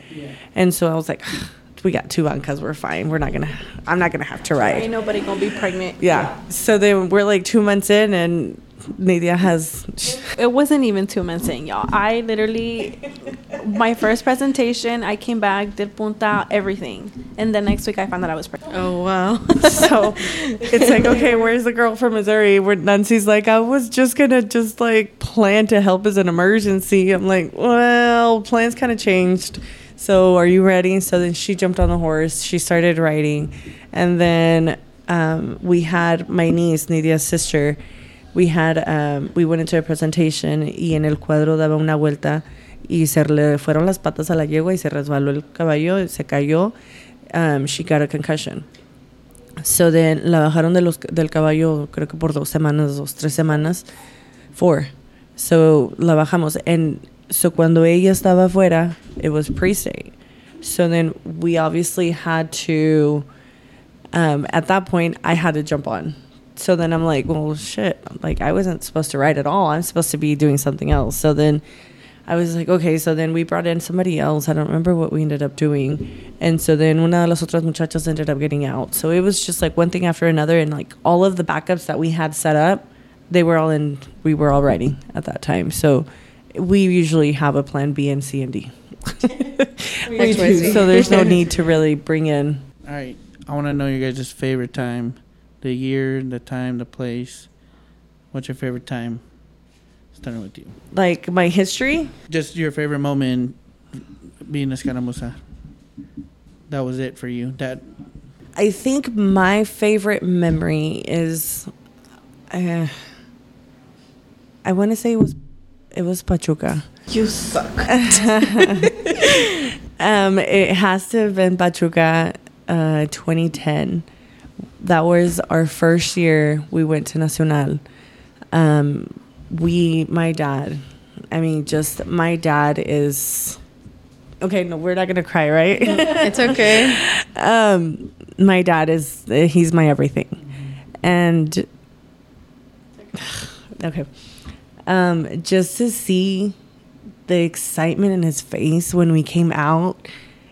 And so I was like, [sighs] We got two bancas. We're fine. We're not going to, I'm not going to have to ride. Ain't nobody gonna be pregnant. Yeah. So then we're like two months in, and Nadia has. It wasn't even two months in, y'all. I literally, my first presentation, I came back, did punta, everything. And the next week I found out I was pregnant. Oh wow. [laughs] so it's like, okay, where's the girl from Missouri? Where Nancy's like, I was just gonna just like plan to help as an emergency. I'm like, well, plans kind of changed. So are you ready? So then she jumped on the horse. She started riding, and then um, we had my niece, Nidia's sister. We had um, we went into a presentation y en el cuadro daba una vuelta y se le fueron las patas a la yegua y se resbaló el caballo, se cayó. Um, she got a concussion. So then la bajaron del caballo, creo que por dos semanas, dos, tres semanas. Four. So la bajamos. And so cuando ella estaba afuera, it was pre-state. So then we obviously had to, um, at that point, I had to jump on. So then I'm like, well, shit. Like, I wasn't supposed to ride at all. I'm supposed to be doing something else. So then I was like, okay, so then we brought in somebody else. I don't remember what we ended up doing. And so then una de las otras muchachas ended up getting out. So it was just like one thing after another. And like all of the backups that we had set up, they were all in, we were all riding at that time. So we usually have a plan B and C and D. [laughs] we do. So there's no need to really bring in. All right. I want to know your guys' favorite time, the year, the time, the place. What's your favorite time? Starting with you. Like my history, Just your favorite moment being a escaramuza. That was it for you. That I think my favorite memory is, uh, I want to say it was, it was Pachuca. You suck. [laughs] Um, it has to have been Pachuca, uh, 2010. That was our first year we went to Nacional. Um, we, my dad, I mean, just my dad is. Okay, no, we're not gonna cry, right? [laughs] it's okay. um, my dad is he's my everything, and [sighs] okay, um, just to see the excitement in his face when we came out,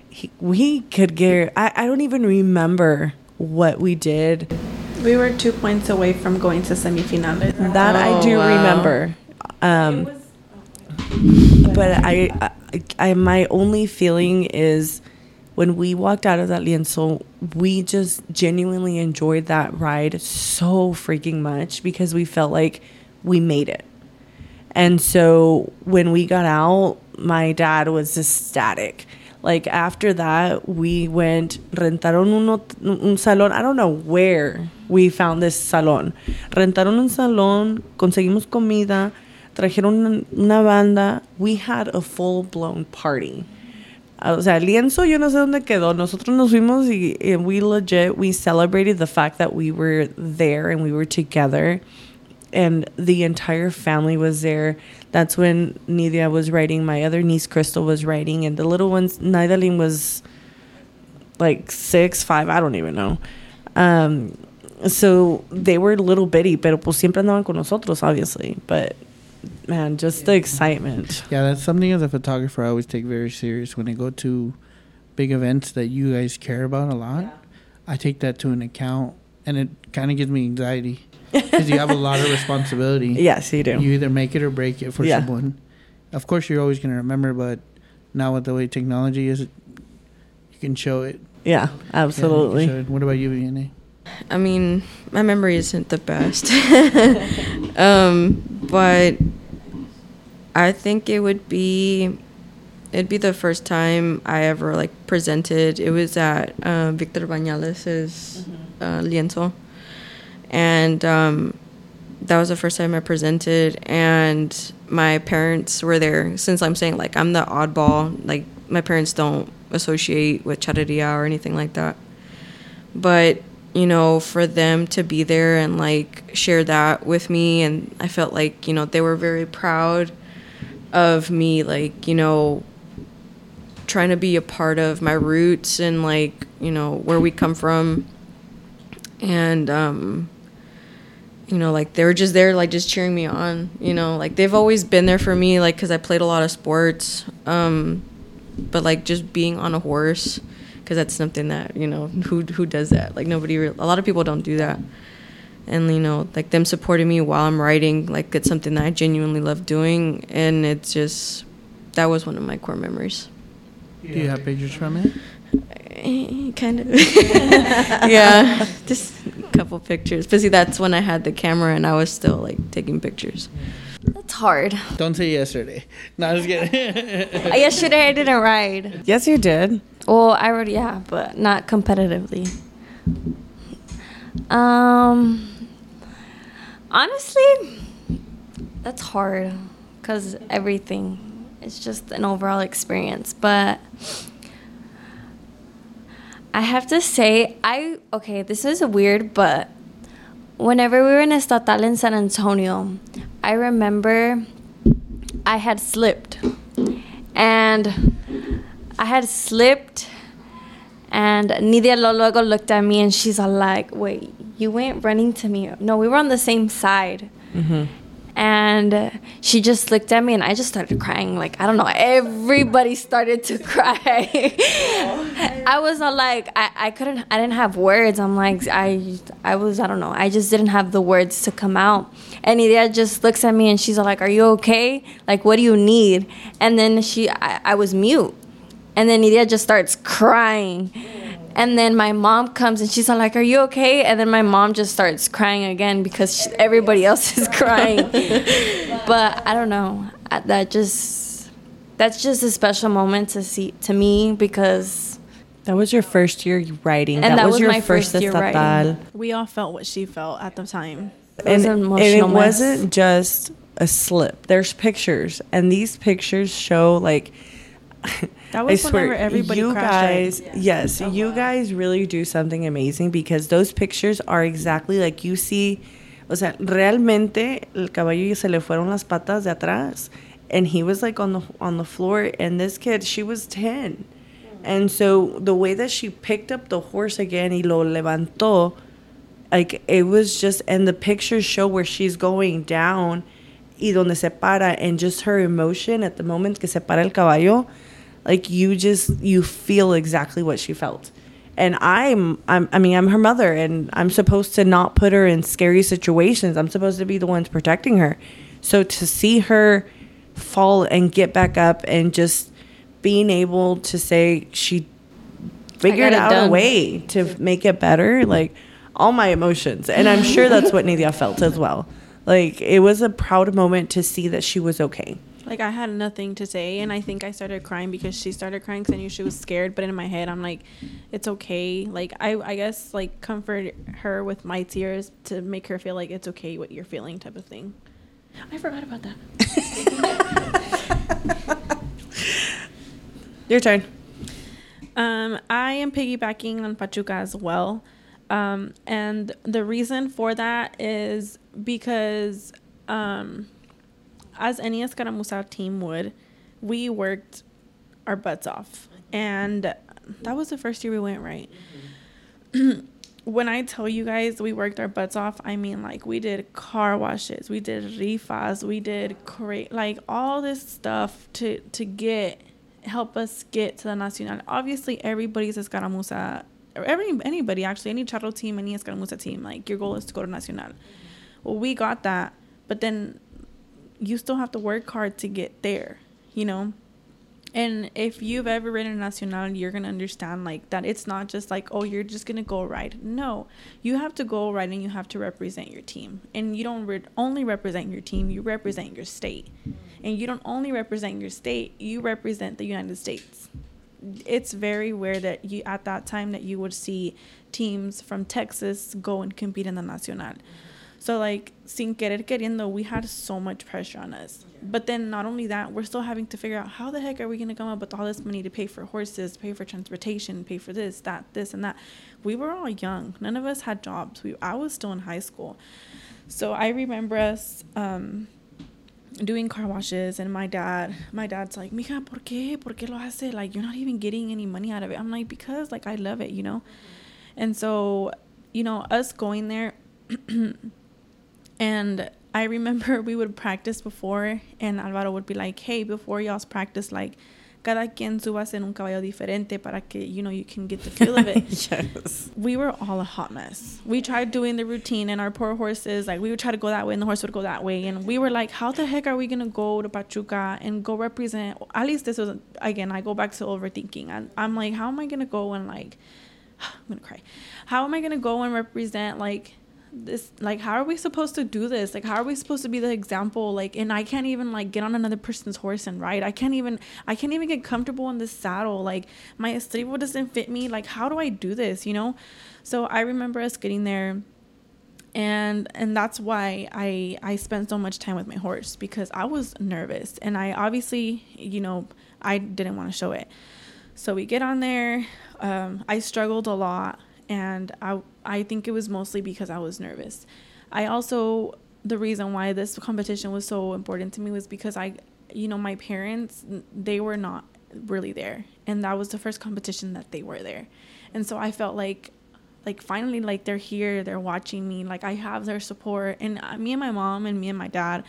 he, we could get. I, I don't even remember what we did. We were two points away from going to semifinales. That I Oh, do wow. remember. Um, but I, I, I, my only feeling is when we walked out of that lienzo, we just genuinely enjoyed that ride so freaking much because we felt like we made it. And so when we got out, my dad was ecstatic. Like after that, we went rentaron uno, un salón. I don't know where we found this salón. Rentaron un salón, conseguimos comida, trajeron una, banda. We had a full blown party. O sea, lienzo yo no sé dónde quedó. Nosotros nos fuimos y, and we legit we celebrated the fact that we were there and we were together and the entire family was there. That's when Nidia was writing. My other niece Crystal was writing, and the little ones. Naydalyn was like six, five. I don't even know. Um, so they were a little bitty, pero pues siempre andaban con nosotros, obviously. But man, just the excitement. yeah, that's something as a photographer I always take very serious when I go to big events that you guys care about a lot. I take that to an account, and it kind of gives me anxiety because you have a lot of responsibility. [laughs] Yes, you do. You either make it or break it for Yeah. someone. Of course, you're always gonna remember, but now with the way technology is, you can show it. yeah, Yeah, you can absolutely. show it. What about you, Vianey? I mean, my memory isn't the best. [laughs] um, but I think it would be it'd be the first time I ever like presented. It was at uh, Victor Bañales's uh, lienzo, and um, that was the first time I presented. And my parents were there. Since I'm saying like I'm the oddball, like my parents don't associate with charreria or anything like that. But you know, for them to be there and like share that with me, and I felt like you know they were very proud of me, like you know, trying to be a part of my roots and like you know where we come from, and um, you know, like they were just there, like just cheering me on. You know, like they've always been there for me, like because I played a lot of sports. Um, but like just being on a horse, because that's something that you know who who does that? Like nobody, re- a lot of people don't do that. And you know, like them supporting me while I'm writing, like it's something that I genuinely love doing, and it's just that was one of my core memories. Do you have pictures from it? [laughs] Kind of. [laughs] yeah, just a couple pictures. But see, that's when I had the camera and I was still like taking pictures. That's hard. Don't say yesterday. No, I was kidding. [laughs] Yesterday I didn't ride. Yes, you did. Well, I rode, yeah, but not competitively. Um, honestly, that's hard because everything is just an overall experience. But I have to say, I okay, this is weird, but whenever we were in Estatal in San Antonio, I remember I had slipped and I had slipped, and Nidia luego looked at me and she's all like, "Wait, you went running to me? No, we were on the same side." Mm-hmm. And she just looked at me, and I just started crying. Like I don't know, everybody started to [laughs] cry. I was like, I, I couldn't, I didn't have words. I'm like, I, I was, I don't know, I just didn't have the words to come out. And Nidia just looks at me, and she's like, "Are you okay? Like, what do you need?" And then she, I, I was mute. And then Nidia just starts crying. And then my mom comes and she's all like, Are you okay? And then my mom just starts crying again because she, everybody else is [laughs] crying. but I don't know. That just, that's just a special moment to see to me because That was your first year writing. And that was, was your my first first year estatal. writing. We all felt what she felt at the time. It was and, an and it mess. wasn't just a slip. There's pictures, and these pictures show like. That was I swear, whenever everybody you guys, yes, you guys really do something amazing because those pictures are exactly like you see. O sea, realmente el caballo se le fueron las patas de atrás, and he was like on the on the floor. And this kid, she was ten, and so the way that she picked up the horse again y lo levantó, like it was just and the pictures show where she's going down y donde se para and just her emotion at the moment que se para el caballo like you just you feel exactly what she felt. And I'm, I'm i mean i'm her mother and i'm supposed to not put her in scary situations. I'm supposed to be the ones protecting her. So to see her fall and get back up and just being able to say she figured out a way to make it better like all my emotions. And i'm sure that's what nidia felt as well. Like it was a proud moment to see that she was okay Like I had nothing to say, and I think I started crying because she started crying because I knew she was scared. But in my head, I'm like, it's okay. Like I, I guess like comfort her with my tears to make her feel like it's okay what you're feeling, type of thing. I forgot about that. [laughs] your turn Um, I am piggybacking on Pachuca as well. Um, and the reason for that is because um, as any Escaramuza team would, we worked our butts off. And that was the first year we went right. [clears throat] when I tell you guys we worked our butts off, I mean like we did car washes, we did rifas, we did cra- like all this stuff to to get help us get to the nacional. Obviously, everybody's escaramuza or every anybody actually, any charro team, any escaramuza team, like your goal is to go to nacional. Well, we got that, but then you still have to work hard to get there, you know. And if you've ever ridden a nacional, you're gonna understand like that. It's not just like oh, you're just gonna go ride. No, you have to go ride and you have to represent your team. And you don't re- only represent your team; you represent your state. And you don't only represent your state; you represent the United States it's very rare that you at that time that you would see teams from Texas go and compete in the Nacional. So like sin querer queriendo, we had so much pressure on us. But then not only that, we're still having to figure out how the heck are we gonna come up with all this money to pay for horses, pay for transportation, pay for this, that, this, and that. We were all young. None of us had jobs. We I was still in high school. So I remember us um, doing car washes and my dad my dad's like mija por qué por qué lo hace like you're not even getting any money out of it i'm like because like i love it you know and so you know us going there [clears throat] and i remember we would practice before and alvaro would be like hey before y'all's practice like cada quien subas en un caballo diferente para que you know you can get the feel of it. [laughs] yes. We were all a hot mess. We tried doing the routine and our poor horses like we would try to go that way and the horse would go that way and we were like how the heck are we going to go to Pachuca and go represent at least this was again I go back to overthinking. I, I'm like how am I going to go and like [sighs] I'm going to cry. How am I going to go and represent like this like how are we supposed to do this? Like how are we supposed to be the example? Like and i can't even like get on another person's horse and ride. I can't even i can't even get comfortable in this saddle. Like my estribo doesn't fit me. Like how do i do this you know? So i remember us getting there and and that's why i i spent so much time with my horse because i was nervous and i obviously you know i didn't want to show it. So we get on there um, i struggled a lot and I I think it was mostly because I was nervous. I also the reason why this competition was so important to me was because I you know my parents they were not really there and that was the first competition that they were there. And so I felt like like finally like they're here, they're watching me, like I have their support and uh, me and my mom and me and my dad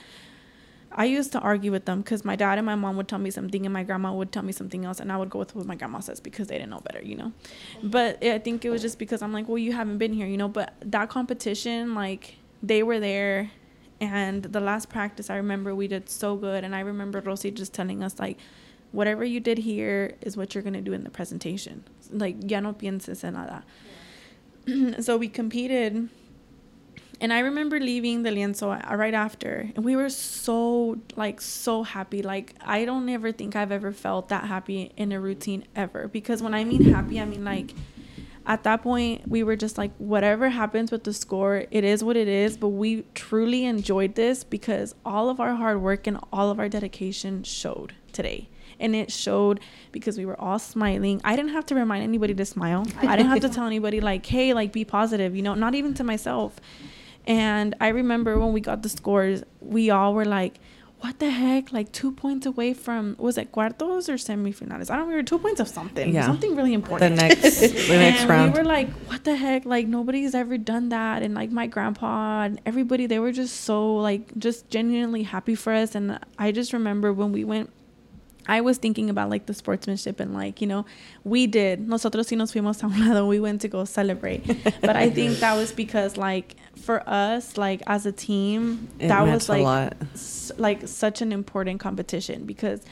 I used to argue with them because my dad and my mom would tell me something and my grandma would tell me something else, and I would go with what my grandma says because they didn't know better, you know. But I think it was just because I'm like, well, you haven't been here, you know. But that competition, like, they were there, and the last practice, I remember we did so good, and I remember Rosie just telling us like, whatever you did here is what you're gonna do in the presentation. Like, ya no pienses en nada. [clears throat] so we competed and I remember leaving the lienzo right after, and we were so like so happy. Like I don't ever think I've ever felt that happy in a routine ever. Because when I mean happy, I mean like at that point we were just like whatever happens with the score, it is what it is. But we truly enjoyed this because all of our hard work and all of our dedication showed today and it showed because we were all smiling. I didn't have to remind anybody to smile. I didn't have to [laughs] tell anybody like, "Hey, like be positive," you know, not even to myself. And I remember when we got the scores, we all were like, what the heck? Like two points away from was it cuartos or semifinales? I don't remember. Two points of something. Yeah. Something really important. The next the [laughs] next round. We were like, what the heck? Like nobody's ever done that. And like my grandpa and everybody, they were just so like just genuinely happy for us. And I just remember when we went I was thinking about like the sportsmanship and like, you know, we did. Nosotros sí nos fuimos a un lado. We went to go celebrate. but I think that was because like for us, like as a team, it that was like s- like such an important competition because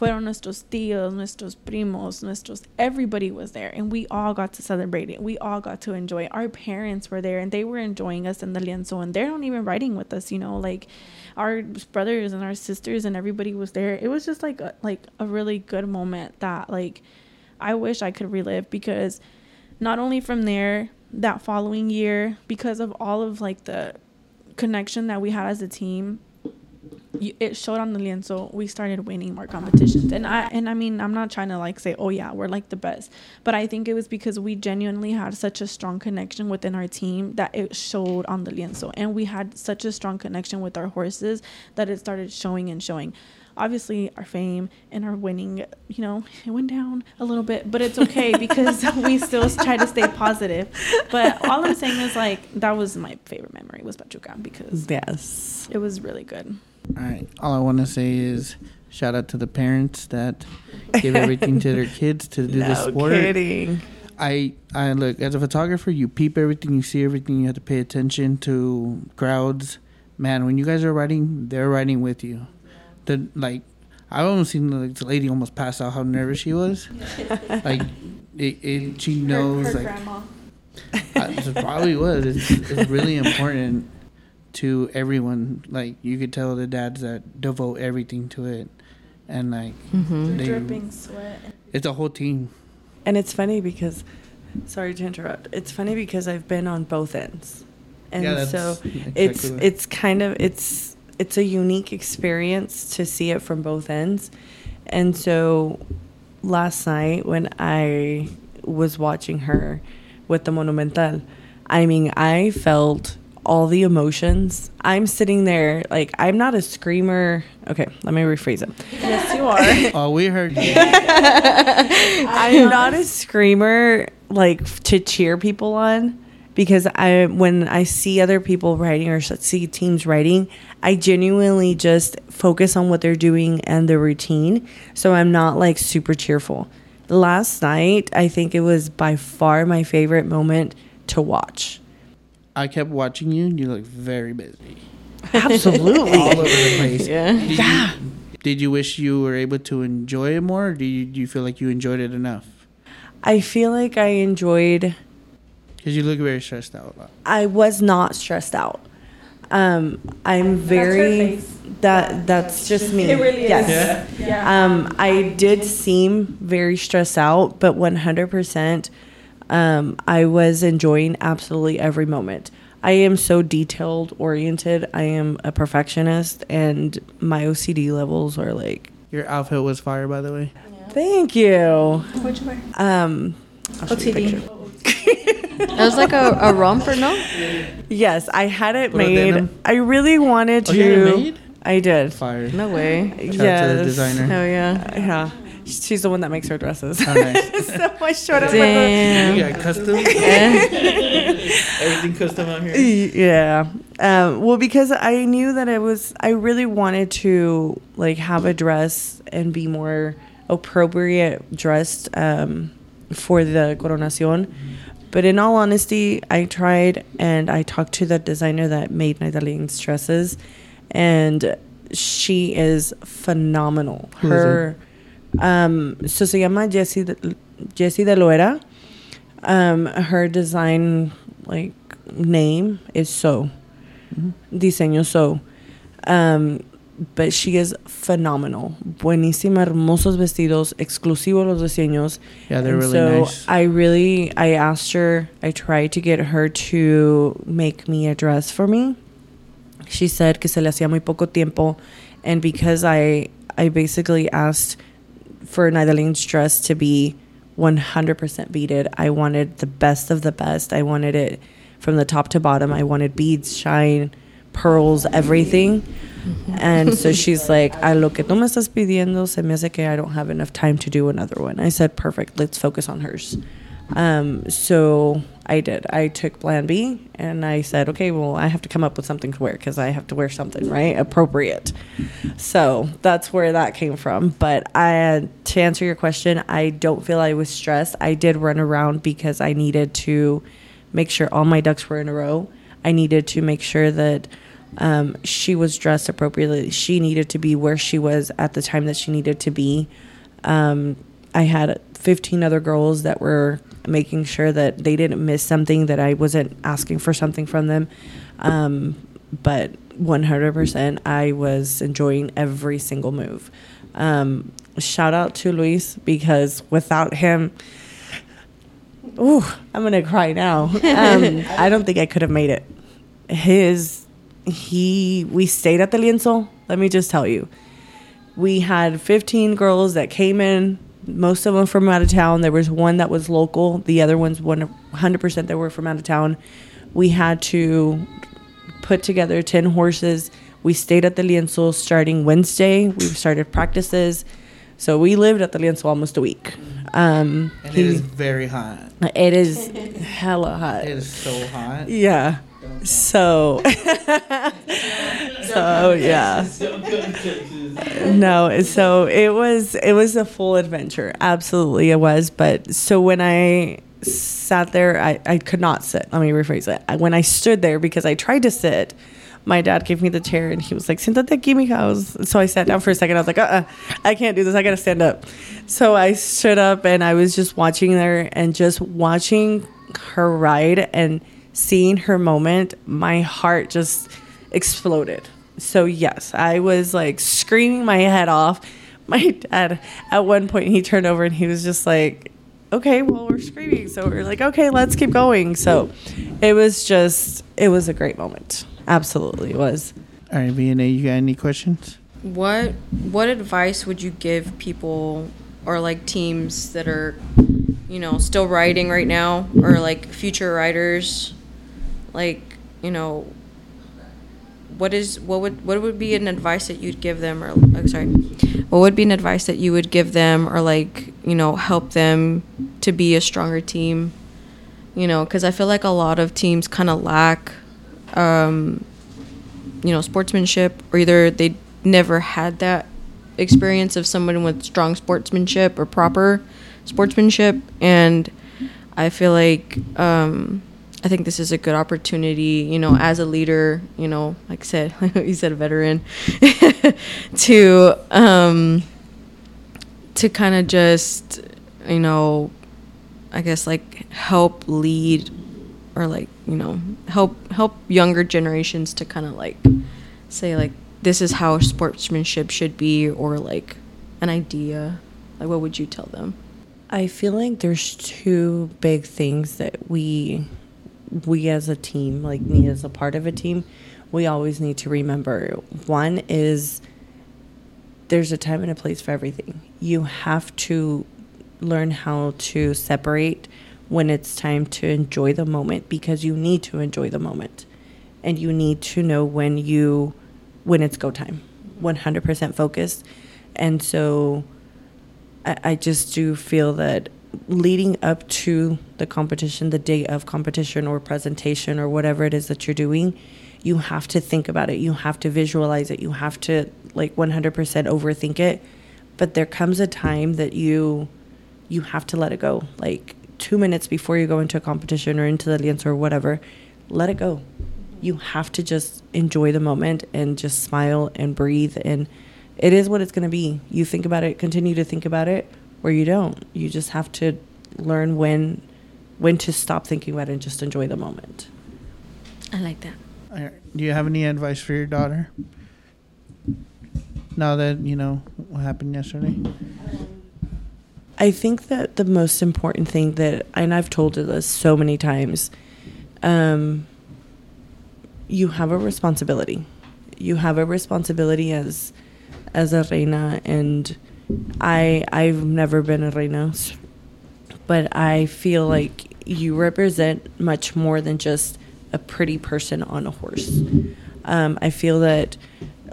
fueron nuestros tíos, nuestros primos, nuestros everybody was there and we all got to celebrate it. We all got to enjoy it. Our parents were there and they were enjoying us in the lienzo and they're not even riding with us, you know, like our brothers and our sisters and everybody was there. It was just like a, like a really good moment that like I wish I could relive because not only from there that following year because of all of like the connection that we had as a team it showed on the lienzo we started winning more competitions. And i and i mean i'm not trying to like say oh yeah we're like the best. But i think it was because we genuinely had such a strong connection within our team that it showed on the lienzo. And we had such a strong connection with our horses that it started showing and showing. Obviously our fame and our winning you know it went down a little bit but it's okay [laughs] because we still try to stay positive. But all i'm saying is like that was my favorite memory was pachuca because yes. it was really good all right. All I want to say is shout out to the parents that give everything to their kids to do [laughs] no the sport. Kidding. I I look as a photographer. You peep everything, you see everything. You have to pay attention to crowds. Man, when you guys are riding, they're riding with you. The like, I almost seen the, the lady almost pass out. How nervous she was. [laughs] like, it, it she knows like. I, it probably was. It's, it's really [laughs] important to everyone. Like you could tell the dads that devote everything to it, and like mm-hmm. they, Dripping sweat. it's a whole team. And it's funny because, sorry to interrupt. It's funny because I've been on both ends, and Yeah, so exactly it's what- it's kind of it's it's a unique experience to see it from both ends. And so, last night when I was watching her with the Monumental, I mean, I felt all the emotions. I'm sitting there like I'm not a screamer. Okay, let me rephrase it. Yes, you are. [laughs] Oh, we heard you. [laughs] I'm not a screamer like to cheer people on because I when I see other people writing or see teams writing, I genuinely just focus on what they're doing and the routine. So I'm not like super cheerful. Last night, I think it was by far my favorite moment to watch. I kept watching you. and You look very busy, Absolutely. all over the place. Yeah. Did you, did you wish you were able to enjoy it more? Or do you, do you feel like you enjoyed it enough? I feel like I enjoyed Because you look very stressed out. I was not stressed out. Um, I'm very that that's just me. It really is. yes. Yeah. Um, I did seem very stressed out, but 100%, um, I was enjoying absolutely every moment. I am so detailed oriented. I am a perfectionist, and my OCD levels are like, Your outfit was fire, by the way. thank you. What'd you wear? Um, I'll show you a OCD. picture. It was like a, a romper, no? Yes, I had it Puro made. denim? I really wanted to. Oh, you had it made? I did. Fire. No way. Shout out to the Yes. designer. Hell yeah. Yeah. She's the one that makes her dresses. Oh, nice. [laughs] so I showed up Damn. You got custom. [laughs] Everything custom out here. Yeah. Um, well, because I knew that I was, I really wanted to like have a dress and be more appropriate dressed um, for the coronación. But in all honesty, I tried and I talked to the designer that made Naydalyn's dresses, and she is phenomenal. Who is Her, um, so se llama Jessie de, Jessie de Loera. Um, her design like name is So. Diseño So. Um, but she is phenomenal. Buenísima, hermosos vestidos, exclusivo los diseños. Yeah, they're And really so nice. I really, I asked her, I tried to get her to make me a dress for me. She said que se le hacía muy poco tiempo, and because I, I basically asked for Naydalyn's dress to be 100% beaded. I wanted the best of the best. I wanted it from the top to bottom. I wanted beads, shine, pearls, everything. And so [laughs] she's like, a lo que tú me estás pidiendo se me hace que I don't have enough time to do another one. I said, perfect, let's focus on hers. Um, so I did. I took plan B and I said, okay, well, I have to come up with something to wear because I have to wear something, right? Appropriate. So that's where that came from. But I, to answer your question, I don't feel I was stressed. I did run around because I needed to make sure all my ducks were in a row. I needed to make sure that um, she was dressed appropriately. She needed to be where she was at the time that she needed to be. Um, I had 15 other girls that were making sure that they didn't miss something, that I wasn't asking for something from them. Um, but 100%, I was enjoying every single move. Um, shout out to Luis because without him, ooh, I'm gonna cry now. [laughs] Um, I don't think I could have made it. His, he, we stayed at the lienzo. Let me just tell you, we had 15 girls that came in. Most of them from out of town. There was one that was local. The other ones, 100% that were from out of town. We had to put together 10 horses. We stayed at the lienzo starting Wednesday. We started practices. So we lived at the lienzo almost a week. Um, And he- it is very hot. it is hella hot. It is so hot. Yeah. So, [laughs] so yeah. No, so it was it was a full adventure. Absolutely, it was. But so when I sat there, I, I could not sit. Let me rephrase it. When I stood there, because I tried to sit, my dad gave me the chair and he was like, Siéntate aquí, mija. So I sat down for a second. I was like, uh uh I can't do this. I got to stand up. So I stood up and I was just watching there and just watching her ride and seeing her moment. My heart just exploded. So, yes, I was like screaming my head off. [laughs] My dad, at one point, he turned over and he was just like, okay, well, we're screaming. So we're like, okay, let's keep going. So it was just, it was a great moment. Absolutely, it was. All right, Vianey, you got any questions? What what advice would you give people or like teams that are, you know, still riding right now or like future riders? Like, you know, what is what would what would be an advice that you'd give them or oh, sorry. What would be an advice that you would give them or like, you know, help them to be a stronger team? You know, cuz I feel like a lot of teams kind of lack um you know sportsmanship or either they never had that experience of someone with strong sportsmanship or proper sportsmanship and i feel like um i think this is a good opportunity you know as a leader you know like i said [laughs] you said a veteran [laughs] to um to kind of just you know i guess like help lead or like you know help help younger generations to kind of like say like this is how sportsmanship should be or like an idea. Like what would you tell them? I feel like there's two big things that we we as a team, like me as a part of a team, we always need to remember. One is there's a time and a place for everything. You have to learn how to separate when it's time to enjoy the moment because you need to enjoy the moment. And you need to know when you when it's go time. 100% focused. And so I, I just do feel that leading up to the competition, the day of competition or presentation or whatever it is that you're doing, you have to think about it. You have to visualize it. You have to like 100% overthink it. But there comes a time that you you have to let it go. Like 2 minutes before you go into a competition or into the alianza or whatever, let it go. You have to just enjoy the moment and just smile and breathe and it is what it's going to be. You think about it, continue to think about it, or you don't. You just have to learn when when to stop thinking about it and just enjoy the moment. i like that Do you have any advice for your daughter? Now that you know what happened yesterday. I think that the most important thing that, and I've told her this so many times, um, you have a responsibility. You have a responsibility as as a reina, and I I've never been a reina, s- but I feel like you represent much more than just a pretty person on a horse. Um, I feel that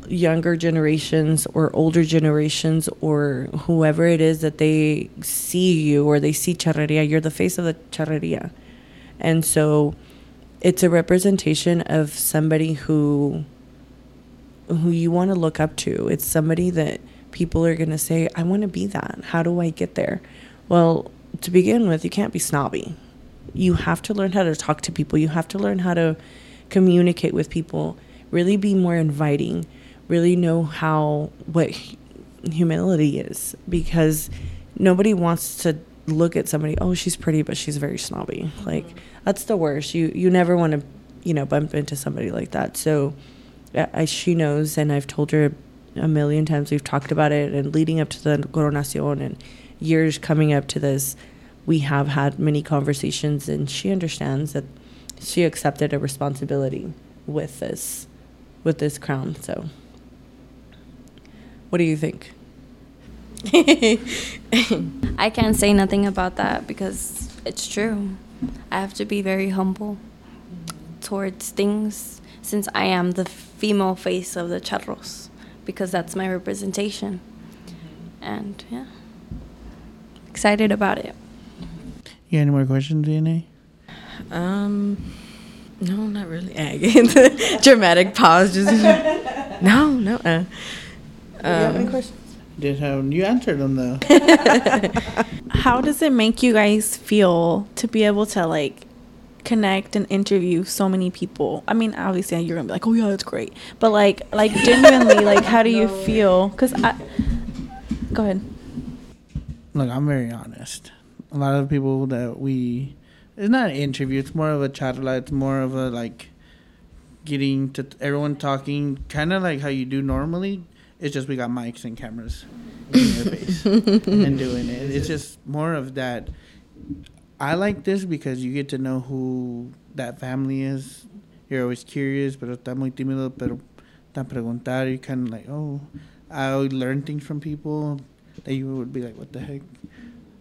younger generations or older generations or whoever it is that they see you or they see charrería, you're the face of the charrería. And so it's a representation of somebody who who you want to look up to. It's somebody that people are going to say, I want to be that. How do I get there? Well, to begin with, you can't be snobby. You have to learn how to talk to people. You have to learn how to communicate with people, really be more inviting, really know how what humility is because nobody wants to look at somebody, oh, she's pretty but she's very snobby. Mm-hmm. Like that's the worst. You you never want to, you know, bump into somebody like that. So I, she knows, and I've told her a million times. We've talked about it, and leading up to the coronación and years coming up to this, we have had many conversations, and she understands that she accepted a responsibility with this, with this crown. So, what do you think? [laughs] I can't say nothing about that because it's true. I have to be very humble towards things since I am the female face of the charros because that's my representation. And yeah, excited about it. You got any more questions, Vianey? Um, no, not really. [laughs] Dramatic pause. Just [laughs] no, no. Uh, um, questions? Did have you answered them though? [laughs] How does it make you guys feel to be able to like connect and interview so many people? I mean, obviously you're gonna be like, "Oh yeah, that's great," but like, like [laughs] genuinely, like, how do you feel? Because I, go ahead. Look, I'm very honest. A lot of people that we, it's not an interview. It's more of a charla. It's more of a like, getting to everyone talking, kind of like how you do normally. It's just we got mics and cameras in your face [laughs] and doing it. It's just more of that. I like this because you get to know who that family is. You're always curious, pero está muy tímido, pero tan preguntar. You kind of like, oh, I would learn things from people that you would be like, what the heck?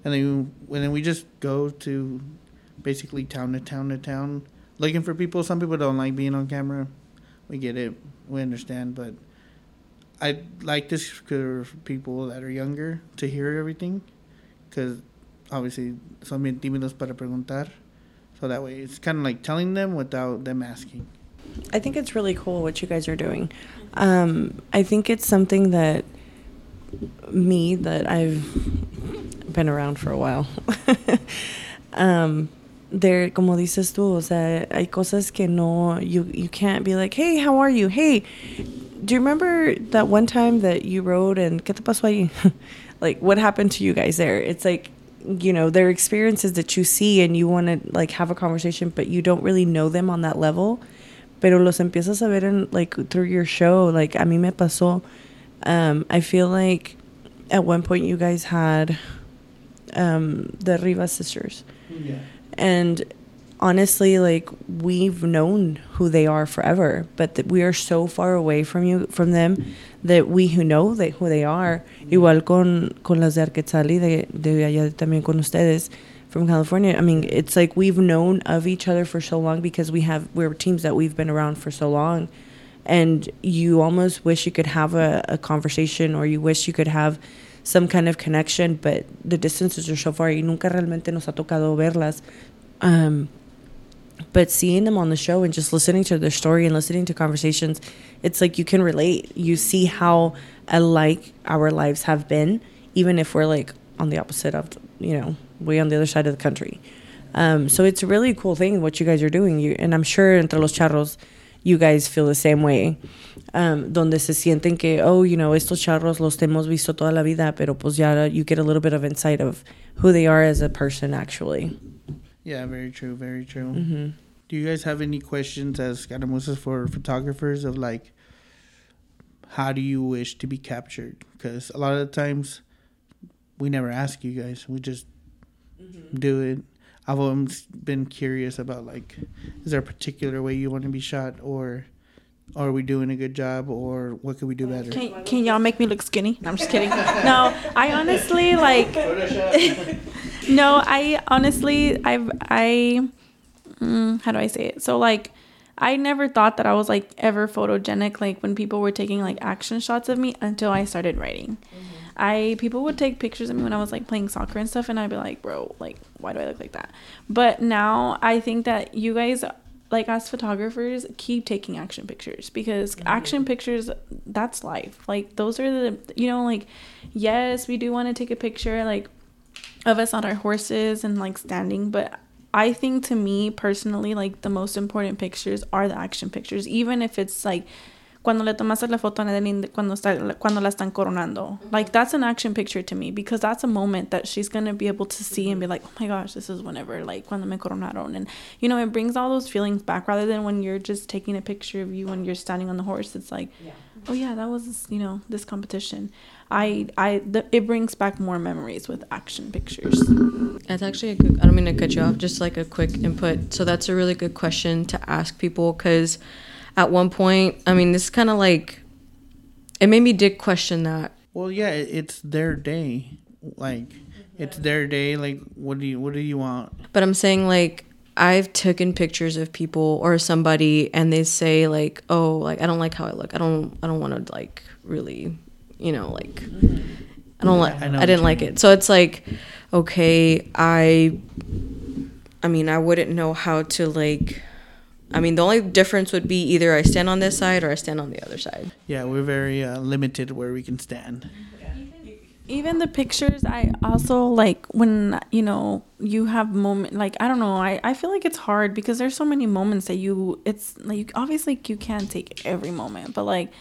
And then, and then we just go to basically town to town to town looking for people. Some people don't like being on camera. We get it. We understand. But I like this for people that are younger to hear everything because obviously son bien tímidos para preguntar. So that way it's kind of like telling them without them asking. I think it's really cool what you guys are doing. Um, I think it's something that me that I've been around for a while. [laughs] um, there, como dices tú, o sea, hay cosas que no, you you can't be like, hey, how are you? Hey, do you remember that one time that you rode and qué te pasó ahí? [laughs] like, what happened to you guys there? It's like, you know, their experiences that you see and you want to like have a conversation, but you don't really know them on that level. Pero los empiezas a ver en like through your show. Like, a mí me pasó. Um, I feel like at one point you guys had um, the Rivas sisters. Yeah. And honestly, like we've known who they are forever, but that we are so far away from you, from them, that we who know who they are, igual con, con las de Arquetzali, de, de allá también con ustedes from California. I mean, it's like we've known of each other for so long because we have, we're teams that we've been around for so long. And you almost wish you could have a, a conversation or you wish you could have some kind of connection, but the distances are so far y nunca realmente nos ha tocado verlas. Um, but seeing them on the show and just listening to their story and listening to conversations, it's like you can relate. You see how alike our lives have been, even if we're like on the opposite of, you know, way on the other side of the country. Um, so it's a really cool thing what you guys are doing. You and I'm sure entre los charros, you guys feel the same way. Um, donde se sienten que, oh, you know, estos charros los hemos visto toda la vida, pero pues ya you get a little bit of insight of who they are as a person actually. Yeah, very true, very true. hmm Do you guys have any questions as escaramuzas for photographers of like, how do you wish to be captured? Because a lot of the times, we never ask you guys. We just do it. I've always been curious about like, is there a particular way you want to be shot, or are we doing a good job, or what could we do better? Can, can y'all make me look skinny? No, I'm just kidding. No, I honestly like. [laughs] no, I honestly, I've, I, mm, how do I say it? So like, I never thought that I was like ever photogenic. Like when people were taking like action shots of me until I started writing. I people would take pictures of me when I was like playing soccer and stuff, and I'd be like, bro, like why do I look like that? But now I think that you guys like as photographers keep taking action pictures because action pictures that's life like those are the you know like yes we do want to take a picture like of us on our horses and like standing but i think to me personally like the most important pictures are the action pictures even if it's like cuando le tomaste la foto a Naydalyn cuando está cuando la están coronando. Mm-hmm. Like that's an action picture to me because that's a moment that she's gonna be able to see and be like oh my gosh this is whenever like cuando me coronaron. And you know it brings all those feelings back rather than when you're just taking a picture of you when you're standing on the horse it's like oh yeah that was you know this competition i i th- it brings back more memories with action pictures That's actually a good. I don't mean to cut you off. Just like a quick input. So that's a really good question to ask people because at one point, I mean, this kind of like it made me did question that. Well, yeah, it's their day. Like, it's their day. Like, what do you what do you want? But I'm saying like I've taken pictures of people or somebody and they say like, "Oh, like I don't like how I look. I don't I don't want to like really, you know, like I don't like I I, didn't like mean. it." So it's like, okay, I I mean, I wouldn't know how to like I mean, the only difference would be either I stand on this side or I stand on the other side. Yeah, we're very uh, limited where we can stand. even the pictures i also like when you know you have moment like i don't know I, I feel like it's hard because there's so many moments that you it's like obviously you can't take every moment but like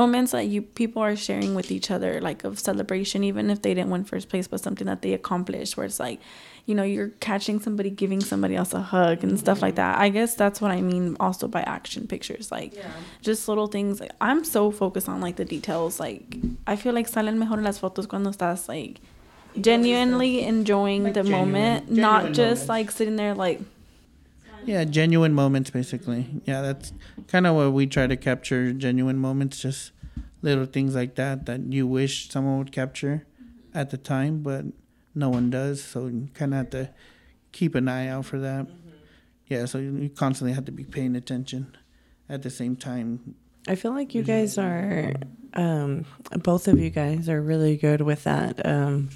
moments that you people are sharing with each other like of celebration even if they didn't win first place but something that they accomplished where it's like you know you're catching somebody giving somebody else a hug and stuff like that. I guess that's what i mean also by action pictures like just little things. Like, i'm so focused on like the details like i feel like salen mejor las fotos cuando estás like genuinely enjoying Like the genuine- moment not genuine just moments. like sitting there like Yeah, genuine moments, basically. Yeah, that's kind of what we try to capture genuine moments, just little things like that that you wish someone would capture at the time, but no one does. So you kind of have to keep an eye out for that. Yeah, so you you constantly have to be paying attention at the same time. I feel like you guys are, um, both of you guys are really good with that. Um,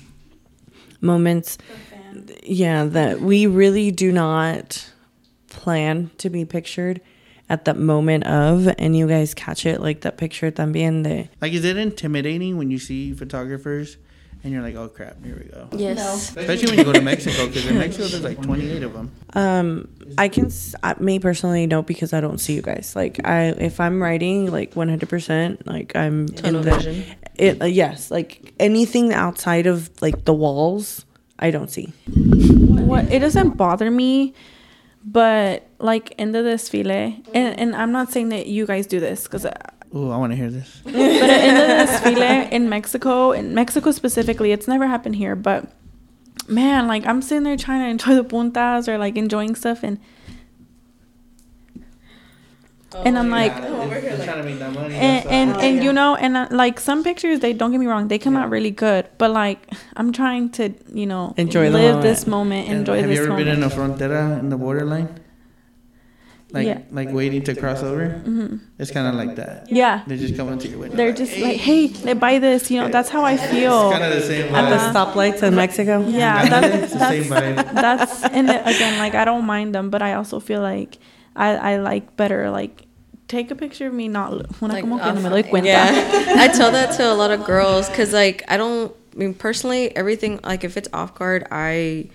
moments, yeah, that we really do not plan to be pictured at that moment of, and you guys catch it like that picture también de. Like, is it intimidating when you see photographers and you're like, oh crap, here we go? Yes. Especially when you go to Mexico, because in Mexico there's like 28 of them. Um, I can, s- I, me personally, no, because I don't see you guys. Like, I, if I'm writing, like 100%, like I'm Tunnel in the, vision. It, uh, yes, like anything outside of like the walls, I don't see. what it doesn't bother me but like in the desfile and, and i'm not saying that you guys do this because uh, Ooh, I want to hear this. [laughs] but in the desfile in Mexico, in Mexico specifically, it's never happened here. But man, like I'm sitting there trying to enjoy the puntas or like enjoying stuff, and and I'm like, They're trying to make that money. and that's and, all. you know, and uh, like some pictures, they don't get me wrong, they come out really good. But like I'm trying to, you know, Enjoy live moment. this moment, And enjoy have this you ever moment. been in a frontera in the borderline? Like, Yeah. like waiting to cross over. hmm It's kind of like that. Yeah, They just come into your window. they're just like, hey, they buy this, you know. That's how I feel. It's kind of the same. At the stoplights in Mexico? Yeah, Kinda, that, the same that's vibe. that's and again, like I don't mind them, but I also feel like I I like better like take a picture of me not lo- una Like, como que no me off- doy cuenta. Yeah, I tell that to a lot of girls because like I don't. I mean, personally, everything like if it's off guard, I.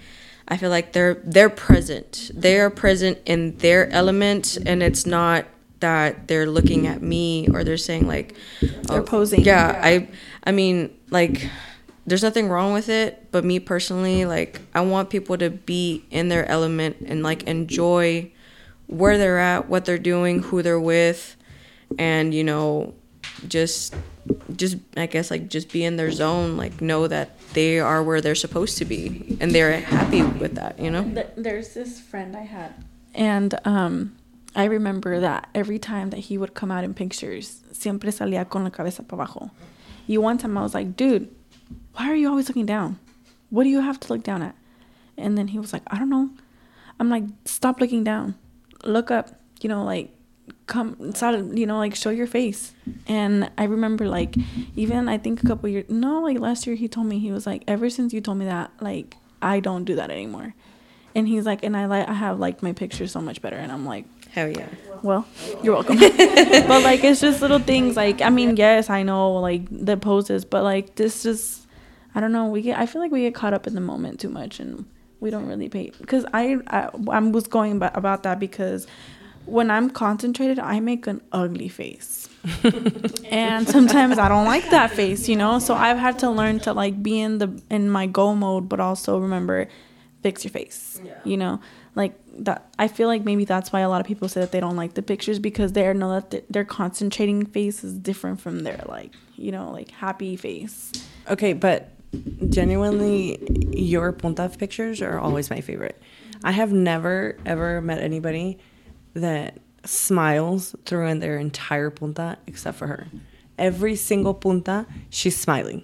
I feel like they're they're present. They are present in their element, and it's not that they're looking at me or they're saying like oh, They're oh, posing. Yeah, I I mean like there's nothing wrong with it, but me personally, like I want people to be in their element and like enjoy where they're at, what they're doing, who they're with, and you know, just just I guess like just be in their zone, like know that they are where they're supposed to be and they're happy with that, you know? There's this friend I had, and um, I remember that every time that he would come out in pictures, siempre salía con la cabeza para abajo. Y one time I was like, dude, why are you always looking down? What do you have to look down at? And then he was like, I don't know. I'm like, stop looking down, look up. You know, like come you know like show your face and i remember like even i think a couple years no like last year he told me he was like ever since you told me that like i don't do that anymore and he's like and i like i have liked my pictures so much better and i'm like Hell yeah. well you're welcome [laughs] but like it's just little things like i mean yes i know like the poses but like this just i don't know we get i feel like we get caught up in the moment too much and we don't really pay because I, I i was going about that because when i'm concentrated i make an ugly face. [laughs] And sometimes i don't like that face you know? So i've had to learn to like be in the in my go mode but also remember fix your face you know? Like that i feel like maybe that's why a lot of people say that they don't like the pictures because they know that th- their concentrating face is different from their like you know like happy face. Okay, but genuinely, your punta pictures are always my favorite. I have never ever met anybody that smiles through in their entire punta except for her. Every single punta, she's smiling.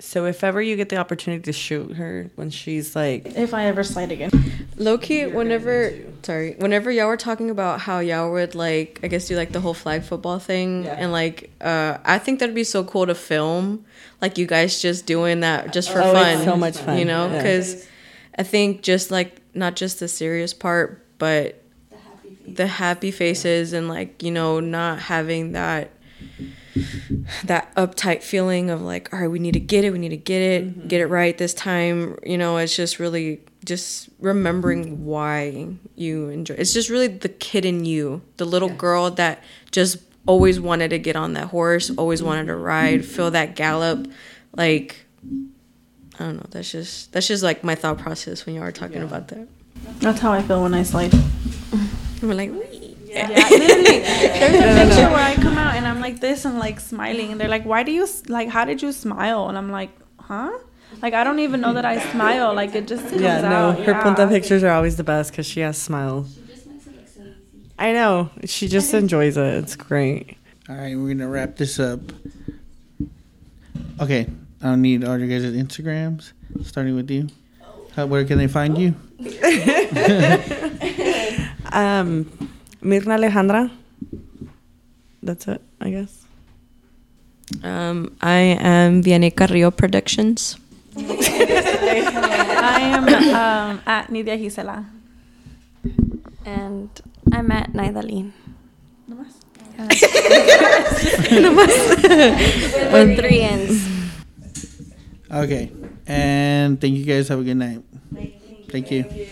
So if ever you get the opportunity to shoot her when she's like, if i ever slide again Low key, whenever sorry, whenever y'all were talking about how y'all would like, I guess do like the whole flag football thing, Yeah. and like, uh, I think that'd be so cool to film, like you guys just doing that just for Oh, fun. it's so much fun, you know, yeah. because I think just like not just the serious part, but the happy faces and like you know not having that that uptight feeling of like, all right, we need to get it, we need to get it, mm-hmm. get it right this time. You know, it's just really just remembering why you enjoy. It's just really the kid in you, the little girl that just always wanted to get on that horse, always wanted to mm-hmm. ride, feel that gallop, like. I don't know. That's just that's just like my thought process when you are talking about that. That's how I feel when I slide. We're like, Yeah, literally. [laughs] There's a picture where I come out and I'm like this and like smiling, and they're like, "Why do you s- like? How did you smile?" And I'm like, "Huh?" Like I don't even know that I smile. Like it just comes Yeah, no, out. her yeah. punta pictures are always the best because she has smiles. I know. She just enjoys it. It's great. All right, we're gonna wrap this up. Okay, I don't need all your guys' Instagrams. Starting with you, How, where can they find you? [laughs] [laughs] Um, Mirna Alejandra. That's it, I guess. um, I am Vianey Carrillo Productions. I am um, at Nidia Gisela. And I'm at Naydalyn. With three N's. Okay, and thank you guys. Have a good night. Thank you. Thank you.